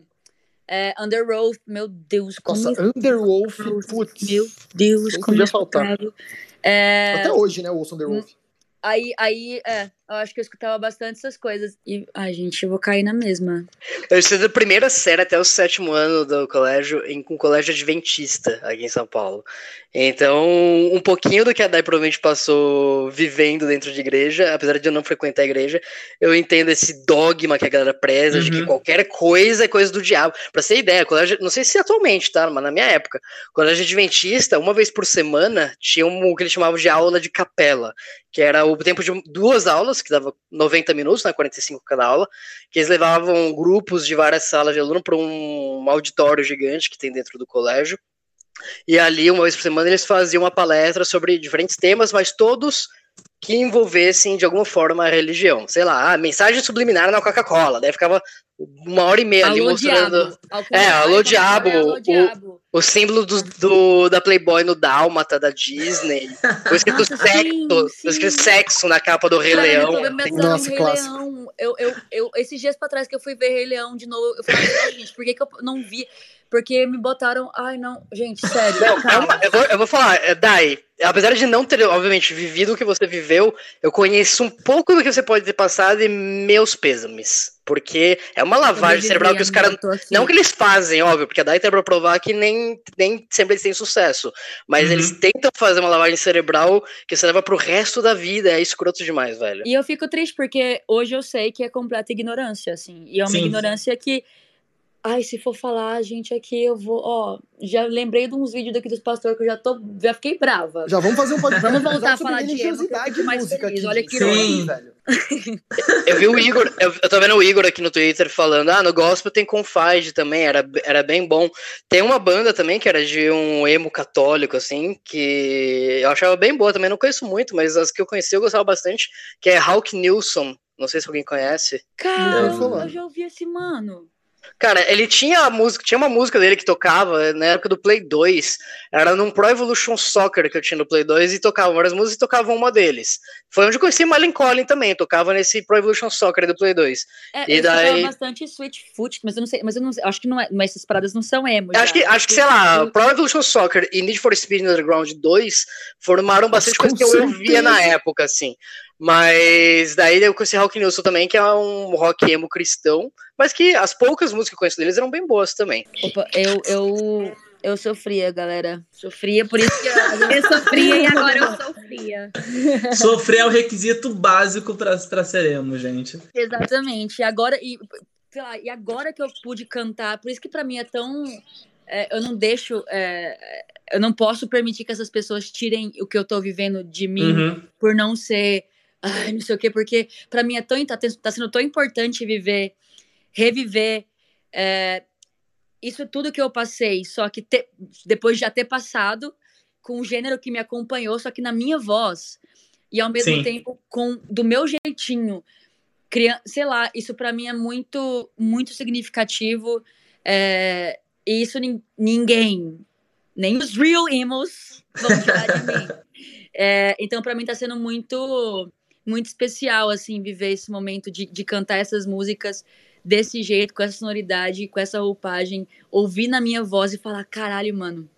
é, Underwolf, meu Deus. Nossa, como... Underwolf, putz. Meu Deus, como podia faltar. É... Até hoje, né, o Underwolf. Aí, aí, é, eu acho que eu escutava bastante essas coisas. E, ai, gente, eu vou cair na mesma. Eu estudei da primeira série até o sétimo ano do colégio, em um colégio adventista aqui em São Paulo. Então, um pouquinho do que a Dai provavelmente passou vivendo dentro de igreja, apesar de eu não frequentar a igreja, eu entendo esse dogma que a galera preza, uhum. de que uhum. qualquer coisa é coisa do diabo. Pra ter ideia, colégio, não sei se atualmente, tá? Mas na minha época, colégio adventista, uma vez por semana, tinha um, o que eles chamavam de aula de capela, que era o tempo de duas aulas, que dava 90 minutos, né, 45 cada aula, que eles levavam grupos de várias salas de aluno para um auditório gigante que tem dentro do colégio. E ali, uma vez por semana, eles faziam uma palestra sobre diferentes temas, mas todos que envolvessem de alguma forma a religião. Sei lá, a mensagem subliminar na Coca-Cola. Daí ficava uma hora e meia alô, ali mostrando. Diabo. É, alô, diabo. alô, diabo. O, o símbolo do, do, da Playboy no Dálmata da Disney. O escrito sexo. Sim, escrito sexo na capa do Rei Cara, Leão. Nossa, Rei Leão. Eu, eu, eu, esses dias pra trás que eu fui ver Rei Leão de novo, eu falei, gente, por que, que eu não vi? Porque me botaram. Ai, não. Gente, sério. Não, calma. Eu vou, eu vou falar, é, Dai. Apesar de não ter, obviamente, vivido o que você viveu, eu conheço um pouco do que você pode ter passado e meus pêsames. Porque é uma lavagem cerebral que os caras. Não que eles fazem, óbvio, porque a Dai tem pra provar que nem, nem sempre eles têm sucesso. Mas uhum. eles tentam fazer uma lavagem cerebral que você leva pro resto da vida. É escroto demais, velho. E eu fico triste porque hoje eu sei que é completa ignorância, assim. E é uma Sim. ignorância que Ai, se for falar, gente, aqui eu vou. Ó, já lembrei de uns vídeos daqui dos pastores que eu já tô. Já fiquei brava. Já vamos fazer um podcast. Vamos voltar a falar de que mais feliz. Olha que Sim. velho. eu vi o Igor, eu, eu tô vendo o Igor aqui no Twitter falando: ah, no gospel tem Confide também, era, era bem bom. Tem uma banda também que era de um emo católico, assim, que eu achava bem boa também. Não conheço muito, mas as que eu conheci eu gostava bastante, que é Hawk Nilsson. Não sei se alguém conhece. Cara, eu já ouvi esse mano. Cara, ele tinha a música, tinha uma música dele que tocava na época do Play 2. Era num Pro Evolution Soccer que eu tinha no Play 2 e tocava várias músicas e tocavam uma deles. Foi onde eu conheci Malin Collin também, tocava nesse Pro Evolution Soccer do Play 2. É, e eu daí bastante Switch Foot, mas eu não sei, mas eu não sei, acho que não é, mas essas paradas não são emo. Acho que, acho que sei lá, Pro Evolution Soccer e Need for Speed Underground 2 formaram bastante coisa que eu ouvia na época assim. Mas daí eu conheci Rock Nilsson também, que é um rock emo cristão, mas que as poucas músicas que eu conheço deles eram bem boas também. Opa, eu, eu, eu sofria, galera. Sofria, por isso que eu, eu sofria e agora eu sofria. Sofrer é o requisito básico para ser emo, gente. Exatamente. E agora, e, sei lá, e agora que eu pude cantar, por isso que para mim é tão. É, eu não deixo. É, eu não posso permitir que essas pessoas tirem o que eu tô vivendo de mim uhum. por não ser ai, não sei o quê, porque para mim é tão, tá, tá, sendo tão importante viver, reviver é, isso tudo que eu passei, só que te, depois de já ter passado, com o gênero que me acompanhou, só que na minha voz, e ao mesmo Sim. tempo com do meu jeitinho. Criança, sei lá, isso para mim é muito, muito significativo. É, e isso ninguém, nem os real emos, vão tirar de mim. É, então, para mim, tá sendo muito, muito especial, assim, viver esse momento de, de cantar essas músicas desse jeito, com essa sonoridade, com essa roupagem, ouvir na minha voz e falar: caralho, mano,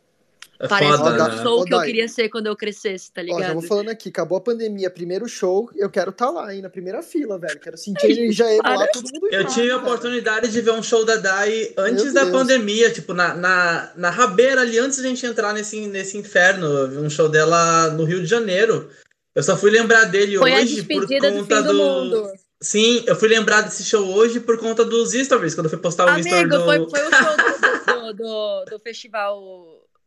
é Parece foda, que eu né? sou o que eu queria ser quando eu crescesse, tá ligado? Ó, já vou falando aqui, acabou a pandemia, primeiro show, eu quero estar tá lá, hein, na primeira fila, velho. Quero sentir a energia lá, todo mundo Eu tive a oportunidade de ver um show da Dai antes da pandemia, tipo, na, na, na rabeira ali, antes de a gente entrar nesse, nesse inferno. Eu vi um show dela no Rio de Janeiro. Eu só fui lembrar dele Foi hoje por conta do, do... Sim, eu fui lembrar desse show hoje por conta dos stories, quando eu fui postar o Amigo, story do... foi, foi o show do, do, do, festival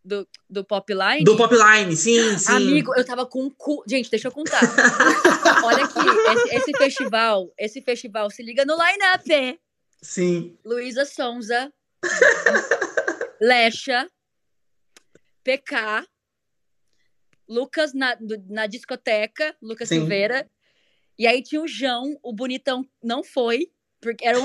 do, do Popline? Do Popline, sim, sim. Amigo, eu tava com o cu. Gente, deixa eu contar. Olha aqui, esse, esse, festival, esse festival se liga no line-up. Sim. Luísa Sonza, Lecha, PK, Lucas na, na discoteca, Lucas sim. Silveira. E aí tinha o João, o bonitão não foi. Porque era,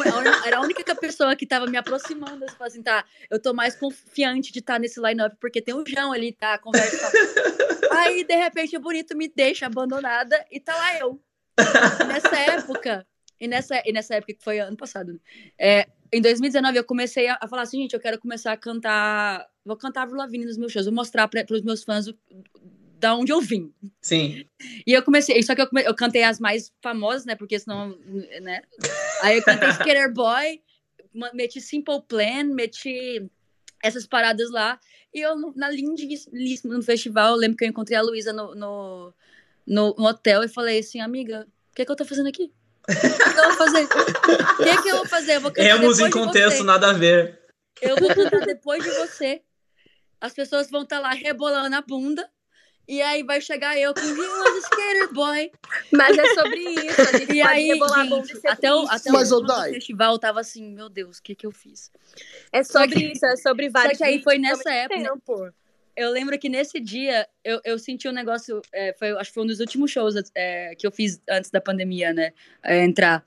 era a única pessoa que tava me aproximando. Eu assim, tá, eu tô mais confiante de estar tá nesse line-up, porque tem o João ali, tá? A conversa. Aí, de repente, o bonito me deixa abandonada e tá lá eu. E nessa época, e nessa, e nessa época que foi ano passado, né? é, em 2019 eu comecei a, a, falar assim, gente, eu quero começar a cantar, vou cantar Avril Lavigne nos meus shows, vou mostrar para os meus fãs o, da onde eu vim. Sim. E eu comecei, só que eu, eu cantei as mais famosas, né? Porque senão, né? Aí eu cantei Skater Boy, meti Simple Plan, meti essas paradas lá. E eu, na lindíssima, no festival, eu lembro que eu encontrei a Luísa no, no, no, no, hotel e falei assim, amiga, o que é que eu tô fazendo aqui? O que, é que eu vou fazer? O que é que eu vou fazer? Eu vou cantar Remos em contexto, nada a ver. Eu vou cantar depois de você. As pessoas vão estar tá lá rebolando a bunda e aí vai chegar eu com He was a skater boy. Mas é sobre isso. A gente e aí, gente, até o, até Mas, o festival tava assim, meu Deus, o que que eu fiz? É sobre que, isso, é sobre vários. Só que aí foi nessa época. Tempo. Eu lembro que nesse dia eu, eu senti um negócio. É, foi, acho que foi um dos últimos shows é, que eu fiz antes da pandemia, né? É, entrar.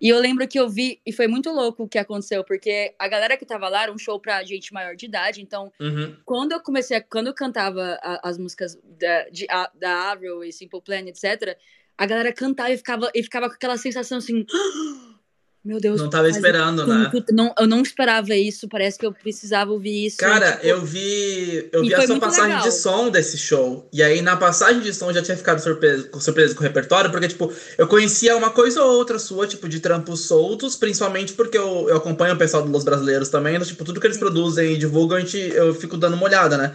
E eu lembro que eu vi, e foi muito louco o que aconteceu, porque a galera que tava lá era um show pra gente maior de idade, então uhum. quando eu comecei, a, quando eu cantava a, as músicas da, de, a, da Avril e Simple Plan, etc., a galera cantava e ficava, e ficava com aquela sensação assim. Meu Deus. Não tava esperando, né? Não, eu não esperava isso, parece que eu precisava ouvir isso. Cara, tipo... eu vi. Eu vi a sua passagem legal. de som desse show. E aí, na passagem de som, eu já tinha ficado surpreso, surpreso com o repertório, porque, tipo, eu conhecia uma coisa ou outra sua, tipo, de trampos soltos, principalmente porque eu, eu acompanho o pessoal dos brasileiros também. Então, tipo, tudo que eles Sim. produzem e divulgam, a gente, eu fico dando uma olhada, né?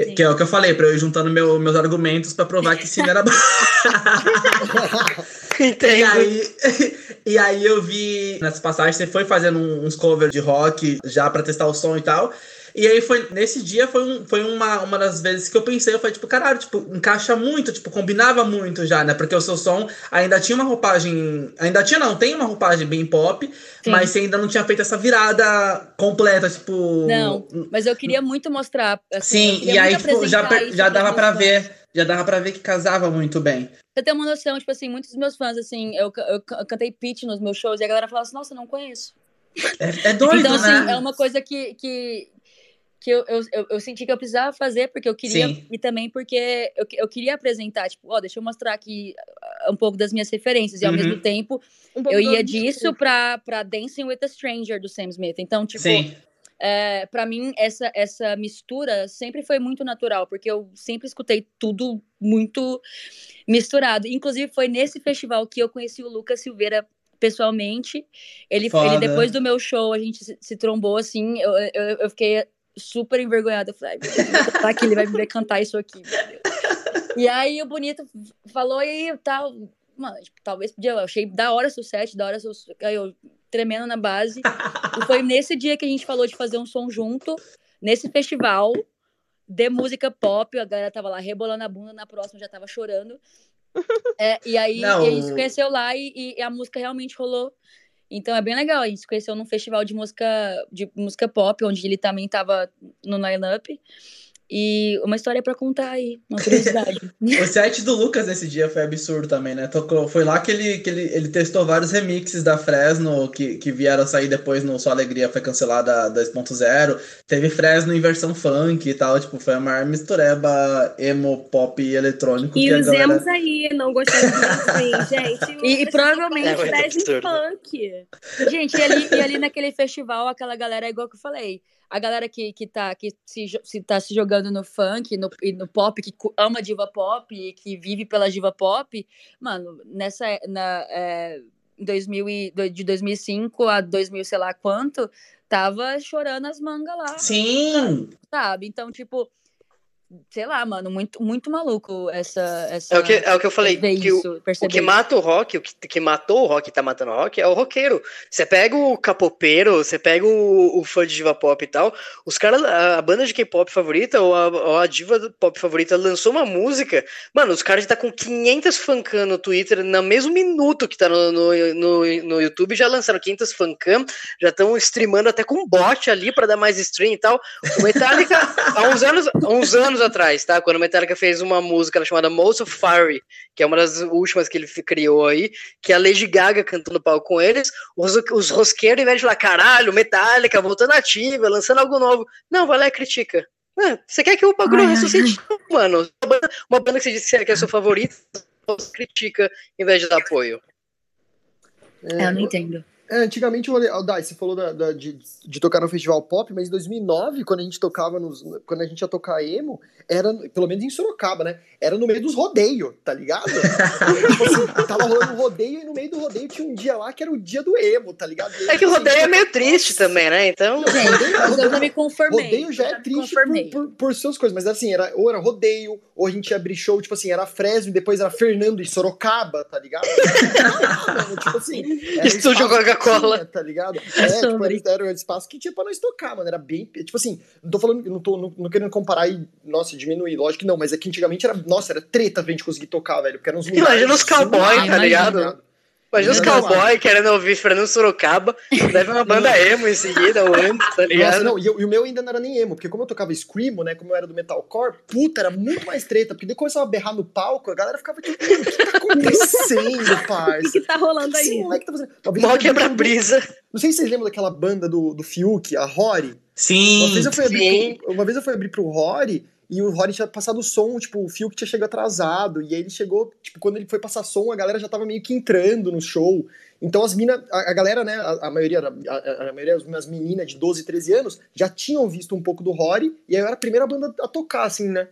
Sim. Que é o que eu falei, pra eu ir juntando meu, meus argumentos para provar que sim era Entendo. E aí, e aí eu vi nessa passagem, você foi fazendo uns covers de rock já para testar o som e tal. E aí foi nesse dia foi, um, foi uma, uma das vezes que eu pensei, eu falei, tipo, caralho, tipo, encaixa muito, tipo, combinava muito já, né? Porque o seu som ainda tinha uma roupagem. Ainda tinha, não, tem uma roupagem bem pop, Sim. mas você ainda não tinha feito essa virada completa, tipo. Não, mas eu queria muito mostrar. Assim, Sim, e aí, tipo, já, já dava para ver. Já dava pra ver que casava muito bem. Você tem uma noção, tipo assim, muitos dos meus fãs, assim, eu, eu, eu cantei pitch nos meus shows e a galera falava assim, nossa, não conheço. É, é doido, então, assim, né? é uma coisa que, que, que eu, eu, eu, senti que eu precisava fazer, porque eu queria, Sim. e também porque eu, eu queria apresentar, tipo, ó, oh, deixa eu mostrar aqui uh, um pouco das minhas referências, e ao uhum. mesmo tempo um eu ia disso pra, pra Dancing with a Stranger do Sam Smith. Então, tipo, Sim. É, para mim essa essa mistura sempre foi muito natural porque eu sempre escutei tudo muito misturado inclusive foi nesse festival que eu conheci o Lucas Silveira pessoalmente ele, ele depois do meu show a gente se, se trombou assim eu, eu, eu fiquei super envergonhada. Eu falei, tá aqui, ele vai me ver cantar isso aqui, E aí o Bonito falou e tal. Mano, tipo, talvez podia. Eu achei da hora seu set, da hora seu. Aí eu tremendo na base. e foi nesse dia que a gente falou de fazer um som junto, nesse festival de música pop. A galera tava lá rebolando a bunda, na próxima já tava chorando. É, e aí Não, a gente se conheceu lá e, e a música realmente rolou. Então é bem legal. A gente se conheceu num festival de música, de música pop, onde ele também tava no line-up. E uma história pra contar aí, uma curiosidade. O set do Lucas nesse dia foi absurdo também, né? Tocou, foi lá que, ele, que ele, ele testou vários remixes da Fresno que, que vieram a sair depois no Sua Alegria foi cancelada 2.0. Teve Fresno em versão funk e tal. Tipo, foi a maior mistureba emo, pop e eletrônico E que a os galera... emos aí, não gostamos de assim, gente. E- e provavelmente- É Fresno absurdo. funk. Gente, e ali, e ali naquele festival, aquela galera, é igual que eu falei, a galera que, que, tá, que se, se tá se jogando no funk no, e no pop, que ama diva pop e que vive pela diva pop, mano, nessa. Na, é, em 2000 e, de 2005 a 2000, sei lá quanto, tava chorando as mangas lá, Sim! sabe? Então, tipo, sei lá, mano, muito, muito maluco essa. essa É o que, é o que eu falei, que o, o que mata o rock, o que, que matou o rock e tá matando o rock é o roqueiro. Você pega o capopeiro, você pega o, o fã de diva pop e tal, os caras, a, a banda de K-pop favorita ou a, ou a diva pop favorita lançou uma música, mano, os caras já tá com 500 fancam no Twitter no mesmo minuto que tá no, no, no, no YouTube, já lançaram 500 fancam, já estão streamando até com bot ali pra dar mais stream e tal. O Metallica, há uns anos, há uns anos atrás, tá? Quando o Metallica fez uma música chamada Most of Fire, que é uma das últimas que ele criou aí, que é a Lady Gaga cantando no palco com eles, os, os rosqueiros, ao invés de falar, caralho, Metallica, voltando ativa, lançando algo novo. Não, vai lá e critica. Ah, você quer que o bagulho ressuscite? Mano, uma banda, uma banda que você disse que é sua favorita, você critica em vez de dar apoio. É, eu não entendo. É, antigamente o Dai, você falou da, da- de, de tocar no festival pop, mas em 2009, quando a gente tocava nos. Quando a gente ia tocar emo, era, pelo menos em Sorocaba, né? Era no meio dos rodeios, tá ligado? tipo assim, tava rolando um rodeio e no meio do rodeio tinha um dia lá que era o dia do emo, tá ligado? Aí, É que o assim, rodeio é meio triste também, né? Então. Gente, mas eu já me conformei. Rodeio já é triste por, por, por suas coisas, mas assim, era, ou era rodeio, ou a gente ia abrir show, tipo assim, era Fresno e depois era Fernando e Sorocaba, tá ligado? Ah, mano, tipo assim, Estúdio Coca-Cola. Tinha, Tá ligado? É É, tipo, era, era o espaço que tinha pra nós tocar, mano. Era bem. Tipo assim, não tô falando, não tô não, não querendo comparar e, nossa, diminuir, lógico que não, mas é que antigamente era, nossa, era treta pra gente conseguir tocar, velho. Porque eram uns Imagina os cowboy, zoados, tá ligado? Imagina os Não, cowboy querendo ouvir Fernando Sorocaba, deve uma banda emo em seguida, ou antes, tá Nossa, ligado? não, e, eu- e o meu ainda não era nem emo, porque como eu tocava Screamo, né, como eu era do metalcore, puta, era muito mais treta, porque daí começava a berrar no palco, a galera ficava tipo, o que tá acontecendo, O que, parça? que tá rolando O que esse aí? moleque tá fazendo? Uma abrir quebra-brisa. Não sei se vocês lembram daquela banda do, do Fiuk, a Rory. Uma Sim! vez, eu fui abrir sim. pro, uma vez eu fui abrir pro Rory e o Rory tinha passado som, tipo, o Fiuk tinha chegado atrasado. E aí ele chegou, tipo, quando ele foi passar som, a galera já tava meio que entrando no show. Então as minas, a, a galera, né, a, a maioria, a, a- maioria das meninas de 12, 13 anos já tinham visto um pouco do Rory, e aí eu era a primeira banda a tocar, assim, né?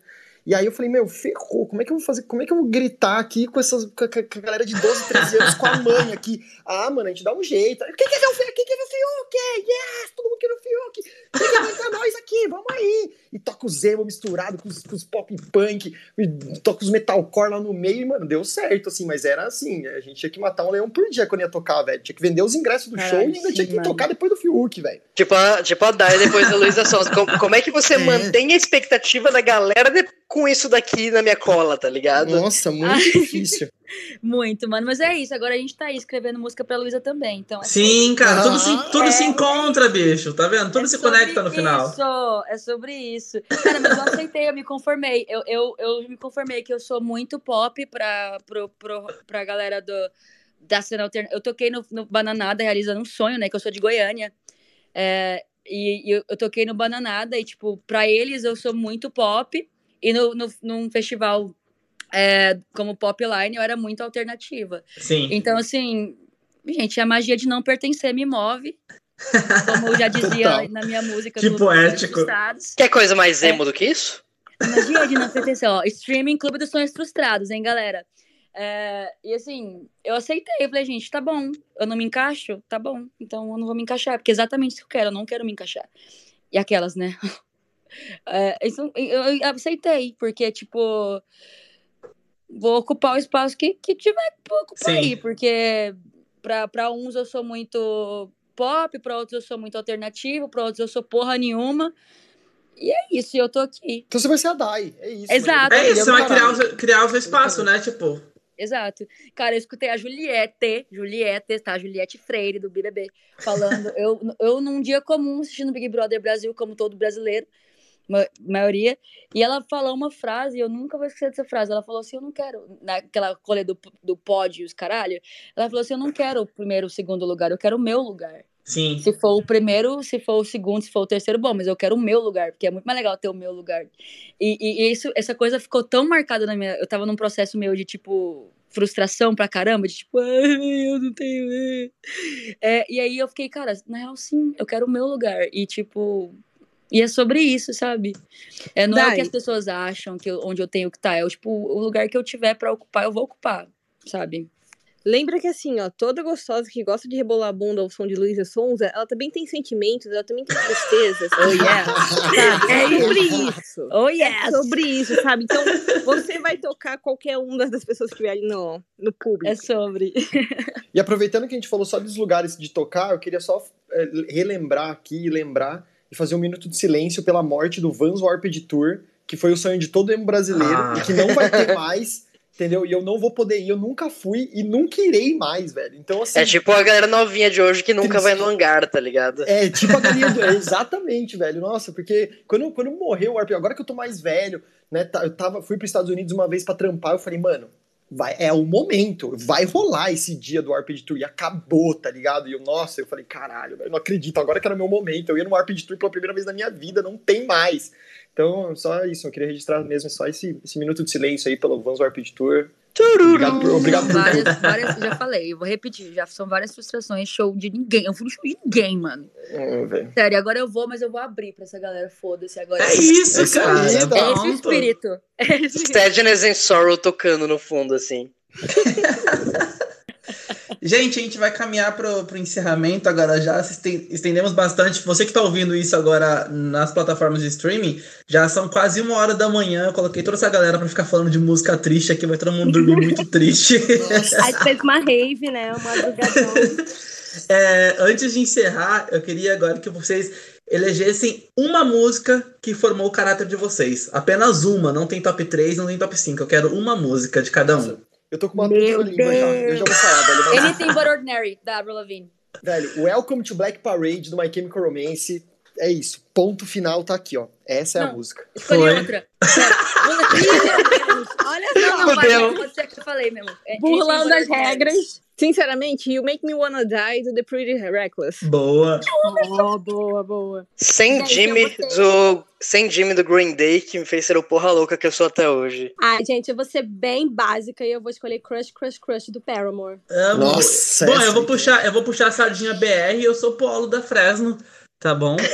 E aí eu falei, meu, ferrou, como é que eu vou fazer? Como é que eu vou gritar aqui com, essas, com, a, com a galera de 12, 13 anos, com a mãe aqui? Ah, mano, a gente dá um jeito. Quem quer ver o Fiuk? Quem quer ver o Fiuk? Yes! Todo mundo quer ver o Fiuk! Quem quer aguentar nós aqui? Vamos aí! E toca os emo misturado com os, com os pop punk, e toca os metalcore lá no meio, e, mano, deu certo, assim, mas era assim, a gente tinha que matar um leão por dia quando ia tocar, velho. Tinha que vender os ingressos do Caralho, show e ainda sim, tinha que mano. tocar depois do Fiuk, velho. Tipo a, tipo a Dai depois da Luísa Sonza. Como, como é que você É. mantém a expectativa da galera de- com isso daqui na minha cola, tá ligado? Nossa, muito difícil. Muito, mano. Mas é isso. Agora a gente tá aí escrevendo música pra Luísa também. Então, é Sim, cara, tudo, se, tudo É. se encontra, bicho, tá vendo? Tudo é se sobre conecta no final. Isso, é sobre isso. Cara, mas eu aceitei, eu me conformei. Eu, eu, eu me conformei que eu sou muito pop pra, pro, pro, pra galera do, da cena alternativa. Eu toquei no, no Bananada realizando um sonho, né? Que eu sou de Goiânia. É, e, e eu, eu toquei no Bananada e, tipo, pra eles eu sou muito pop. E no, no, num festival é, como Popline eu era muito alternativa. Sim. Então, assim, gente, a magia de não pertencer me move. Como eu já dizia Total. na minha música. Que Clube dos Sonhos poético. Frustrados. Quer coisa mais emo do que isso? Magia de não pertencer, ó. Streaming Clube dos Sonhos Frustrados, hein, galera? É, e assim, eu aceitei. Eu falei, gente, tá bom. Eu não me encaixo? Tá bom. Então eu não vou me encaixar. Porque é exatamente isso que eu quero. Eu não quero me encaixar. E aquelas, né? É, isso, eu, eu aceitei. Porque, tipo. Vou ocupar o espaço que, que tiver pra ocupar Sim. aí. Porque pra, pra uns eu sou muito pop, pra outros eu sou muito alternativo, pra outros eu sou porra nenhuma. E é isso, e eu tô aqui. Então você vai ser a Dai, é isso. Exato. É isso, você vai criar o, criar o seu espaço, né? Tipo, exato. Cara, eu escutei a Juliette, Juliette, tá? Juliette Freire, do BBB, falando. eu, eu, num dia comum, assistindo Big Brother Brasil, como todo brasileiro, ma maioria, e ela falou uma frase, eu nunca vou esquecer dessa frase. Ela falou assim: Eu não quero, naquela colha do, do pódio, os caralho. Ela falou assim: Eu não quero o primeiro, o segundo lugar, eu quero o meu lugar. Sim. Se for o primeiro, se for o segundo, se for o terceiro, bom, mas eu quero o meu lugar, porque é muito mais legal ter o meu lugar. E, e, e isso, essa coisa ficou tão marcada na minha. Eu tava num processo meu de tipo frustração pra caramba, de tipo, eu não tenho. É, e aí eu fiquei, cara, na real, sim, eu quero o meu lugar. E tipo. E é sobre isso, sabe? É, não Dai. é o que as pessoas acham que eu, onde eu tenho que estar. Tá, é tipo, o lugar que eu tiver para ocupar, eu vou ocupar, sabe? Lembra que assim, ó, toda gostosa que gosta de rebolar a bunda ao som de Luísa Sonza, ela também tem sentimentos, ela também tem tristezas. oh, yeah. Sabe? É sobre isso. Oh, yes. É sobre isso, sabe? Então, você vai tocar qualquer uma das pessoas que estiverem no, no público. É sobre. e aproveitando que a gente falou só dos lugares de tocar, eu queria só é, relembrar aqui e lembrar e fazer um minuto de silêncio pela morte do Vans Warped Tour, que foi o sonho de todo emo brasileiro ah. e que não vai ter mais entendeu? E eu não vou poder ir, eu nunca fui e nunca irei mais, velho. Então, assim. É tipo a galera novinha de hoje que nunca vai no hangar, tá ligado? É, tipo a galera. Do... exatamente, velho. Nossa, porque quando, quando morreu o Arp, agora que eu tô mais velho, né? Tá, eu tava, fui pros Estados Unidos uma vez para trampar, eu falei, mano. Vai, é o momento, vai rolar esse dia do Arped Tour e acabou, tá ligado? E eu, nossa, eu falei, caralho, eu não acredito, agora que era meu momento, eu ia no Arped Tour pela primeira vez na minha vida, não tem mais. Então, só isso, eu queria registrar mesmo só esse, esse minuto de silêncio aí pelo Vans Warped Tour. Obrigado por, obrigado por várias, várias, já falei, eu vou repetir, já são várias frustrações, show de ninguém. Eu fui no show de ninguém, mano. Hum, Sério, agora eu vou, mas eu vou abrir pra essa galera, foda-se agora. É isso, é cara. É, é esse o espírito. É Sadness and Sorrow tocando no fundo, assim. Gente, a gente vai caminhar pro, pro encerramento agora já. Estendemos bastante. Você que está ouvindo isso agora nas plataformas de streaming, já são quase uma hora da manhã. Eu coloquei toda essa galera para ficar falando de música triste aqui, vai todo mundo dormir muito triste. A gente fez uma rave, né? Uma. É, antes de encerrar, eu queria agora que vocês elegessem uma música que formou o caráter de vocês. Apenas uma, não tem top 3, não tem top 5. Eu quero uma música de cada um. Eu tô com uma puta na língua já. Eu já vou falar, velho. Anything But Ordinary, da Avril Lavigne. Velho, Welcome to Black Parade do My Chemical Romance. É isso. Ponto final tá aqui, ó. Essa é não, a música. Escolhi Foi. outra. Olha só, vai, pode ser que eu falei mesmo. É, Burlando as regras. Sinceramente, You Make Me Wanna Die do The Pretty Reckless. Boa. Oh, boa, boa. Sem Jimmy do sem Jimmy do Green Day, que me fez ser o porra louca que eu sou até hoje. Ah, gente, eu vou ser bem básica e eu vou escolher Crush, Crush, Crush do Paramore. Amo. Nossa. Bom, eu vou puxar, eu vou puxar a sardinha BR e eu sou Polo da Fresno, tá bom?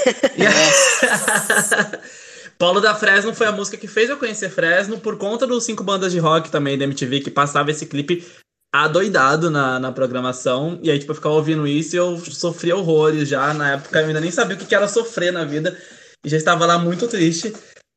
Polo da Fresno foi a música que fez eu conhecer Fresno por conta dos cinco bandas de rock também da MTV que passava esse clipe adoidado na, na programação. E aí, tipo, eu ficava ouvindo isso e eu sofria horrores já. Na época eu ainda nem sabia o que era sofrer na vida. E já estava lá muito triste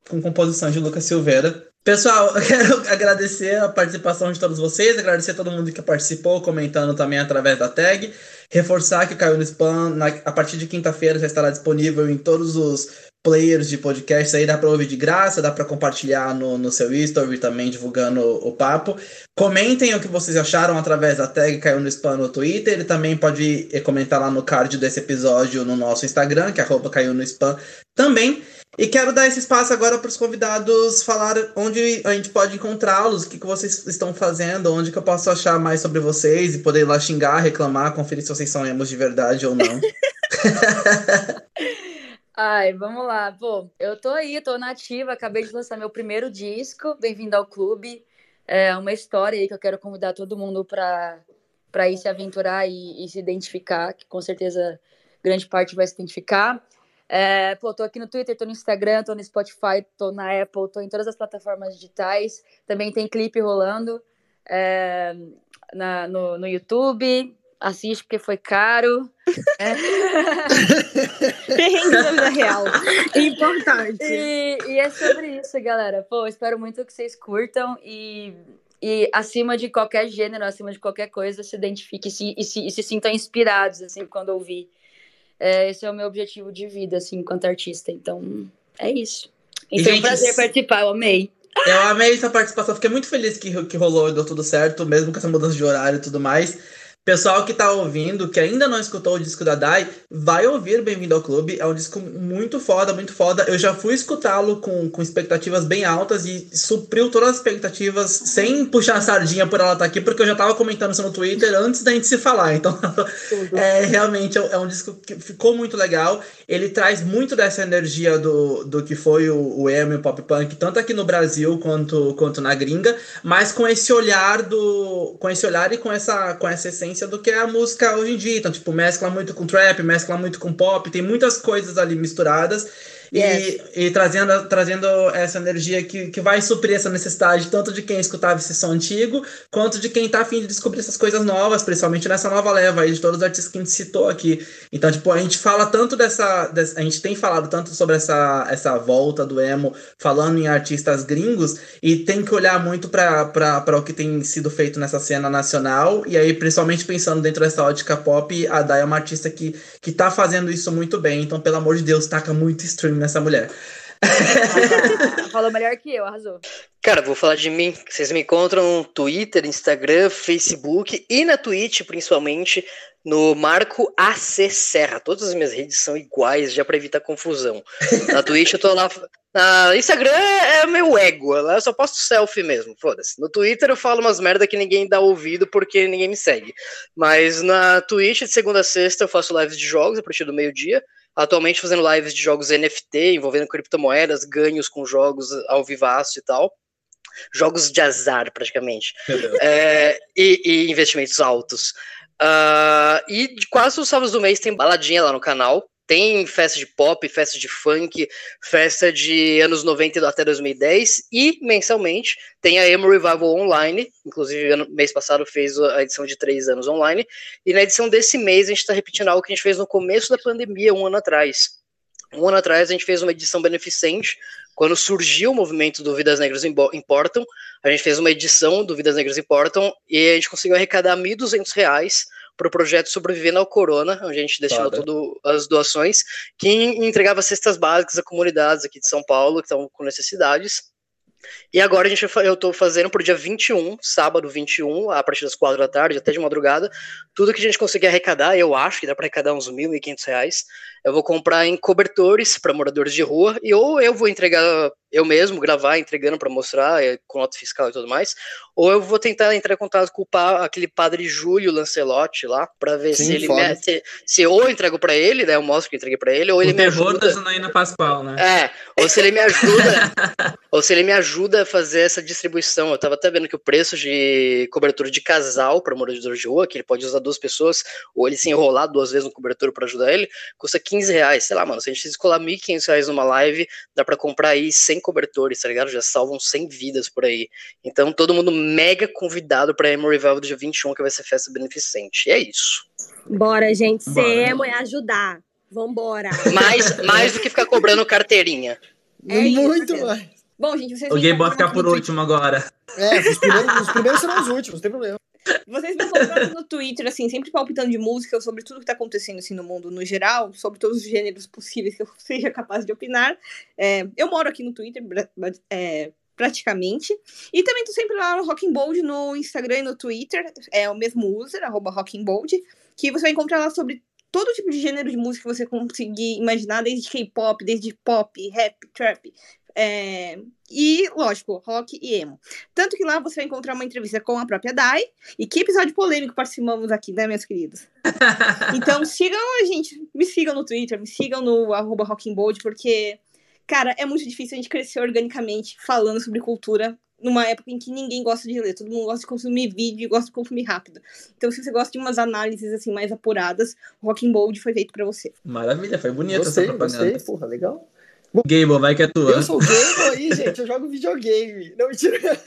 com composição de Lucas Silveira. Pessoal, eu quero agradecer a participação de todos vocês, agradecer a todo mundo que participou, comentando também através da tag. Reforçar que caiu no spam, na, a partir de quinta-feira já estará disponível em todos os players de podcast aí, dá para ouvir de graça, dá para compartilhar no, no seu story também divulgando o, o, papo. Comentem o que vocês acharam através da tag caiu no spam no Twitter. Ele também pode eh, comentar lá no card desse episódio no nosso Instagram, que é arroba caiu no spam também. E quero dar esse espaço agora para os convidados falar onde a gente pode encontrá-los, o que, que vocês estão fazendo, onde que eu posso achar mais sobre vocês e poder ir lá xingar, reclamar, conferir se vocês são emos de verdade ou não. Ai, vamos lá. Pô, eu tô aí, tô nativa, acabei de lançar meu primeiro disco, Bem-vindo ao Clube. É uma história aí que eu quero convidar todo mundo para para ir se aventurar e, e, se identificar, que com certeza grande parte vai se identificar. É, pô, tô aqui no Twitter, tô no Instagram, tô no Spotify, tô na Apple, tô em todas as plataformas digitais. Também tem clipe rolando é, na, no, no YouTube assiste porque foi caro. É. Perrengue da vida real. Importante. E, e, é sobre isso, galera. Pô, espero muito que vocês curtam e, e acima de qualquer gênero, acima de qualquer coisa, se identifiquem e se, e se, e se sintam inspirados, assim, quando ouvir. É, esse é o meu objetivo de vida, assim, enquanto artista. Então, é isso. E, foi um prazer participar, eu amei. Eu amei essa participação, fiquei muito feliz que, que rolou e deu tudo certo, mesmo com essa mudança de horário e tudo mais. Pessoal que tá ouvindo, que ainda não escutou o disco da Dai, vai ouvir Bem-vindo ao Clube. É um disco muito foda, muito foda. Eu já fui escutá-lo com, com expectativas bem altas e supriu todas as expectativas sem puxar a sardinha por ela estar tá aqui, porque eu já tava comentando isso no Twitter antes da gente se falar. Então, é, realmente é um disco que ficou muito legal. Ele traz muito dessa energia do, do que foi o, o emo e o pop punk, tanto aqui no Brasil quanto, quanto na gringa, mas com esse olhar do. com esse olhar e com essa, com essa essência do que é a música hoje em dia. Então, tipo, mescla muito com trap, mescla muito com pop, tem muitas coisas ali misturadas. Yes. E, e, trazendo, trazendo essa energia que, que vai suprir essa necessidade tanto de quem escutava esse som antigo, quanto de quem tá afim de descobrir essas coisas novas, principalmente nessa nova leva aí de todos os artistas que a gente citou aqui. Então, tipo, a gente fala tanto dessa. dessa a gente tem falado tanto sobre essa, essa volta do emo, falando em artistas gringos, e tem que olhar muito para o que tem sido feito nessa cena nacional, e aí, principalmente pensando dentro dessa ótica pop, a Dai é uma artista que, que tá fazendo isso muito bem. Então, pelo amor de Deus, taca muito stream nessa mulher. Falou melhor que eu, arrasou. Cara, vou falar de mim. Vocês me encontram no Twitter, Instagram, Facebook e na Twitch, principalmente, no Marco AC Serra. Todas as minhas redes são iguais, já para evitar confusão. Na Twitch eu tô lá. Na Instagram é meu ego, lá eu só posto selfie mesmo, foda-se. No Twitter eu falo umas merda que ninguém dá ouvido porque ninguém me segue. Mas na Twitch, de segunda a sexta, eu faço lives de jogos a partir do meio-dia atualmente fazendo lives de jogos NFT envolvendo criptomoedas, ganhos com jogos ao vivaço e tal. Jogos de azar, praticamente. É, e, e, investimentos altos. Uh, e quase os sábados do mês tem baladinha lá no canal. Tem festa de pop, festa de funk, festa de anos 90 até 2010 e mensalmente tem a Emo Revival Online, inclusive ano, mês passado fez a edição de três anos online, e na edição desse mês a gente está repetindo algo que a gente fez no começo da pandemia, um ano atrás. Um ano atrás a gente fez uma edição beneficente, quando surgiu o movimento do Vidas Negras Importam, a gente fez uma edição do Vidas Negras Importam e a gente conseguiu arrecadar R$ 1.200 para o projeto Sobrevivendo ao Corona, onde a gente destinou tudo as doações, que entregava cestas básicas a comunidades aqui de São Paulo que estão com necessidades. E agora a gente, eu estou fazendo para o dia 21, sábado 21, a partir das 4 da tarde, até de madrugada, tudo que a gente conseguir arrecadar, eu acho que dá para arrecadar uns R$ 1.500, eu vou comprar em cobertores para moradores de rua, e ou eu vou entregar eu mesmo, gravar entregando para mostrar, é, com nota fiscal e tudo mais, ou eu vou tentar entrar em contato com o pa, aquele padre Júlio Lancelotti lá, para ver Sim, se ele me, se, se, ou eu entrego para ele, né, eu mostro que eu entreguei para ele, ou o ele me ajuda. da Janaína Pascoal, né? É, ou se ele me ajuda, ou se ele me ajuda a fazer essa distribuição. Eu tava até vendo que o preço de cobertura de casal para morador de rua, que ele pode usar duas pessoas, ou ele se enrolar duas vezes no cobertor para ajudar ele, custa 15 reais. Sei lá, mano, se a gente descolar 1.500 reais numa live, dá para comprar aí 100 cobertores, tá ligado? Já salvam 100 vidas por aí. Então, todo mundo mega convidado pra Emo Revival do dia 21, que vai ser festa beneficente. E é isso. Bora, gente. Ser emo é ajudar. Vambora. Mais, mais do que ficar cobrando carteirinha. É Muito isso, mais. Bom, gente, vocês. O Gay pode ficar por último agora. É, os primeiros, os primeiros serão os últimos, não tem problema. Vocês me no Twitter, assim, sempre palpitando de música, sobre tudo que tá acontecendo, assim, no mundo no geral, sobre todos os gêneros possíveis que eu seja capaz de opinar. É, eu moro aqui no Twitter, é, praticamente. E também tô sempre lá no Rocking Bold no Instagram e no Twitter, é o mesmo user, arroba Bold, que você vai encontrar lá sobre todo tipo de gênero de música que você conseguir imaginar, desde K-pop, desde pop, rap, trap, é, e, lógico, rock e emo. Tanto que lá você vai encontrar uma entrevista com a própria Dai. E que episódio polêmico participamos aqui, né, meus queridos? então sigam a gente, me sigam no Twitter, me sigam no arroba Bold, porque, cara, é muito difícil a gente crescer organicamente falando sobre cultura numa época em que ninguém gosta de ler, todo mundo gosta de consumir vídeo e gosta de consumir rápido. Então, se você gosta de umas análises assim mais apuradas, o Rocking Bold foi feito para você. Maravilha, foi bonito essa propaganda. Gostei, porra, legal. Gable, vai que é tua. Eu sou Gable aí, gente. Eu jogo videogame. Não, mentira.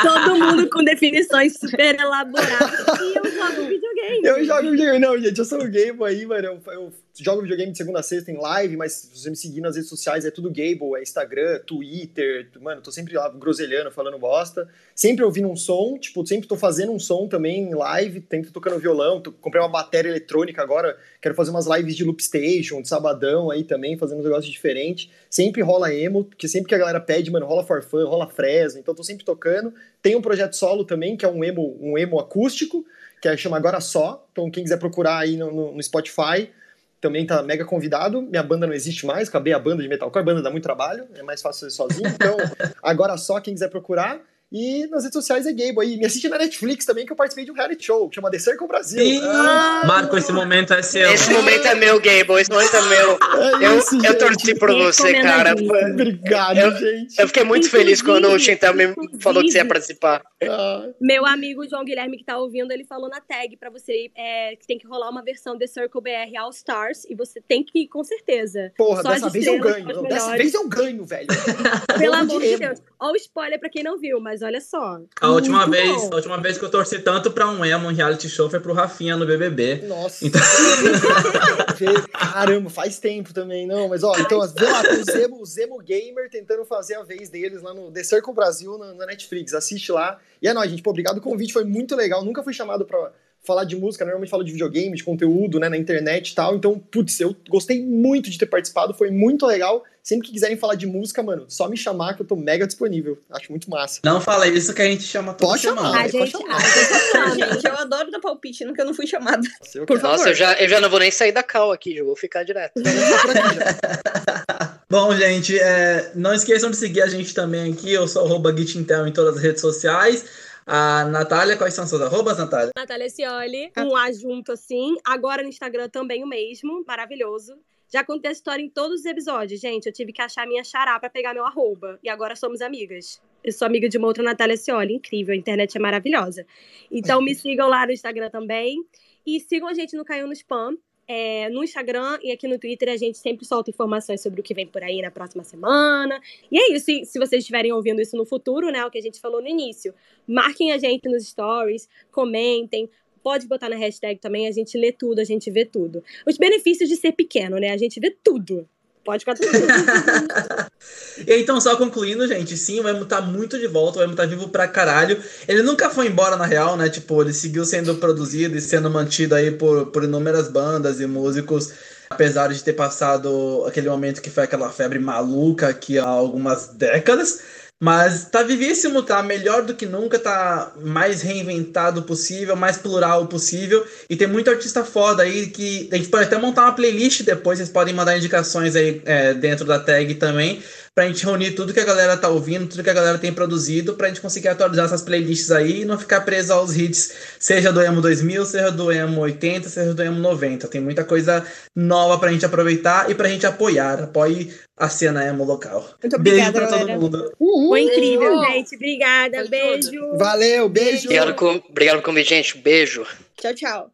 Todo mundo com definições super elaboradas. E eu jogo videogame. Eu jogo videogame. Não, gente, eu sou o Gable aí, mano. Eu, eu jogo videogame de segunda a sexta em live, mas se você me seguir nas redes sociais é tudo Gable, é Instagram, Twitter, mano, tô sempre lá groselhando, falando bosta. Sempre ouvindo um som, tipo, sempre tô fazendo um som também em live, sempre tocando violão, tô, comprei uma bateria eletrônica agora, quero fazer umas lives de loop station, de sabadão aí também, fazendo uns negócios diferentes. Sempre rola emo, porque sempre que a galera pede, mano, rola for fun, rola Fresno, então tô sempre tocando. Tem um projeto solo também, que é um emo, um emo acústico, que é, chama Agora Só. Então, quem quiser procurar aí no, no, no, Spotify, também tá mega convidado. Minha banda não existe mais, acabei a banda de metalcore, a banda dá muito trabalho, é mais fácil fazer sozinho. Então, Agora Só, quem quiser procurar. E nas redes sociais é Gable aí. Me assiste na Netflix também, que eu participei de um reality show, que chama The Circle Brasil. Ah, Marco, esse momento é seu. Esse momento é meu, Gable. Esse momento é meu. É isso, eu, eu torci por você, cara. Obrigado, eu, gente. Eu fiquei muito Inclusive, feliz quando o Chintel me falou que você ia participar. Ah. Meu amigo João Guilherme, que tá ouvindo, ele falou na tag pra você é, que tem que rolar uma versão The Circle BR All Stars e você tem que ir com certeza. Porra, Só dessa vez eu ganho. Dessa vez eu ganho, velho. Pelo amor de Deus. Olha o spoiler pra quem não viu, mas olha só. A última vez, a última vez que eu torci tanto pra um emo, um reality show, foi pro Rafinha no BBB. Nossa. Então... Caramba, faz tempo também, não. Mas ó, então, vê lá, tem o Zemo, o Zemo Gamer tentando fazer a vez deles lá no The Circle Brasil na, na Netflix. Assiste lá. E é nóis, gente. Pô, obrigado. O convite foi muito legal. Nunca fui chamado pra falar de música, normalmente falo de videogame, de conteúdo, né, na internet e tal. Então, putz, eu gostei muito de ter participado, foi muito legal. Sempre que quiserem falar de música, mano, só me chamar que eu tô mega disponível. Acho muito massa. Não fala isso que a gente chama toda pode semana. Chamar, a gente, pode chamar. A gente, eu adoro dar palpite, nunca não fui chamada. Por Nossa, eu já, eu já não vou nem sair da cal aqui, já vou ficar direto. Bom, gente, é, não esqueçam de seguir a gente também aqui. Eu sou o Gitintel em todas as redes sociais. A Natália, quais são suas arrobas, Natália? Natália Cioli, um A junto assim. Agora no Instagram também o mesmo, maravilhoso. Já contei a história em todos os episódios, gente. Eu tive que achar minha xará para pegar meu arroba. E agora somos amigas. Eu sou amiga de uma outra Natália Cioli, incrível. A internet é maravilhosa. Então me sigam lá no Instagram também. E sigam a gente no Caiu no Spam é, no Instagram e aqui no Twitter a gente sempre solta informações sobre o que vem por aí na próxima semana. E é isso. E se vocês estiverem ouvindo isso no futuro, né? O que a gente falou no início, marquem a gente nos stories, comentem. Pode botar na hashtag também, a gente lê tudo, a gente vê tudo. Os benefícios de ser pequeno, né? A gente vê tudo. Pode ficar tudo. então, só concluindo, gente, sim, o Emo tá muito de volta, o Emo tá vivo pra caralho. Ele nunca foi embora, na real, né? Tipo, ele seguiu sendo produzido e sendo mantido aí por, por inúmeras bandas e músicos. Apesar de ter passado aquele momento que foi aquela febre maluca aqui há algumas décadas. Mas tá vivíssimo, tá melhor do que nunca, tá mais reinventado possível, mais plural possível. E tem muito artista foda aí que a gente pode até montar uma playlist depois, vocês podem mandar indicações aí é, dentro da tag também pra gente reunir tudo que a galera tá ouvindo, tudo que a galera tem produzido, pra gente conseguir atualizar essas playlists aí e não ficar preso aos hits, seja do Emo 2000, seja do Emo 80, seja do Emo 90. Tem muita coisa nova pra gente aproveitar e pra gente apoiar. Apoie a cena Emo local. Muito obrigada, beijo pra galera. todo mundo. Uhul. Foi incrível, gente. Obrigada. Beijo. Valeu, beijo. Obrigado, com, obrigado pelo convite, gente. Beijo. Tchau, tchau.